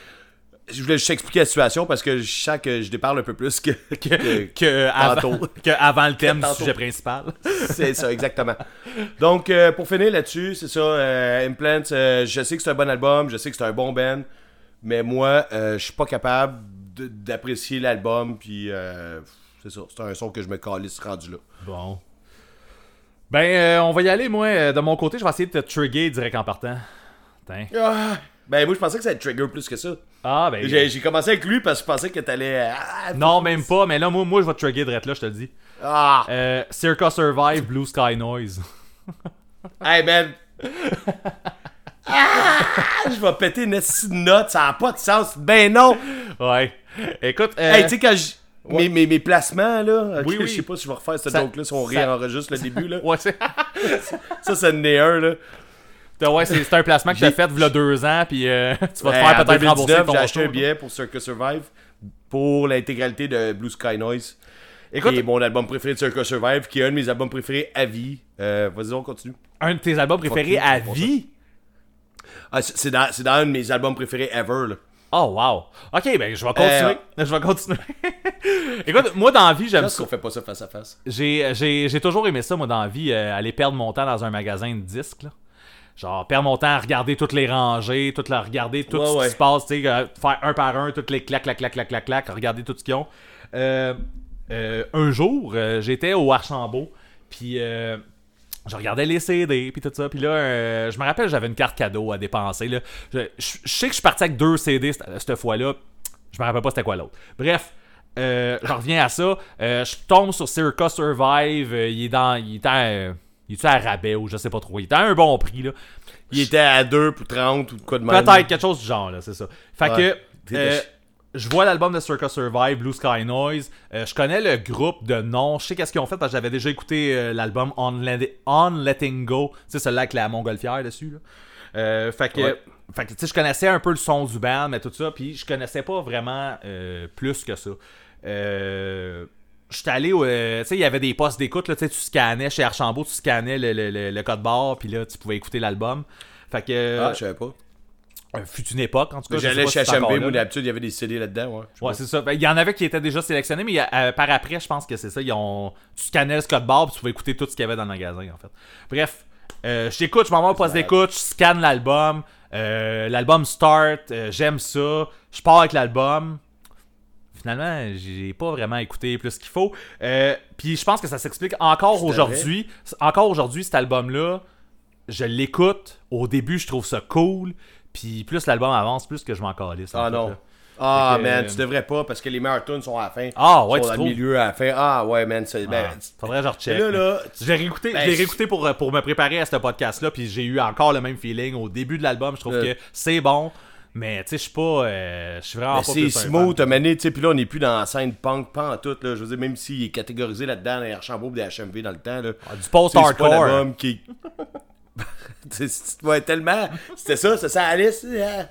Speaker 1: Je voulais juste expliquer la situation parce que je sens que je déparle un peu plus que.
Speaker 2: Que, que, que avant le thème du sujet principal.
Speaker 1: C'est ça, exactement. Donc, euh, pour finir là-dessus, c'est ça. Implants, je sais que c'est un bon album, je sais que c'est un bon band, mais moi, je suis pas capable d'apprécier l'album, puis euh, c'est ça. C'est un son que je me calisse rendu là.
Speaker 2: Bon. Ben, euh, on va y aller, moi. euh, De mon côté, je vais essayer de te trigger direct en partant.
Speaker 1: Ah, ben, moi, je pensais que ça allait trigger plus que ça.
Speaker 2: Ah, ben.
Speaker 1: J'ai commencé avec lui parce que je pensais que t'allais. Ah,
Speaker 2: Non, même pas, mais là, moi, moi je vais te trigger direct là, je te le dis.
Speaker 1: Ah!
Speaker 2: Euh, Circa Survive, Blue Sky Noise.
Speaker 1: Hey, man! Ah! Je vais péter une note, ça a pas de sens. Ben non!
Speaker 2: Ouais. Écoute, euh,
Speaker 1: Hey, tu sais, quand je. Mes, mes, mes placements, là. ok,
Speaker 2: Oui, oui.
Speaker 1: Je sais pas si je vais refaire ce
Speaker 2: Ça-
Speaker 1: joke-là si on
Speaker 2: ça-
Speaker 1: réenregistre le début, là.
Speaker 2: ouais, c'est
Speaker 1: Ça, ça en est un, là.
Speaker 2: ouais, c'est un placement que
Speaker 1: J'ai-
Speaker 2: fait il y a deux ans, puis euh, tu vas te
Speaker 1: Ouais,
Speaker 2: faire peut-être rembourser
Speaker 1: 2019,
Speaker 2: ton
Speaker 1: j'ai acheté un billet pour Circus Survive pour l'intégralité de Blue Sky Noise.
Speaker 2: Écoute,
Speaker 1: qui est mon album préféré de Circus Survive, qui est un de mes albums préférés à vie. Euh, Vas-y, on continue.
Speaker 2: un de tes albums préférés à vie?
Speaker 1: Ah, c'est dans, c'est dans un de mes albums préférés ever, là.
Speaker 2: Oh, wow. Ok, ben, je vais continuer.
Speaker 1: Euh,
Speaker 2: Je vais continuer. Écoute, moi, dans la vie, j'aime ça.
Speaker 1: qu'on fait pas ça face à face.
Speaker 2: J'ai, toujours aimé ça, moi, dans la vie, euh, aller perdre mon temps dans un magasin de disques, là. Genre, perdre mon temps à regarder toutes les rangées, tout la, regarder tout
Speaker 1: Ouais,
Speaker 2: ce
Speaker 1: ouais.
Speaker 2: qui se passe, tu sais, euh, faire un par un, toutes les clac, clac, clac, clac, clac, clac, regarder tout ce qu'ils ont. Un jour, j'étais au Archambault, puis euh, je regardais les CD, puis tout ça, puis là, euh, je me rappelle, j'avais une carte cadeau à dépenser, là. Je, je- je sais que je suis parti avec deux CD cette, cette fois-là, je me rappelle pas c'était quoi l'autre. Bref, euh, j'en reviens à ça. Euh, je tombe sur Circa Survive. euh, il est dans. Il est à. il est à rabais ou je sais pas trop. Il est à un bon prix là.
Speaker 1: Il était à 2 pour 30 ou de quoi de même.
Speaker 2: Peut-être quelque chose du genre là, c'est ça. Fait
Speaker 1: Ouais.
Speaker 2: que. Je vois l'album de Circa Survive, Blue Sky Noise. Euh, je connais le groupe de nom. Je sais qu'est-ce qu'ils ont fait parce que j'avais déjà écouté euh, l'album On, Let- On Letting Go. Tu sais, celui-là avec la montgolfière dessus. Là. Euh, fait que,
Speaker 1: Ouais.
Speaker 2: fait que tu sais, je connaissais un peu le son du band, mais tout ça. Puis je connaissais pas vraiment plus que ça. Euh, J'étais allé tu sais, il y avait des postes d'écoute, là, tu sais, tu scannais chez Archambault, tu scannais le, le- le- le code barre, puis là, tu pouvais écouter l'album. Fait que.
Speaker 1: Ah, je savais pas.
Speaker 2: Euh, fut une époque, en tout cas.
Speaker 1: J'allais chez
Speaker 2: là.
Speaker 1: moi d'habitude, il y avait des CD là-dedans, ouais.
Speaker 2: C'est ça. Ben, Il y en avait qui étaient déjà sélectionnés, mais euh, par après, je pense que c'est ça. Ils ont... Tu scannais le code barre, puis tu pouvais écouter tout ce qu'il y avait dans le magasin, en fait. Bref, euh, je t'écoute, je m'en vais au poste d'écoute, je scanne l'album. euh, l'album start, j'aime ça. Je pars avec l'album. Finalement, j'ai pas vraiment écouté plus qu'il faut. Puis je pense que ça s'explique encore aujourd'hui. Encore aujourd'hui, cet album-là, je l'écoute. Au début, je trouve ça cool. Puis plus l'album avance, plus que je m'en calisse.
Speaker 1: Ah non. Ah,
Speaker 2: que,
Speaker 1: man,
Speaker 2: euh,
Speaker 1: tu devrais pas parce que les meilleurs tunes sont à la fin.
Speaker 2: Ah, ouais, tu
Speaker 1: sont dans le milieu à la fin. Ah, ouais, man, c'est. Ben,
Speaker 2: Ah, faudrait que je recheck.
Speaker 1: là, là,
Speaker 2: Je l'ai réécouté,
Speaker 1: Ben,
Speaker 2: l'ai
Speaker 1: je-
Speaker 2: réécouté pour, pour me préparer à ce podcast-là, puis j'ai eu encore le même feeling. Au début de l'album, je trouve que c'est bon, mais tu sais, je suis pas. euh, je suis vraiment
Speaker 1: Ben,
Speaker 2: pas
Speaker 1: c'est smooth, mané, tu sais, puis là, on n'est plus dans la scène punk, pas en tout, là. Je veux dire, même s'il est catégorisé là-dedans, dans les Archambault des HMV dans le temps, là.
Speaker 2: Ah, du
Speaker 1: Tu c'est pas
Speaker 2: post-hardcore.
Speaker 1: l'album qui. Ouais, tellement. C'était ça, c'est ça, Alice. hein.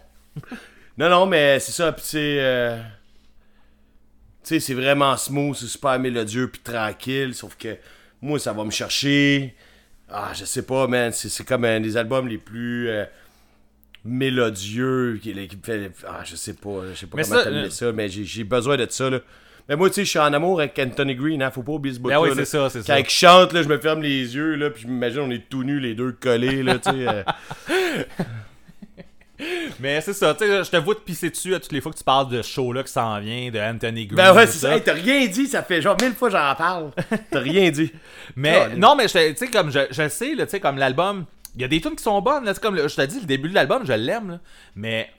Speaker 1: Non, non, mais c'est ça, puis c'est. euh, Tu sais, c'est vraiment smooth, c'est super mélodieux, puis tranquille, sauf que moi, ça va me chercher. Ah, je sais pas, man, c'est comme un des albums les plus. euh, mélodieux, qui, qui fait. Ah, je sais pas, je sais pas
Speaker 2: Mais
Speaker 1: comment
Speaker 2: ça,
Speaker 1: t'amener
Speaker 2: euh,
Speaker 1: ça, mais j'ai j'ai besoin de ça, là. Mais moi, tu sais, je suis en amour avec Anthony Green, hein, faut pas oublier ce bout
Speaker 2: Ben oui, c'est ça, c'est
Speaker 1: Quand
Speaker 2: ça.
Speaker 1: il chante, là, je me ferme les yeux, là, puis je m'imagine, on est tout nus, les deux collés, là, tu sais. euh.
Speaker 2: Mais c'est ça, tu sais, je te vois te pisser dessus à toutes les fois que tu parles de ce show-là qui s'en vient, de Anthony Green.
Speaker 1: Ben ouais, c'est ça. Hey, t'as rien dit, ça fait genre mille fois que j'en parle. T'as rien dit.
Speaker 2: Mais non, mais tu sais, comme je, je sais, là, tu sais, comme l'album, il y a des tunes qui sont bonnes, là, comme le- je te dis, le début de l'album, je l'aime, là, mais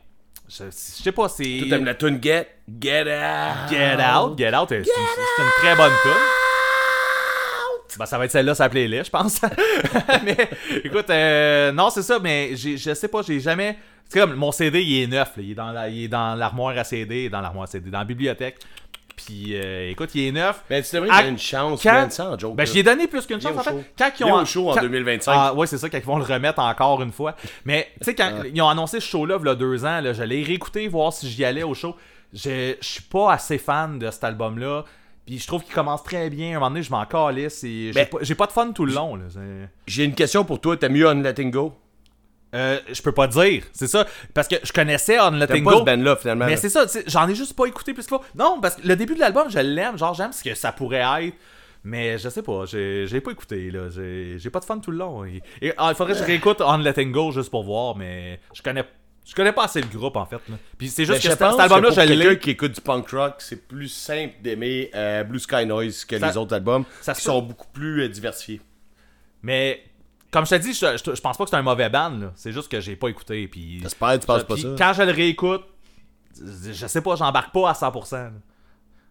Speaker 2: je, je sais pas, c'est.
Speaker 1: Tu t'aimes la tune Get, Get Out.
Speaker 2: Get Out, Get Out, c'est une, très bonne tune. Ben, ça va être celle-là, sa playlist, je pense. mais écoute, euh, non, c'est ça, mais je sais pas, j'ai jamais. C'est comme mon CD, il est neuf, là, il est dans la- il est dans l'armoire à CD, dans l'armoire à CD, dans la bibliothèque. Puis euh, écoute, il est neuf.
Speaker 1: Ben, tu devrais donner une chance,
Speaker 2: quand-
Speaker 1: man, sans joke.
Speaker 2: Ben, j'y ai donné plus qu'une chance, en fait.
Speaker 1: show.
Speaker 2: Quand ils ont
Speaker 1: au show en
Speaker 2: quand-
Speaker 1: 2025.
Speaker 2: Ah, ouais, c'est ça, quand ils vont le remettre encore une fois. Mais, tu sais, quand ils ont annoncé ce show-là, il y a deux ans, là, je l'ai réécouté, voir si j'y allais au show. Je suis pas assez fan de cet album-là. Puis je trouve qu'il commence très bien. À un moment donné, je m'en calisse j'ai
Speaker 1: Ben-
Speaker 2: pas, pas de fun tout le long.
Speaker 1: J'ai une question pour toi. T'as mieux On Letting Go?
Speaker 2: Euh, je peux pas dire, c'est ça. Parce que je connaissais On Letting
Speaker 1: pas
Speaker 2: Go.
Speaker 1: ce band-là, finalement.
Speaker 2: Mais
Speaker 1: là.
Speaker 2: c'est ça, j'en ai juste pas écouté plus que. Non, parce que le début de l'album, je l'aime, genre j'aime ce que ça pourrait être. Mais je sais pas, j'ai pas écouté, là. J'ai pas de fun tout le long. Et, et- ah, il faudrait que je réécoute On Letting Go juste pour voir, mais je connais je connais pas assez le groupe en fait. là. Puis c'est juste
Speaker 1: je
Speaker 2: que cet
Speaker 1: pense
Speaker 2: cet album-là,
Speaker 1: que
Speaker 2: je
Speaker 1: quelqu'un qui écoute du punk rock, c'est plus simple d'aimer euh, Blue Sky Noise que
Speaker 2: Ça-
Speaker 1: les autres albums,
Speaker 2: ça
Speaker 1: qui sont beaucoup plus euh, diversifiés.
Speaker 2: Mais comme je te dis, je, je- je pense pas que c'est un mauvais band, là. C'est juste que j'ai pas écouté. Puis
Speaker 1: J'espère que tu penses pas ça.
Speaker 2: quand je le réécoute, je sais pas, j'embarque pas à 100%. là.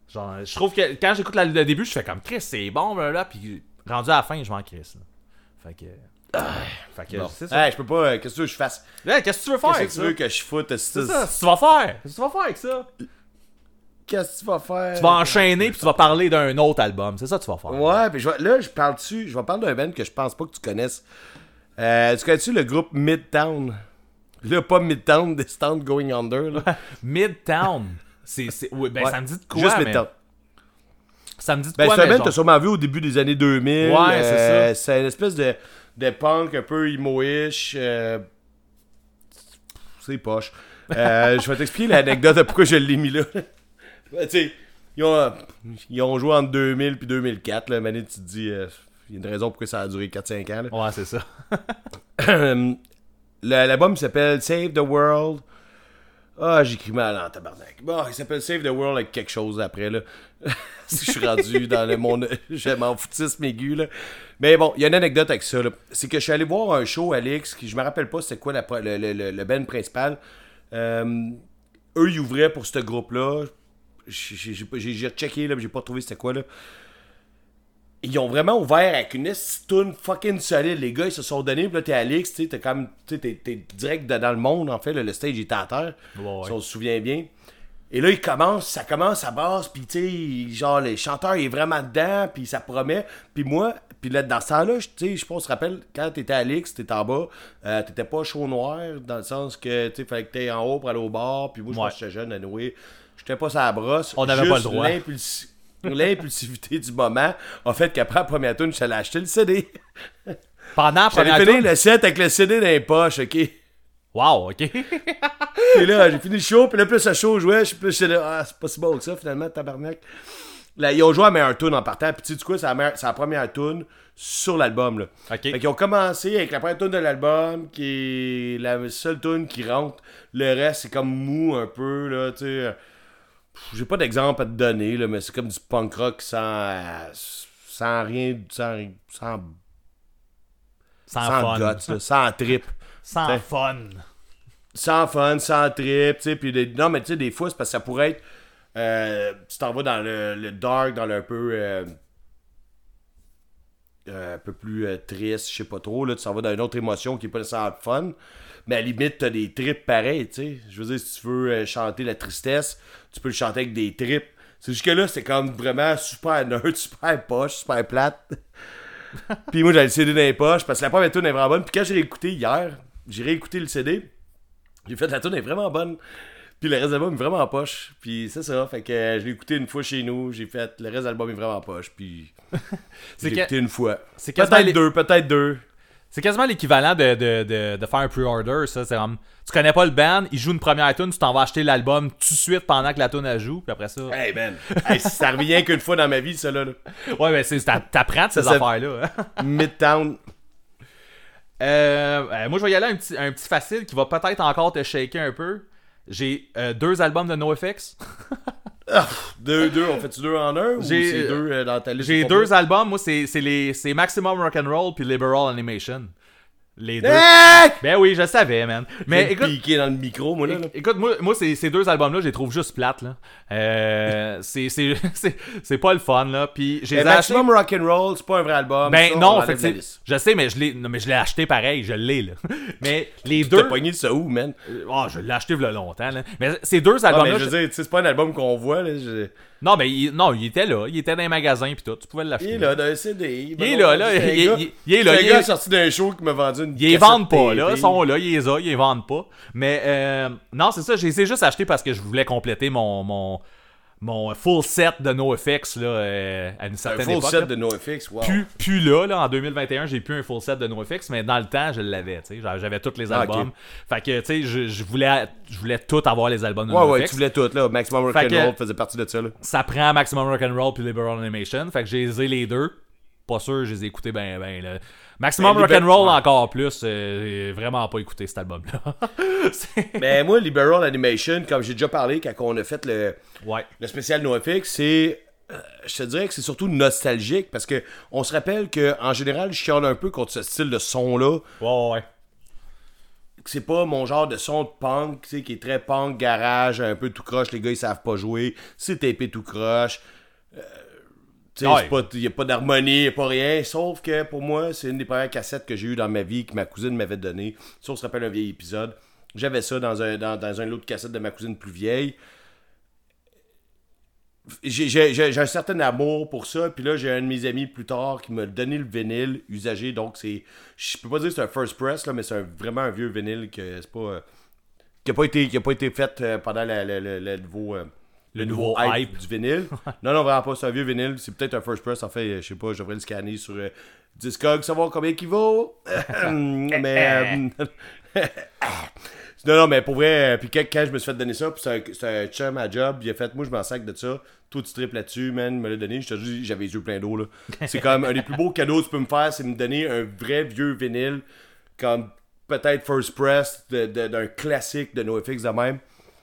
Speaker 2: Genre, je trouve que quand j'écoute la- le début, je fais comme Chris, c'est bon, là, là, puis rendu à la fin, je m'en crisse. là. Fait que. fait que,
Speaker 1: Bon.
Speaker 2: c'est ça.
Speaker 1: Hey, je peux pas. euh, Qu'est-ce que tu veux que je fasse?
Speaker 2: Qu'est-ce que tu veux faire
Speaker 1: Qu'est-ce
Speaker 2: avec
Speaker 1: que
Speaker 2: ça?
Speaker 1: tu veux que je foute?
Speaker 2: C'est ça, qu'est-ce que tu vas faire? Qu'est-ce que tu vas faire avec ça?
Speaker 1: Qu'est-ce que tu vas faire?
Speaker 2: Tu vas enchaîner, puis tu vas parler d'un autre album. C'est ça que tu vas faire.
Speaker 1: Ouais, puis je vais- là, je parle dessus. Je vais parler d'un band que je pense pas que tu connaisses. Euh, tu connais-tu le groupe Midtown? Là, pas Midtown, Distant Going Under. Là.
Speaker 2: Midtown. C'est, c'est, oui, ben,
Speaker 1: Ouais.
Speaker 2: ça me dit de quoi?
Speaker 1: Juste
Speaker 2: mais-
Speaker 1: Midtown.
Speaker 2: Ça me dit de
Speaker 1: Ben,
Speaker 2: quoi? mais genre-
Speaker 1: t'as sûrement vu au début des années 2000.
Speaker 2: Ouais, c'est
Speaker 1: Euh, C'est une espèce de, de punk un peu emo-ish. euh, C'est poche. Je vais t'expliquer l'anecdote de pourquoi je l'ai mis là. Tu sais, ils ont, ils ont joué entre 2000 puis 2004. Là, Mané, tu te dis, euh, il y a une raison pourquoi ça a duré 4-5 ans. là.
Speaker 2: Ouais, c'est ça.
Speaker 1: L'album s'appelle Save the World. Ah, j'écris mal en tabarnak. Bon, il s'appelle Save the World avec quelque chose après, là. si je suis rendu dans le monde. Je m'en foutisme aigu, là. Mais bon, il y a une anecdote avec ça. C'est que je suis allé voir un show, Alex, qui je me rappelle pas c'était quoi la, le, le, le, le band principal. Euh, eux, ils ouvraient pour ce groupe-là. J'ai- rechecké, là, mais j'ai pas trouvé c'était quoi, là. Ils ont vraiment ouvert avec une tune fucking solide. Les gars, ils se sont donnés. Puis là, t'es sais, t'es comme. T'es- t'es direct dans le monde, en fait. là, le stage était à terre.
Speaker 2: Ouais.
Speaker 1: Si on se souvient bien. Et là, il commence, ça commence à basse, puis tu sais, genre, le chanteur il est vraiment dedans, puis ça promet. Puis moi, puis là, dans ce temps-là, je- tu sais, je pense, te rappelle, quand t'étais à Alix, t'étais en bas, euh, t'étais pas chaud noir, dans le sens que, tu sais, fallait que t'ailles en haut pour aller au bar, puis moi, je
Speaker 2: Ouais.
Speaker 1: pense que j'étais jeune, à nouer. J'étais pas sur la brosse.
Speaker 2: On n'avait pas le droit.
Speaker 1: l'impulsi- L'impulsivité du moment a fait qu'après la première tune, allé acheter le CD.
Speaker 2: Pendant la
Speaker 1: J'allais
Speaker 2: première tour.
Speaker 1: le set avec le CD dans les poches, ok?
Speaker 2: Wow, ok.
Speaker 1: Puis là, j'ai fini le show, puis là, plus le show jouait, je suis plus ah, c'est pas si bon que ça, finalement, tabarnak. Là, ils ont joué à la meilleure tune en partant, puis tu sais du quoi, c'est la, meilleure- c'est la première tune sur l'album, là.
Speaker 2: Ok.
Speaker 1: Fait qu'ils ont commencé avec la première tune de l'album, qui est la seule tune qui rentre. Le reste, c'est comme mou un peu, là, tu sais. J'ai pas d'exemple à te donner, là, mais c'est comme du punk rock sans, euh, sans rien, sans, sans,
Speaker 2: Sans,
Speaker 1: sans
Speaker 2: fun.
Speaker 1: guts, là, sans trip.
Speaker 2: Sans
Speaker 1: T'sais.
Speaker 2: fun.
Speaker 1: sans fun, sans trip, tu sais, puis des- non, mais tu sais, des fois, c'est parce que ça pourrait être, euh, tu t'en vas dans le, le dark, dans le un peu, euh, euh, un peu plus euh, triste, je sais pas trop, là, tu t'en vas dans une autre émotion qui est pas nécessairement fun, mais à la limite, t'as des trips pareils, tu sais, je veux dire, si tu veux euh, chanter la tristesse, tu peux le chanter avec des trips, c'est jusque là, c'est comme vraiment super nerd, super poche, super plate, puis moi, j'avais le CD dans les poches, parce que la première tune est vraiment bonne, puis quand j'ai réécouté hier, j'ai réécouté le CD, j'ai fait la tune est vraiment bonne. Puis le reste de l'album est vraiment en poche. Puis c'est ça. Fait que euh, je l'ai écouté une fois chez nous. J'ai fait le reste de l'album est vraiment en poche. Puis
Speaker 2: C'est
Speaker 1: j'ai écouté une fois.
Speaker 2: c'est
Speaker 1: Peut-être
Speaker 2: les-
Speaker 1: deux, peut-être deux.
Speaker 2: C'est quasiment l'équivalent de, de, de, de faire un pre-order, ça. C'est comme, tu connais pas le band, il joue une première tune, tu t'en vas acheter l'album tout de suite pendant que la tune elle joue, puis après ça.
Speaker 1: Hey, man. Hey, ça revient qu'une fois dans ma vie, ça, là.
Speaker 2: Ouais, mais c'est, t'a- t'apprends de ces affaires-là. hein.
Speaker 1: Midtown.
Speaker 2: Euh, euh, moi, je vais y aller un petit, un petit facile qui va peut-être encore te shaker un peu. J'ai euh, deux albums de NoFX.
Speaker 1: Deux, deux, on fait-tu deux en un ou
Speaker 2: J'ai-
Speaker 1: c'est deux euh, dans ta liste?
Speaker 2: J'ai deux albums. Moi, c'est Maximum Rock'n'Roll puis Liberal Animation. Les deux.
Speaker 1: Ah!
Speaker 2: Ben oui, je savais, man. Mais écoute,
Speaker 1: piqué dans le micro, moi, là. là.
Speaker 2: Écoute, moi, moi ces, ces deux albums-là, je les trouve juste plates, là. Euh, c'est, c'est, c'est, c'est pas le fun, là. Puis j'ai achetés-
Speaker 1: Maximum Rock'n'Roll, c'est pas un vrai album.
Speaker 2: Ben
Speaker 1: ça, on
Speaker 2: non, fait je sais, mais je l'ai, non, mais je l'ai acheté pareil, je l'ai, là. Mais les
Speaker 1: T'as
Speaker 2: deux.
Speaker 1: pogné ça où, man?
Speaker 2: Oh, je l'ai acheté il y a longtemps, là. Mais ces deux
Speaker 1: Ah,
Speaker 2: albums-là.
Speaker 1: mais je veux dire, tu sais, c'est pas un album qu'on voit, là. je-
Speaker 2: Non, mais il, non, il était là. Il était dans les magasins, puis tout. Tu pouvais l'acheter.
Speaker 1: Il est là, dans un CD.
Speaker 2: Il est là, là. Il, il- il- il est là.
Speaker 1: C'est un
Speaker 2: Il,
Speaker 1: gars
Speaker 2: est-
Speaker 1: sorti d'un show qui m'a vendu une
Speaker 2: ils les vendent pas, là.
Speaker 1: TV.
Speaker 2: Ils sont là, ils les ont, ils les vendent pas. Mais, euh, non, c'est ça. J'ai essayé juste acheté parce que je voulais compléter mon, mon, mon full set de NoFX, là, euh, à une
Speaker 1: Un
Speaker 2: certaine
Speaker 1: full
Speaker 2: époque.
Speaker 1: set
Speaker 2: là.
Speaker 1: de NoFX, wow.
Speaker 2: Plus, plus là, là, en 2021, j'ai plus un full set de NoFX, mais dans le temps, je l'avais, tu sais. J'a- J'avais tous les
Speaker 1: Ah,
Speaker 2: albums. Fait que, tu sais, je, je voulais, je voulais tout avoir les albums de
Speaker 1: Ouais, ouais,
Speaker 2: NoFX.
Speaker 1: tu voulais tout, là. Maximum Rock'n'Roll faisait partie de ça, là.
Speaker 2: Ça prend Maximum Rock'n'Roll puis Liberal Animation. Fait que j'ai les ai les deux. Pas sûr, je les ai écoutés ben, ben, là. Maximum
Speaker 1: Ben,
Speaker 2: Rock'n'Roll encore plus. euh, vraiment pas écouté cet album-là.
Speaker 1: Mais moi, Liberal Animation, comme j'ai déjà parlé quand on a fait le,
Speaker 2: ouais.
Speaker 1: le spécial NoFX, c'est. euh, je te dirais que c'est surtout nostalgique parce que on se rappelle que en général, je chiale un peu contre ce style de son-là.
Speaker 2: Ouais, ouais, ouais.
Speaker 1: que c'est pas mon genre de son de punk, tu sais, qui est très punk, garage, un peu tout croche, les gars ils savent pas jouer, c'est tapé tout croche. Euh, tu sais,
Speaker 2: Ouais.
Speaker 1: c'est pas- y a pas d'harmonie, y a pas rien, sauf que pour moi, c'est une des premières cassettes que j'ai eues dans ma vie, que ma cousine m'avait donné. Ça, on se rappelle un vieil épisode. J'avais ça dans un, dans, dans un autre cassette de ma cousine plus vieille. J'ai- un certain amour pour ça, puis là, j'ai un de mes amis plus tard qui m'a donné le vinyle usagé, donc c'est. Je peux pas dire que c'est un first press, là, mais c'est vraiment un vieux vinyle que c'est pas. euh, qui a pas été, qui a pas été fait euh, pendant le nouveau. euh,
Speaker 2: Le nouveau hype.
Speaker 1: du vinyle. non, non, vraiment pas. C'est un vieux vinyle. C'est peut-être un first press. En fait, je sais pas, je devrais le scanner sur euh, Discog, savoir combien il vaut. mais. euh, non, non, mais pour vrai, euh, puis quand, quand je me suis fait donner ça, puis c'est un, chum à job, il a fait, moi je m'en sac de ça. Toi, tu tripes là-dessus, man, il me l'a donné. J'avais les yeux pleins d'eau, là. C'est comme un des plus beaux cadeaux que tu peux me faire, c'est me donner un vrai vieux vinyle, comme peut-être first press d'un classique de NoFX de même.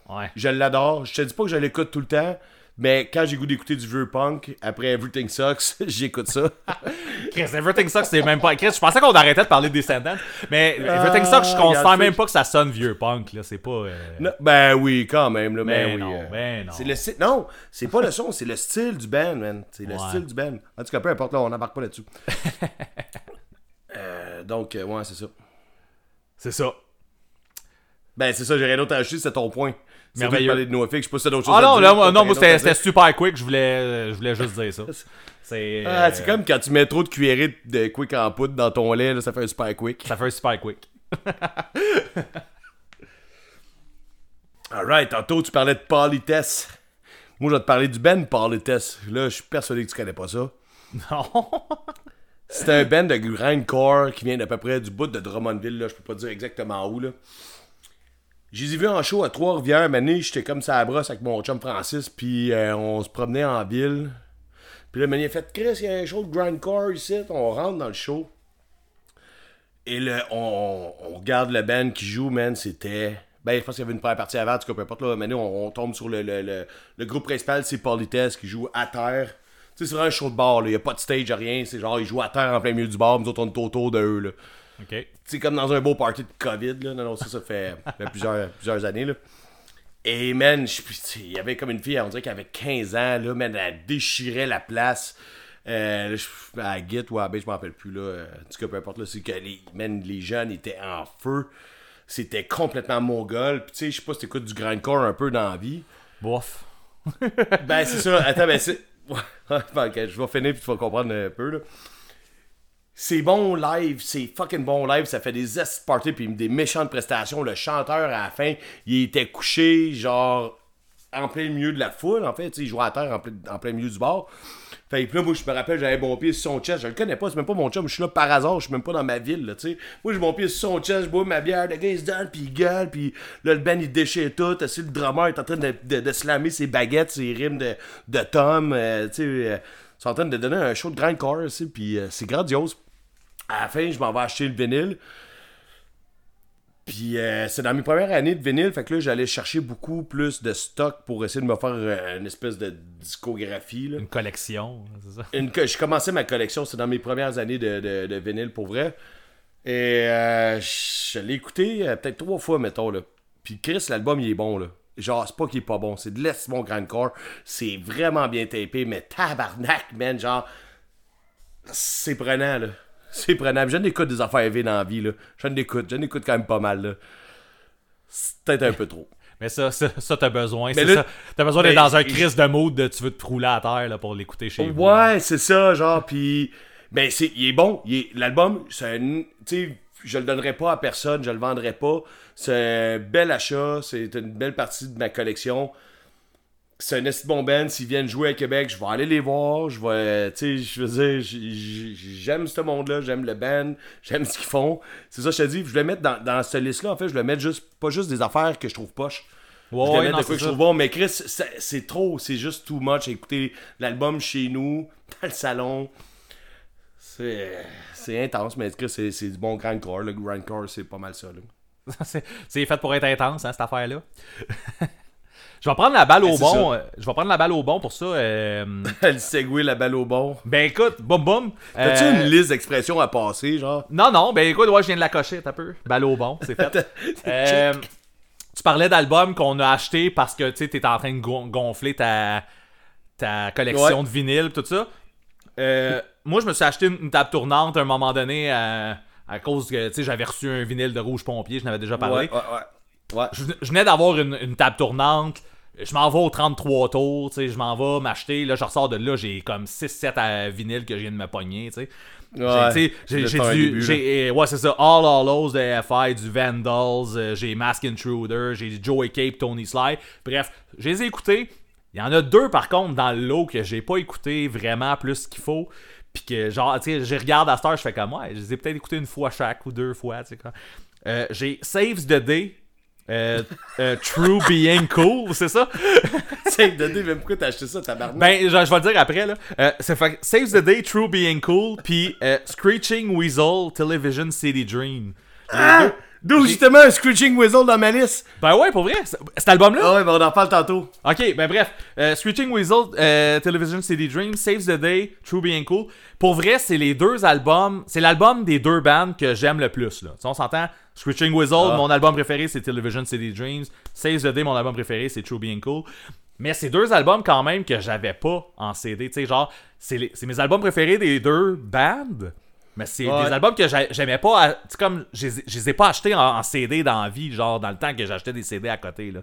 Speaker 2: Ouais.
Speaker 1: Je l'adore. Je te dis pas que je l'écoute tout le temps, mais quand j'ai goût d'écouter du vieux punk, après Everything Sucks, j'écoute ça.
Speaker 2: Chris, Everything Sucks, c'est même pas. Chris, je pensais qu'on arrêtait de parler des Descendants. Mais Everything Sucks, je
Speaker 1: regarde,
Speaker 2: considère même pas que ça sonne vieux punk, là. C'est pas. euh,
Speaker 1: Non, ben oui, quand même. Là,
Speaker 2: Ben
Speaker 1: ben oui,
Speaker 2: non,
Speaker 1: euh,
Speaker 2: ben non.
Speaker 1: C'est le non, c'est pas le son, c'est le style du band, man. C'est le
Speaker 2: Ouais.
Speaker 1: style du band. En tout cas, peu importe, là, on n'embarque pas là-dessus. Euh, donc, euh, ouais, c'est ça.
Speaker 2: C'est ça.
Speaker 1: Ben, c'est ça, j'ai rien d'autre à ajouter, c'est ton point.
Speaker 2: Merveilleux.
Speaker 1: parler de NoFX, je sais pas si d'autres choses
Speaker 2: Ah non, là, non,
Speaker 1: rien
Speaker 2: moi, c'était super quick. Je voulais, je voulais juste dire ça. C'est.
Speaker 1: Ah,
Speaker 2: euh,
Speaker 1: comme quand tu mets trop de cuillerées de quick en poudre dans ton lait, là, ça fait un super quick.
Speaker 2: Ça fait un super quick.
Speaker 1: Alright, tantôt tu parlais de politesse. Moi, je vais te parler du band politesse. Là, je suis persuadé que tu connais pas ça.
Speaker 2: Non.
Speaker 1: C'est un band de grindcore qui vient d'à peu près du bout de Drummondville, là, je peux pas dire exactement où. Là. Je les ai vus en show à Trois-Rivières, année, j'étais comme ça à la brosse avec mon chum Francis, puis euh, on se promenait en ville. Puis là, Manny a fait Chris, il y a un show de grindcore ici, on rentre dans le show. Et là, on, regarde le band qui joue, man, c'était. Ben, je pense qu'il y avait une première partie avant, en tout peu importe, là. On, tombe sur le, le, le, le groupe principal, c'est Politesse qui joue à terre. Tu sais, c'est vraiment un show de bar. Il n'y a pas de stage, rien. C'est genre, ils jouent à terre en plein milieu du bar, nous autres, on est autour de eux, là. C'est comme dans un beau party de COVID, là. Non, non, ça, ça fait, fait plusieurs, plusieurs années, là. Et, man, il y avait comme une fille, on dirait qu'elle avait 15 ans, là, man, elle déchirait la place. Euh, à Git ou à B, je m'en rappelle plus, là. En tout cas, peu importe, là, c'est que les, man, les jeunes étaient en feu. C'était complètement mongol. Puis, tu sais, je sais pas si t'écoutes du grindcore un peu dans la vie.
Speaker 2: Bof.
Speaker 1: Ben, c'est ça. Attends, ben, c'est. Ok, je vais finir puis tu vas comprendre un peu, là. C'est bon live, c'est fucking bon live, ça fait des parties puis des méchantes prestations. Le chanteur à la fin, il était couché, genre en plein milieu de la foule, en fait. Il jouait à terre en plein, en plein milieu du bar. Fait que là, moi, je me rappelle, j'avais mon pied sur son chest. Je le connais pas, c'est même pas mon chum. Je suis là par hasard, je suis même pas dans ma ville, là, tu sais. Moi, j'ai mon pied sur son chest, je bois ma bière, le gars, il se donne, puis il gueule, puis là, le band, il déchire tout. Le drummer est en train de, de, de slammer ses baguettes, ses rimes de, de Tom, euh, tu sais. euh, sont en train de donner un show de grand corps, tu sais, puis euh, c'est grandiose. À la fin, je m'en vais acheter le vinyle. Puis euh, c'est dans mes premières années de vinyle, fait que là j'allais chercher beaucoup plus de stock pour essayer de me faire euh, une espèce de discographie. Là.
Speaker 2: Une collection, c'est ça.
Speaker 1: Une co- je commençais ma collection, c'est dans mes premières années de, de, de vinyle pour vrai. Et euh, je l'ai écouté euh, peut-être trois fois, mettons. Là. Puis Chris, l'album il est bon. là. Genre, c'est pas qu'il est pas bon, c'est de l'Est mon grand corps. C'est vraiment bien tapé, mais tabarnak, man, genre. C'est prenant, là. C'est prenant. Je n'écoute des affaires V dans la vie, là. Je n'écoute, je n'écoute quand même pas mal, là. C'est peut-être un peu trop.
Speaker 2: Mais ça, ça, ça, t'as besoin.
Speaker 1: Mais
Speaker 2: c'est
Speaker 1: là-
Speaker 2: ça. T'as besoin d'être dans un crise de mood de tu veux te rouler à terre là, pour l'écouter chez vous.
Speaker 1: Ouais, c'est ça, genre, puis ben c'est, il est bon, l'album, c'est un, tu je le donnerai pas à personne, je le vendrai pas, c'est un bel achat, c'est une belle partie de ma collection. C'est un esti bon band, s'ils viennent jouer à Québec, je vais aller les voir, je vais, tu sais, je veux dire, j'aime ce monde-là, j'aime le band, j'aime ce qu'ils font. C'est ça, que je te dis, je vais le mettre dans, dans cette liste-là, en fait, je vais mettre juste, pas juste des affaires que je trouve poche.
Speaker 2: Ouais,
Speaker 1: je vais
Speaker 2: ouais,
Speaker 1: mettre
Speaker 2: non,
Speaker 1: de quoi
Speaker 2: c'est
Speaker 1: que je trouve bon, mais Chris, c'est trop, c'est juste too much écouter l'album chez nous, dans le salon. C'est c'est intense, mais Chris, c'est c'est du bon grindcore. Le grindcore, c'est pas mal ça. Là.
Speaker 2: c'est fait pour être intense, hein, cette affaire-là. Je vais prendre la balle au bon. euh, Je vais prendre la balle au bon pour ça. euh,
Speaker 1: le segway, la balle au bon.
Speaker 2: ben écoute, boum boum.
Speaker 1: As-tu
Speaker 2: euh,
Speaker 1: une liste d'expressions à passer, genre?
Speaker 2: Non, non, ben écoute, ouais, je viens de la cocher, t'as peu. Balle au bon, c'est fait. Euh, tu parlais d'albums qu'on a acheté parce que tu sais, t'étais en train de gon- gonfler ta, ta collection
Speaker 1: Ouais.
Speaker 2: de vinyle, tout ça. Moi, je me suis acheté une, une table tournante à un moment donné à, à cause que j'avais reçu un vinyle de Rouge Pompier, je n'avais déjà parlé.
Speaker 1: Ouais, ouais, ouais. Ouais.
Speaker 2: Je, je venais d'avoir une, une table tournante. Je m'en vais au 33 tours, tu sais, je m'en vais m'acheter. Là, je ressors de là, j'ai comme 6-7 à vinyle que je viens de me pogner, tu sais.
Speaker 1: Ouais.
Speaker 2: J'ai- du.
Speaker 1: début,
Speaker 2: euh, ouais, c'est ça. All Hollows de FI, du Vandals, euh, j'ai Mask Intruder, j'ai Joey Cape, Tony Sly. Bref, je les ai écoutés. Il y en a deux par contre dans le lot que j'ai pas écouté vraiment plus qu'il faut. Puis que genre, tu sais, je regarde à cette heure, je fais comme ouais, je les ai peut-être écoutés une fois chaque ou deux fois, tu sais quoi. Euh, j'ai Saves the Day. Euh, euh, True Being Cool, c'est ça?
Speaker 1: Save the day, mais pourquoi t'as acheté ça, tabarnak?
Speaker 2: Ben, je, je vais le dire après, là. Euh, c'est fait que Saves the Day, True Being Cool, puis euh, Screeching Weasel, Television City Dream.
Speaker 1: Ah! D'où justement un Screeching Whistle dans ma liste?
Speaker 2: Ben ouais, pour vrai, cet album-là?
Speaker 1: Ah ouais, ben on en parle tantôt.
Speaker 2: Ok, ben bref. Euh, Screeching Weasel, euh, Television City Dream, Saves the Day, True Being Cool. Pour vrai, c'est les deux albums. C'est l'album des deux bands que j'aime le plus. Là. Tu sais, on s'entend. Screeching Weasel,
Speaker 1: Ah.
Speaker 2: mon album préféré, c'est Television City Dreams. Saves the Day, mon album préféré, c'est True Being Cool. Mais c'est deux albums quand même que j'avais pas en CD. Tu sais, genre, c'est mes albums préférés des deux bands. Mais c'est
Speaker 1: Ouais.
Speaker 2: des albums que j'a- j'aimais pas. Tu sais, comme, je les ai- je les ai pas achetés en, en CD dans la vie, genre, dans le temps que j'achetais des CD à côté, là.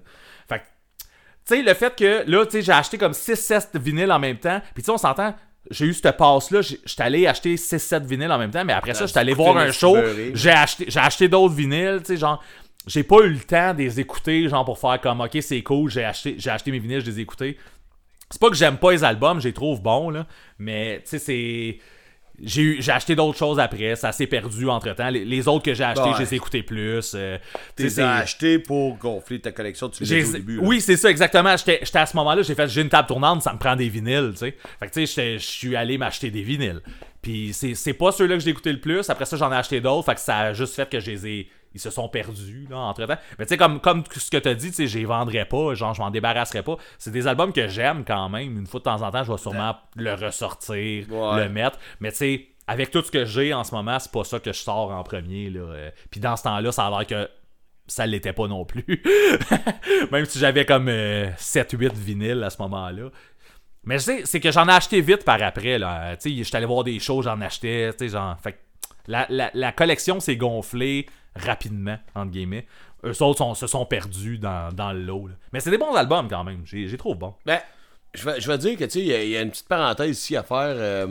Speaker 2: Fait que tu sais, le fait que là, tu sais, j'ai acheté comme 6-7 vinyles en même temps. Puis tu sais, on s'entend, j'ai eu cette passe-là. J'étais allé acheter 6-7 vinyles en même temps. Mais après ça, j'étais allé voir un show. J'ai acheté, acheté d'autres vinyles, tu sais, genre. J'ai pas eu le temps de les écouter, genre pour faire comme, ok, c'est cool, j'ai acheté, j'ai acheté mes vinyles, je les ai écoutés. C'est pas que j'aime pas les albums, je les trouve bons, là. Mais, tu sais, c'est. J'ai eu- j'ai acheté d'autres choses après, ça s'est perdu entre temps. Les, les autres que j'ai achetés,
Speaker 1: Ouais.
Speaker 2: je les ai écoutés plus. euh, tu sais,
Speaker 1: T'es
Speaker 2: c'est-
Speaker 1: acheté pour gonfler ta collection, tu l'as au début. là.
Speaker 2: Oui, c'est ça, exactement. J'étais à ce moment-là, j'ai fait, j'ai une table tournante, ça me prend des vinyles, tu sais. Fait que, tu sais, je suis allé m'acheter des vinyles. Puis c'est c'est pas ceux-là que j'ai écouté le plus. Après ça, j'en ai acheté d'autres. Fait que ça a juste fait que je les ai. Ils se sont perdus, là, entre temps. Mais tu sais, comme, comme ce que t'as dit, tu sais, je les vendrais pas. Genre, je m'en débarrasserais pas. C'est des albums que j'aime quand même. Une fois de temps en temps, je vais sûrement le ressortir,
Speaker 1: Ouais.
Speaker 2: le mettre. Mais tu sais, avec tout ce que j'ai en ce moment, c'est pas ça que je sors en premier, là. Euh, Puis dans ce temps-là, ça a l'air que ça l'était pas non plus. Même si j'avais comme 7-8 vinyles à ce moment-là. Mais je sais, c'est que j'en ai acheté vite par après. Là. Tu sais, j'étais allé voir des shows, j'en achetais. Tu sais, genre, fait la, la- la collection s'est gonflée rapidement, entre guillemets. Eux autres sont- se sont perdus dans, dans le lot. là. Mais c'est des bons albums quand même. J'ai j'ai trouvé bon.
Speaker 1: Ben, je vais, je vais dire que, tu sais, il y a- il y, a une petite parenthèse ici à faire. euh,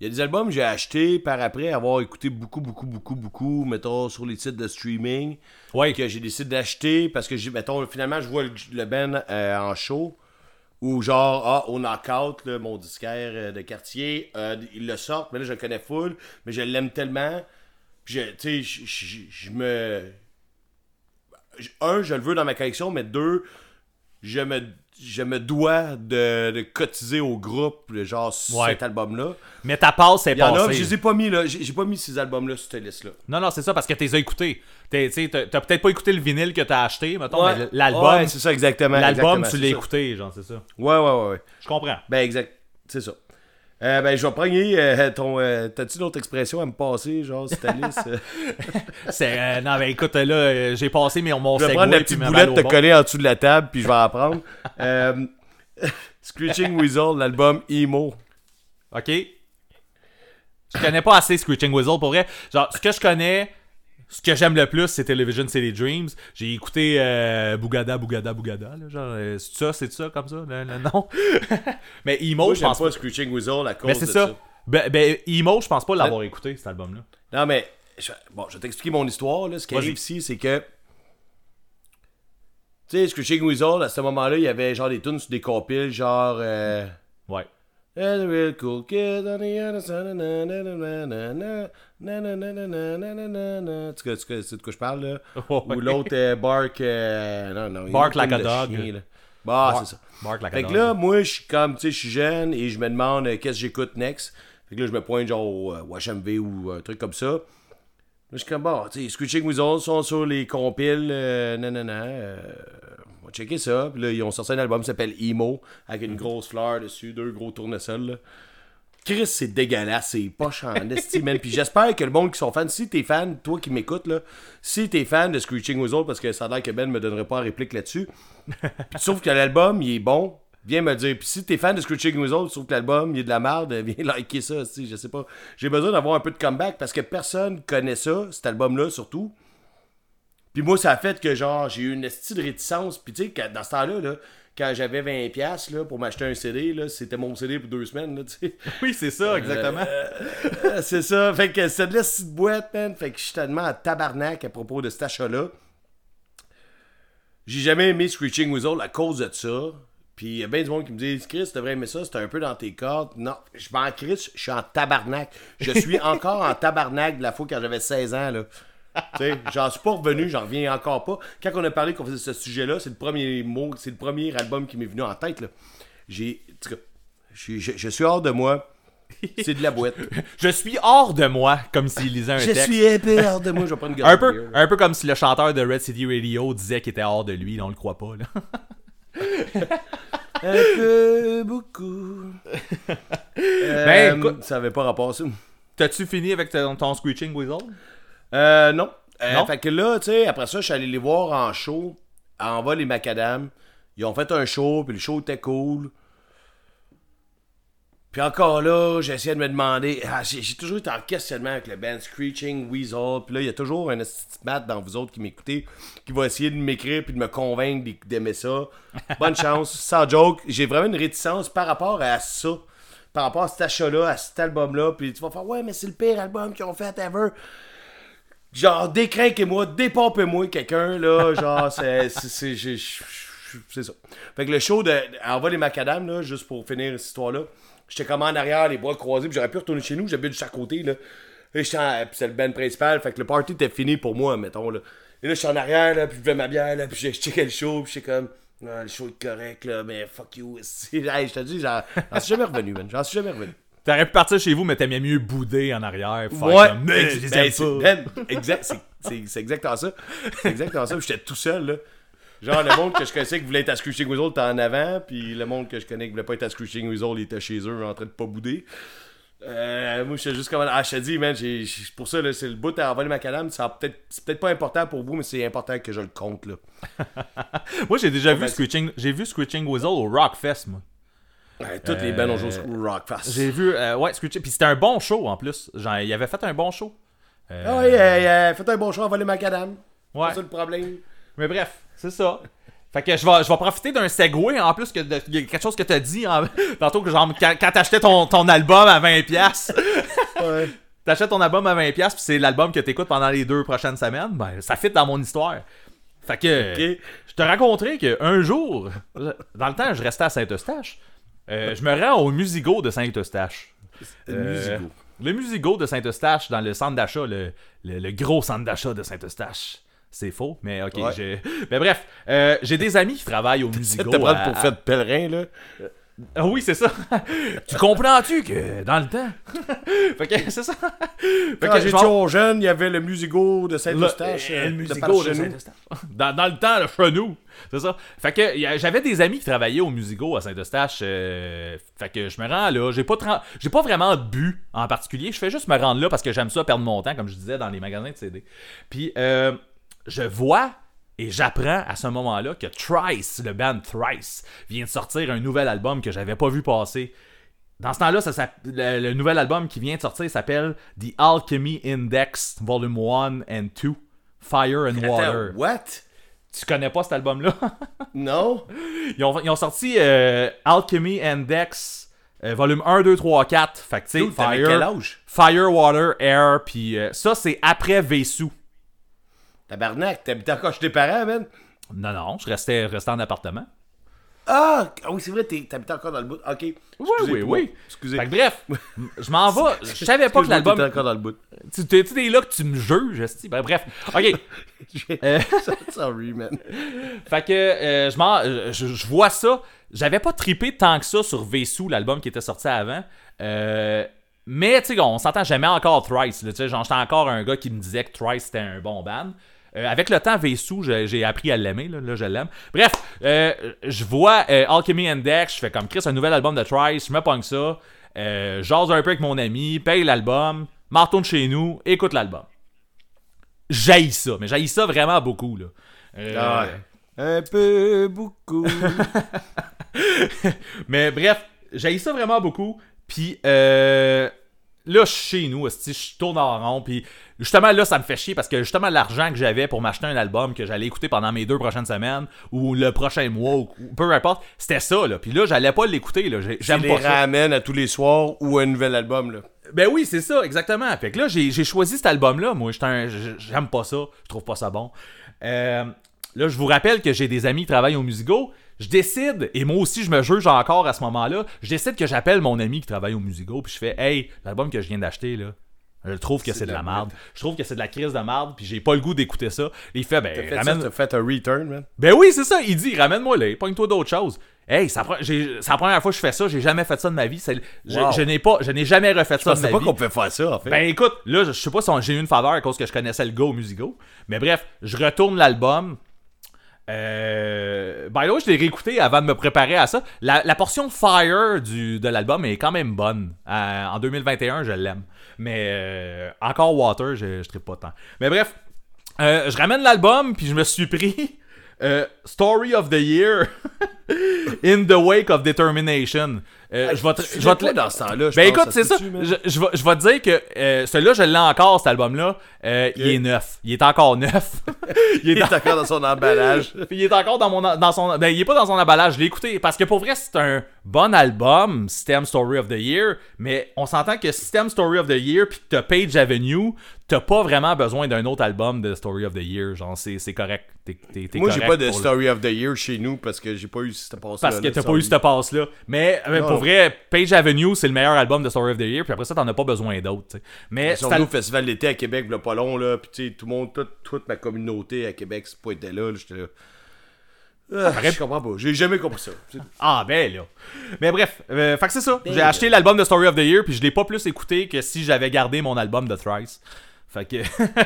Speaker 1: Il y a des albums que j'ai achetés par après avoir écouté beaucoup, beaucoup, beaucoup, beaucoup, mettons, sur les sites de streaming,
Speaker 2: Ouais.
Speaker 1: que j'ai décidé d'acheter parce que, j'ai, mettons, finalement, je vois le, le band euh, en show, ou genre, ah, au Knockout, là, mon disquaire euh, de quartier, euh, ils le sortent, mais là, je le connais full, mais je l'aime tellement, je, tu je- me... Un, je le veux dans ma collection, mais deux, je me, je me dois de, de cotiser au groupe, genre, sur
Speaker 2: Ouais.
Speaker 1: cet album-là.
Speaker 2: Mais ta passe est
Speaker 1: Il y
Speaker 2: passée.
Speaker 1: je les ai pas mis là. J'ai pas mis ces albums-là sur cette liste-là.
Speaker 2: Non, non, c'est ça, parce que t'es as écoutés. T'es- tu sais, T'as peut-être pas écouté le vinyle que t'as acheté, mettons, mais l'album,
Speaker 1: Ouais, c'est ça, exactement.
Speaker 2: l'album, tu l'as écouté, genre, c'est ça.
Speaker 1: Ouais, ouais, ouais, ouais.
Speaker 2: Je comprends.
Speaker 1: Ben, exact. C'est ça. Euh, ben, je vais prendre euh, ton. euh, T'as-tu d'autres expressions à me passer, genre, euh?
Speaker 2: C'est, euh, non, ben écoute, là, euh, j'ai passé mes, mon
Speaker 1: Je vais prendre la petite boulette, te coller en dessous de la table, puis je vais en prendre. Euh, Screeching Weasel, l'album Emo.
Speaker 2: OK? Je connais pas assez Screeching Whistle pour vrai. Genre, ce que je connais, ce que j'aime le plus, c'est Television City Dreams. J'ai écouté euh, Bougada, Bougada, Bougada. Là, genre, euh, c'est ça, c'est ça, comme ça, le nom? Mais Emo, je pense
Speaker 1: pas
Speaker 2: pas.
Speaker 1: Screeching Weasel à cause
Speaker 2: Mais
Speaker 1: de
Speaker 2: c'est
Speaker 1: ça.
Speaker 2: ça. Ben, ben, Emo, je pense pas l'avoir écouté, cet album-là.
Speaker 1: Non, mais. je- bon, je vais t'expliquer mon histoire. Là. Ce qui arrive ici, c'est que. Tu sais, Screeching Weasel, à ce moment-là, il y avait genre des tunes sur des compiles, genre. Euh,
Speaker 2: Ouais.
Speaker 1: And a real cool kid on the other side of na na na nanana, tu, sais, de quoi je parle, là? Ou l'autre euh, bark... Euh, non, non, bah,
Speaker 2: bark like a dog.
Speaker 1: Bah, c'est ça.
Speaker 2: Bark
Speaker 1: fait là, moi, je suis comme, tu sais, je suis jeune et je me demande euh, qu'est-ce que j'écoute next? Fait que là, je me pointe genre au, au HMV ou un truc comme ça. Là, je suis comme, bon, tu sais, Screeching sont sur les compiles, on va checker ça. Puis là, ils ont sorti un album qui s'appelle Emo, avec une mm. grosse fleur dessus, deux gros tournesols. Chris, c'est dégueulasse, c'est poche en esti, man. Puis j'espère que le monde qui sont fans, si t'es fan, toi qui m'écoutes, là, si t'es fan de Screeching Weasel, parce que ça a l'air que Ben me donnerait pas en réplique là-dessus, puis trouves que l'album, il est bon, viens me dire. Puis si t'es fan de Screeching Weasel, tu trouves que l'album, il est de la merde, viens liker ça, esti, je sais pas. J'ai besoin d'avoir un peu de comeback, parce que personne connaît ça, cet album-là, surtout. Puis moi, ça a fait que, genre, j'ai eu une esti de réticence. Puis tu sais, dans ce temps-là, là, quand j'avais 20$ piastres, là, pour m'acheter un CD, c'était mon CD pour deux semaines, là.
Speaker 2: Oui, c'est ça, exactement.
Speaker 1: Euh, c'est ça. Fait que c'est de la petite boîte, man. Fait que je suis tellement à tabarnak à propos de cet achat-là. J'ai jamais aimé Screeching Weasel à cause de ça. Puis il y a bien du monde qui me dit Chris, tu devrais aimer ça, c'était un peu dans tes cordes. Non, je m'en Chris, je suis en tabarnak. Je suis encore en tabarnak de la fois quand j'avais 16 ans, là. J'en suis pas revenu, j'en reviens encore pas. Quand on a parlé qu'on faisait ce sujet-là, c'est le premier mot, c'est le premier album qui m'est venu en tête, là. J'ai. Je, je- je suis hors de moi. C'est de la boîte.
Speaker 2: Je suis hors de moi, comme s'il lisait un
Speaker 1: Je
Speaker 2: texte.
Speaker 1: suis épais hors de moi, je vais prendre une
Speaker 2: Un peu, un peu comme si le chanteur de Red City Radio disait qu'il était hors de lui, on le croit pas. Là.
Speaker 1: Un peu, beaucoup. Euh,
Speaker 2: Ben, écoute-
Speaker 1: ça avait pas rapport à ça.
Speaker 2: T'as-tu fini avec ton, ton Screeching Weasel?
Speaker 1: Euh, non. Euh,
Speaker 2: Non?
Speaker 1: Fait que là, tu sais, après ça, je suis allé les voir en show, en vol les macadam. Ils ont fait un show, puis le show était cool. Puis encore là, j'ai essayé de me demander. ah, j'ai toujours été en questionnement avec le band Screeching Weasel. Puis là, il y a toujours un estimate dans vous autres qui m'écoutez qui va essayer de m'écrire puis de me convaincre d'aimer ça. Bonne chance. Sans joke, j'ai vraiment une réticence par rapport à ça. Par rapport à cet achat-là, à cet album-là. Puis tu vas faire, ouais, mais c'est le pire album qu'ils ont fait ever. Genre, décrinquez-moi, dépompez-moi quelqu'un, là. Genre, c'est. c'est- c'est- ça. Fait que le show de Envoie les macadam, là, juste pour finir cette histoire-là, j'étais comme en arrière, les bras croisés, puis j'aurais pu retourner chez nous, j'habite de chaque côté, là. Et puis c'est le band principal, fait que le party était fini pour moi, mettons, là. Et là, j'étais en arrière, là, puis je buvais ma bière, là, puis j'ai checké le show, puis j'étais comme. Non, le show est correct, là, mais fuck you. Hey, je te dis, j'en suis jamais revenu, man. J'en suis jamais revenu.
Speaker 2: T'aurais pu partir chez vous, mais t'aimais mieux bouder en arrière. Faire
Speaker 1: Ouais,
Speaker 2: comme, mais je les
Speaker 1: ben,
Speaker 2: aime pas.
Speaker 1: ben, exact, c'est- exactement ça. C'est exactement ça. J'étais tout seul, là. Genre, le monde que je connaissais qui voulait être à Screeching Weasel était en avant, puis le monde que je connais qui voulait pas être à Screeching Weasel, il était chez eux en train de pas bouder. Euh, moi, j'étais juste comme. Ah, je te dis, man, pour ça, c'est le bout à envoler ma calame. ça a peut-être- C'est peut-être pas important pour vous, mais c'est important que je le compte, là.
Speaker 2: Moi, j'ai déjà vu
Speaker 1: ben,
Speaker 2: Screeching, j'ai vu Screeching Weasel au Rockfest, moi.
Speaker 1: Ouais, toutes les bands ont joué au Rockfast.
Speaker 2: J'ai vu, euh, ouais. Puis c'était un bon show en plus. Genre, il avait fait un bon show. Euh,
Speaker 1: Ah, euh, faites un bon choix, envoler ma calame.
Speaker 2: Ouais.
Speaker 1: C'est ça le problème.
Speaker 2: Mais bref, c'est ça. Fait que je vais, je vais profiter d'un segway en plus que de, quelque chose que t'as dit en- tantôt que genre quand, quand t'achetais ton, ton album à 20$,
Speaker 1: Ouais.
Speaker 2: t'achètes ton album à 20$ puis c'est l'album que t'écoutes pendant les deux prochaines semaines, ben ça fit dans mon histoire. Fait que je te raconterai qu'un jour, dans le temps, je restais à Saint-Eustache. Euh, je me rends au Musigo de Saint-Eustache.
Speaker 1: Le
Speaker 2: Euh,
Speaker 1: musigo.
Speaker 2: Le Musigo de Saint-Eustache, dans le centre d'achat, le, le- le gros centre d'achat de Saint-Eustache. C'est faux, mais ok.
Speaker 1: Ouais.
Speaker 2: Mais bref, euh, j'ai des amis qui travaillent au Musigo.
Speaker 1: T'as
Speaker 2: à-
Speaker 1: pour faire de pèlerin, là.
Speaker 2: Ah oui, c'est ça. tu comprends-tu que dans le temps? fait que c'est ça. Fait
Speaker 1: Quand j'étais au jeune, il y avait le musigo de
Speaker 2: le,
Speaker 1: Saint-Eustache.
Speaker 2: euh,
Speaker 1: euh,
Speaker 2: le
Speaker 1: de par
Speaker 2: de. Saint-Eustache. Dans, dans le temps, le chenou. C'est ça. Fait que j'avais des amis qui travaillaient au musico à Saint-Eustache. euh, fait que je me rends là. J'ai pas, j'ai pas vraiment de but en particulier. Je fais juste me rendre là parce que j'aime ça perdre mon temps, comme je disais, dans les magasins de CD. Puis euh, je vois et j'apprends à ce moment-là que Trice, le band Thrice, vient de sortir un nouvel album que j'avais pas vu passer. Dans ce temps-là, ça le, le nouvel album qui vient de sortir s'appelle The Alchemy Index Volume 1 and 2 Fire and Water.
Speaker 1: What?
Speaker 2: Tu connais pas cet album-là?
Speaker 1: Non?
Speaker 2: ils, ont, ils ont sorti euh, Alchemy Index euh, Volume 1, 2, 3, 4. Fait que tu sais, Fire,
Speaker 1: âge?
Speaker 2: Fire, Water, Air, puis euh, ça c'est après Vesu.
Speaker 1: Tabarnak, t'habitais encore chez tes parents, man?
Speaker 2: Non, non, je restais, restais en appartement.
Speaker 1: Ah! ah oui, c'est vrai, t'es- t'habitais encore dans le bout. Ok.
Speaker 2: Oui, oui, oui.
Speaker 1: Excusez.
Speaker 2: Fait que bref, je m'en vais. Je savais pas que l'album.
Speaker 1: t'étais encore dans le bout.
Speaker 2: Tu tu- tu es là que tu me juges. Ben, bref. Ok. Euh,
Speaker 1: Sorry, man.
Speaker 2: Fait que euh, je, m'en- je, je vois ça. J'avais pas trippé tant que ça sur Vesu, l'album qui était sorti avant. Euh, mais tu sais, on s'entend jamais encore Thrice. là, genre, j'étais encore un gars qui me disait que Thrice c'était un bon band. Euh, avec le temps, Vesu, j'ai appris à l'aimer. Là, là, je l'aime. Bref, euh, je vois euh, Alchemy Index. Je fais comme Chris, un nouvel album de Thrice. Je me pogne ça. Euh, J'ose un peu avec mon ami. Paye l'album. M'en retourne chez nous. Écoute l'album. J'haïs ça. Mais j'haïs ça vraiment beaucoup. Là. Euh,
Speaker 1: Ah ouais. Un peu, beaucoup.
Speaker 2: Mais bref, j'ai ça vraiment beaucoup. Puis euh, là, je suis chez nous, je tourne en rond. Puis justement, là, ça me fait chier parce que justement, l'argent que j'avais pour m'acheter un album que j'allais écouter pendant mes deux prochaines semaines ou le prochain mois ou peu importe, c'était ça. Là. Puis là, j'allais pas l'écouter. là. J'ai- J'aime
Speaker 1: les
Speaker 2: pas ça.
Speaker 1: ramène à tous les soirs ou un nouvel album, là.
Speaker 2: Ben oui, c'est ça, exactement. Fait que là, j'ai choisi cet album-là. Moi, j'aime pas ça. Je trouve pas ça bon. Euh, là, je vous rappelle que j'ai des amis qui travaillent au Musigo. Je décide, et moi aussi, je me juge encore à ce moment-là. Je décide que j'appelle mon ami qui travaille au Musigo. Puis je fais, hey, l'album que je viens d'acheter, là. Je trouve que c'est de la merde. Je trouve que c'est de la crise de merde, puis j'ai pas le goût d'écouter ça. Il fait, ben,
Speaker 1: fait
Speaker 2: ramène-
Speaker 1: ça, fait un return, man.
Speaker 2: ben oui, c'est ça. Il dit, ramène-moi là, pogne-toi d'autres choses. Hey, c'est la première fois que je fais ça. J'ai jamais fait ça de ma vie. Je,
Speaker 1: Wow.
Speaker 2: je n'ai pas, je n'ai jamais refait
Speaker 1: Je
Speaker 2: ça de ma
Speaker 1: pas
Speaker 2: vie.
Speaker 1: qu'on pouvait faire ça, en fait.
Speaker 2: Ben écoute, là, je je sais pas si j'ai eu une faveur à cause que je connaissais le gars au Musigo. Mais bref, je retourne l'album. Euh... By the way, je l'ai réécouté avant de me préparer à ça. La, la portion Fire du, de l'album est quand même bonne. Euh, en 2021, je l'aime. Mais euh, encore Water, je, je pas tant. Mais bref, euh, je ramène l'album, puis je me suis pris euh, Story of the Year In the Wake of Determination. Euh, je vais te- je vais te
Speaker 1: pas dans ce temps-là,
Speaker 2: ben écoute, c'est ça. Je, je vais, je vais te dire que euh, celui-là, je l'ai encore, cet album-là. Euh, Il est neuf. Il est encore neuf. il, est
Speaker 1: Il
Speaker 2: dans-
Speaker 1: encore dans son emballage.
Speaker 2: il est encore dans mon dans son ben il est pas dans son emballage, je l'ai écouté parce que pour vrai c'est un bon album, System Story of the Year, mais on s'entend que System Story of the Year puis que t'as Page Avenue, t'as pas vraiment besoin d'un autre album de Story of the Year, genre c'est c'est correct. T'es- t'es- t'es
Speaker 1: Moi, j'ai pas de
Speaker 2: le-
Speaker 1: Story of the Year chez nous parce que j'ai pas eu cette passe-là.
Speaker 2: parce que t'as pas eu cette passe-là. Mais, mais pour
Speaker 1: Non.
Speaker 2: vrai, Page Avenue, c'est le meilleur album de Story of the Year, puis après ça, t'en as pas besoin d'autres. Mais
Speaker 1: Ils sont
Speaker 2: c'est
Speaker 1: venus au festival d'été à Québec, le pas long, là. Puis, tu sais, tout le monde, toute, toute ma communauté à Québec se pointait là. là, J'étais là. Ah, je comprends pas. J'ai jamais compris ça. C'est-
Speaker 2: Ah ben là. Mais bref, euh, fait que c'est ça. J'ai acheté l'album de Story of the Year puis je l'ai pas plus écouté que si j'avais gardé mon album de Thrice. Fait que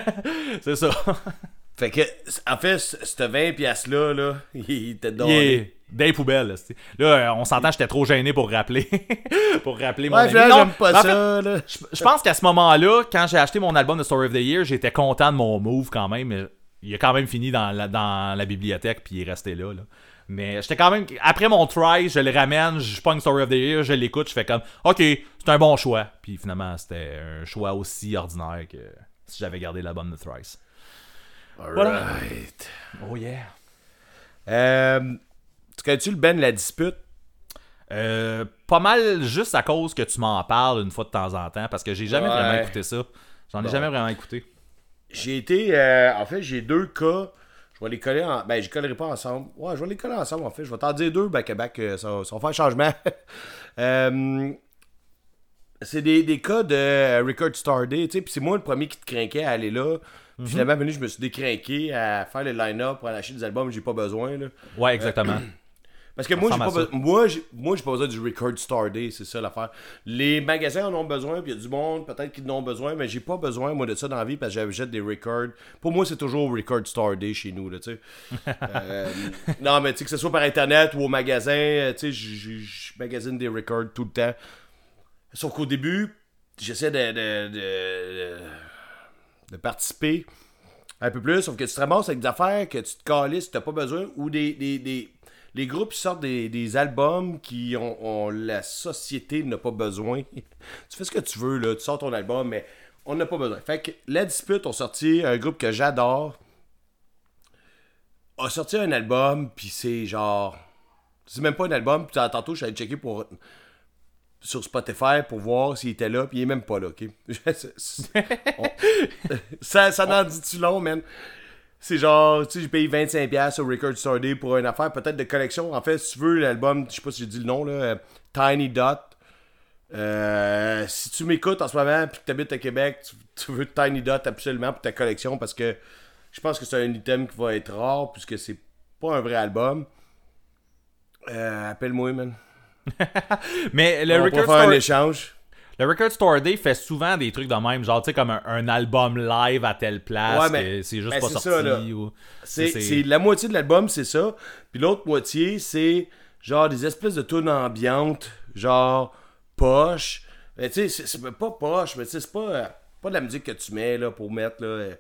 Speaker 2: c'est ça.
Speaker 1: Fait que, en fait, ce ce 20$ piastres-là, là, il était dans.
Speaker 2: Des poubelles. Là, euh, on s'entend, j'étais trop gêné pour rappeler pour rappeler mon
Speaker 1: Ouais, j'aime pas
Speaker 2: en
Speaker 1: ça,
Speaker 2: je, je pense qu'à ce moment-là, quand j'ai acheté mon album de Story of the Year, j'étais content de mon move quand même. Il a quand même fini dans la, dans la bibliothèque puis il est resté là. là. Mais j'étais quand même. Après mon try, je le ramène, je pogne Story of the Year, je l'écoute, je fais comme OK, c'est un bon choix. Puis finalement, c'était un choix aussi ordinaire que si j'avais gardé l'album de Thrice.
Speaker 1: Alright.
Speaker 2: Oh yeah.
Speaker 1: Euh, tu connais-tu le Ben La Dispute?
Speaker 2: Euh, pas mal juste à cause que tu m'en parles une fois de temps en temps, parce que j'ai jamais
Speaker 1: Ouais.
Speaker 2: vraiment écouté ça. J'en ai
Speaker 1: Bon.
Speaker 2: jamais vraiment écouté.
Speaker 1: J'ai été. euh, en fait, j'ai deux cas. Je vais les coller en. Ben, je les collerai pas ensemble. Ouais, je vais les coller ensemble, en fait. Je vais t'en dire deux back-à-back. euh, ça, ça va faire changement. Euh, c'est des, des cas de Record Star Day, tu sais. Puis c'est moi le premier qui te craquait à aller là. Puis Finalement, venu, je me suis décrinqué à faire le line-up pour aller acheter des albums. J'ai pas besoin, là.
Speaker 2: Ouais, exactement.
Speaker 1: Parce que moi, j'ai pas, moi, j'ai, moi, j'ai pas besoin du Record Star Day, c'est ça l'affaire. Les magasins en ont besoin, puis il y a du monde, peut-être qu'ils en ont besoin, mais j'ai pas besoin, moi, de ça dans la vie, parce que j'achète des records. Pour moi, c'est toujours Record Star Day chez nous, là, tu sais. Euh, non, mais tu sais, que ce soit par Internet ou au magasin, euh, tu sais, je- magasine des records tout le temps. Sauf qu'au début, j'essaie de, de, de, de participer un peu plus, sauf que tu te ramasses avec des affaires que tu te calisses, tu n'as pas besoin, ou des, des, des- les groupes sortent des, des albums qui ont, ont- la société n'a pas besoin. tu fais ce que tu veux, là, tu sors ton album, mais on n'a pas besoin. Fait que La Dispute ont sorti un groupe que j'adore, a sorti un album, puis c'est genre... C'est même pas un album, puis tantôt je suis allé checker pour sur Spotify pour voir s'il était là, puis il est même pas là, ok? Ça, ça n'en dit-tu long, man? C'est genre, tu sais, j'ai payé 25$ au Record Store Day pour une affaire peut-être de collection. En fait, si tu veux l'album, je sais pas si j'ai dit le nom, là, euh, Tiny Dot. Euh, si tu m'écoutes en ce moment puis que tu habites à Québec, tu, tu veux Tiny Dot absolument pour ta collection parce que je pense que c'est un item qui va être rare puisque c'est pas un vrai album. Euh, Appelle-moi, man.
Speaker 2: Mais le
Speaker 1: On
Speaker 2: Record,
Speaker 1: faire un
Speaker 2: Store,
Speaker 1: échange.
Speaker 2: Le Record Store Day fait souvent des trucs de même, genre, tu sais, comme un, un album live à telle place,
Speaker 1: Ouais, mais-
Speaker 2: c'est juste
Speaker 1: ben,
Speaker 2: pas sorti. ou...
Speaker 1: C'est, la moitié de l'album, c'est ça. Puis l'autre moitié, c'est genre des espèces de tunes ambiantes, genre poche. Mais tu sais, c'est, pas poche, mais tu sais, c'est pas, pas de la musique que tu mets là, pour mettre. Là,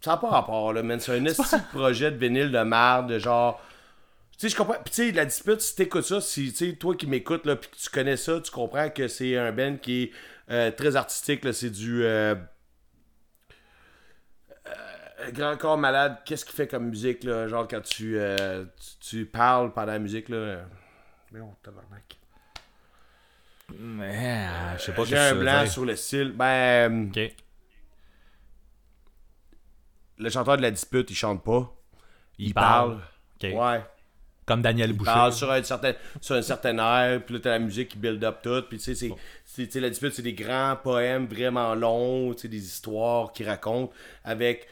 Speaker 1: ça n'a pas rapport, là, man. C'est un de projet de vinyle de merde, de genre. Tu sais, je comprends. Puis, tu sais, la dispute, si t'écoutes ça, si, tu sais, toi qui m'écoutes, là, puis que tu connais ça, tu comprends que c'est un band qui est euh, très artistique, là. C'est du. euh, euh, Grand corps malade, qu'est-ce qu'il fait comme musique, là? Genre, quand tu, tu, tu parles pendant la musique, là. Mais on tabarnak.
Speaker 2: Mais, je sais pas
Speaker 1: J'ai
Speaker 2: que
Speaker 1: un blanc sur le style. Ben,
Speaker 2: Ok.
Speaker 1: le chanteur de la dispute, il chante pas.
Speaker 2: Il,
Speaker 1: parle. Ouais.
Speaker 2: Comme Daniel Boucher.
Speaker 1: sur un certain, sur un certain air, puis là, t'as la musique qui build up tout, puis tu sais, c'est, c'est- tu sais, la dispute, c'est des grands poèmes vraiment longs, tu sais, des histoires qui racontent avec,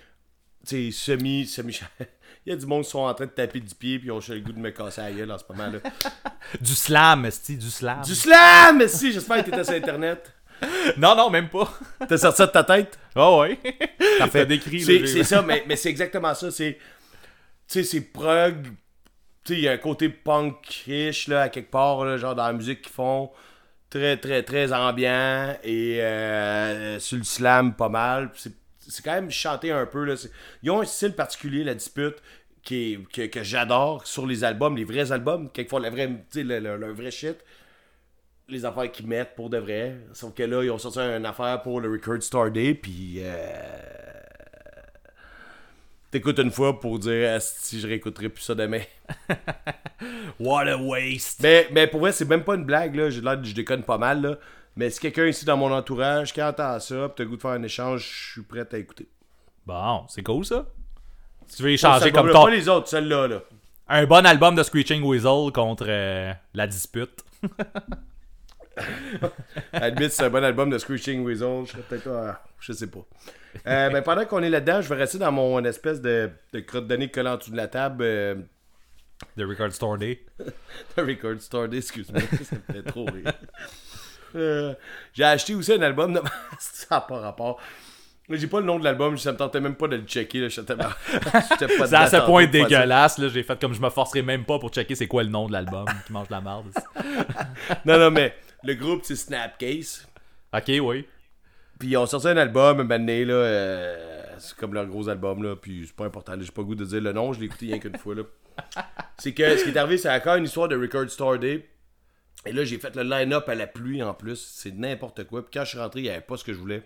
Speaker 1: tu sais, semi, semi... Il y a du monde qui sont en train de taper du pied, puis ils ont le goût de me casser la gueule en ce moment, là.
Speaker 2: Du slam, esti, du slam.
Speaker 1: Du slam! Si, j'espère que t'étais sur Internet.
Speaker 2: Non, non, même pas.
Speaker 1: T'as sorti ça de ta tête?
Speaker 2: Oh, ouais. T'as décrit,
Speaker 1: C'est,
Speaker 2: j'ai-
Speaker 1: c'est ça, mais, mais c'est exactement ça. C'est, tu sais, c'est prog. Il y a un côté punk-ish, là, à quelque part, genre dans la musique qu'ils font. Très, très, très ambiant. Et euh, sur le slam, pas mal. C'est, quand même chanté un peu. Là. Ils ont un style particulier, la dispute, qui que, que j'adore sur les albums, les vrais albums. Quelquefois, le, le- le vrai shit les affaires qu'ils mettent pour de vrai. Sauf que là, ils ont sorti une affaire pour le Record Star Day, puis euh... t'écoutes une fois pour dire si je réécouterai plus ça demain.
Speaker 2: What a waste.
Speaker 1: mais, mais pour vrai, c'est même pas une blague, là. J'ai l'air je déconne pas mal, là. Mais si quelqu'un ici dans mon entourage qui entend ça, pis t'as le goût de faire un échange, je suis prêt à écouter.
Speaker 2: Bon, c'est cool, ça. Si tu veux
Speaker 1: Ça,
Speaker 2: échanger
Speaker 1: ça
Speaker 2: comme ton...
Speaker 1: Pas les autres, celle-là, là.
Speaker 2: un bon album de Screeching Weasel contre euh, la dispute.
Speaker 1: Limite, c'est un bon album de Screeching Weasel. Je serais peut-être pas. Je sais pas. Euh, ben, pendant qu'on est là-dedans, je vais rester dans mon espèce de, de crotte de nez collant en dessous de la table. euh,
Speaker 2: The Record Store Day.
Speaker 1: The Record Store Day, excuse-moi, ça me fait trop rire. Euh, j'ai acheté aussi un album de... ça n'a pas rapport. J'ai pas le nom de l'album, ça me tentait même pas de le checker. Là, j'étais tellement- j'étais pas
Speaker 2: C'est à ce point dégueulasse, là, j'ai fait comme je me forcerai même pas pour checker c'est quoi le nom de l'album qui mange la merde.
Speaker 1: Non, non, mais le groupe, c'est Snapcase.
Speaker 2: ok, oui.
Speaker 1: Puis ils ont sorti un album, un moment donné, là, euh, c'est comme leur gros album, là, puis c'est pas important, j'ai pas le goût de dire le nom, je l'ai écouté rien qu'une fois, là. C'est que ce qui est arrivé, c'est encore une histoire de Record Store Day. Et là, j'ai fait le line-up à la pluie en plus, c'est n'importe quoi. Puis quand je suis rentré, il n'y avait pas ce que je voulais.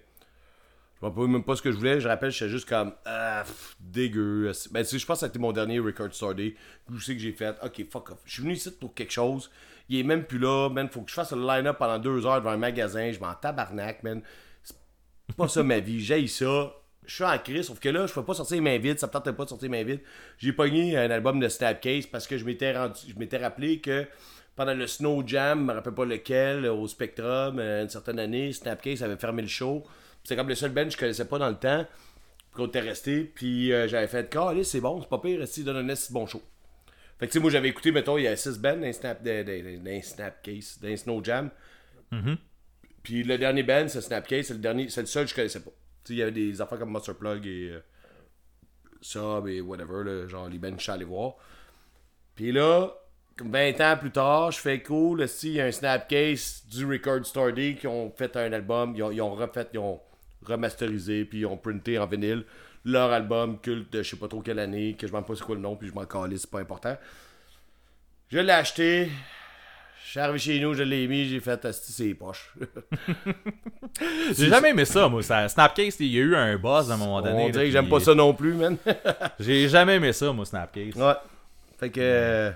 Speaker 1: Je rappelle même pas ce que je voulais. Je rappelle, j'étais juste comme. Ah, pff, dégueu. Ben, je pense que c'était mon dernier Record Store Day. Où je sais que j'ai fait. Ok, fuck off. Je suis venu ici pour quelque chose. Il est même plus là, man. Faut que je fasse le line-up pendant deux heures devant un magasin. Je m'en tabarnak, man. Pas ça ma vie. J'ai ça. Je suis en crise, sauf que là, je peux pas sortir les mains vides. Ça me tentait pas de sortir les mains vides. J'ai pogné un album de Snapcase parce que je m'étais rendu. Je m'étais rappelé que pendant le Snow Jam, je me rappelle pas lequel, au Spectrum, euh, une certaine année, Snapcase avait fermé le show. C'est comme le seul band que je connaissais pas dans le temps. Qu'on était resté. Puis euh, j'avais fait, allez, c'est bon, c'est pas pire, il donne un bon show. Fait que tu sais, moi j'avais écouté, mettons, il y a 6 bands dans Snap, Snapcase, dans Snow Jam. Puis le dernier band, c'est Snapcase, c'est le dernier, c'est le seul que je connaissais pas. Tu il y avait des affaires comme Monster Plug et euh, Sub et whatever, là, genre les bands que je suis allé voir. Puis là, comme 20 ans plus tard, je fais cool, si il y a un Snapcase du Record Store Day qui ont fait un album, ils ont, refait, ils ont remasterisé, puis ils ont printé en vinyle leur album culte de je sais pas trop quelle année, que je m'en pas c'est quoi le nom, puis je m'en calisse, c'est pas important. Je l'ai acheté, suis arrivé chez nous, je l'ai mis, j'ai fait asti c'est poche.
Speaker 2: J'ai jamais aimé ça, moi. Ça, Snapcase, il y a eu un buzz à un moment donné.
Speaker 1: On
Speaker 2: là,
Speaker 1: dirait que j'aime pas ça non plus, man.
Speaker 2: J'ai jamais aimé ça, moi, Snapcase.
Speaker 1: ouais. Fait que. euh,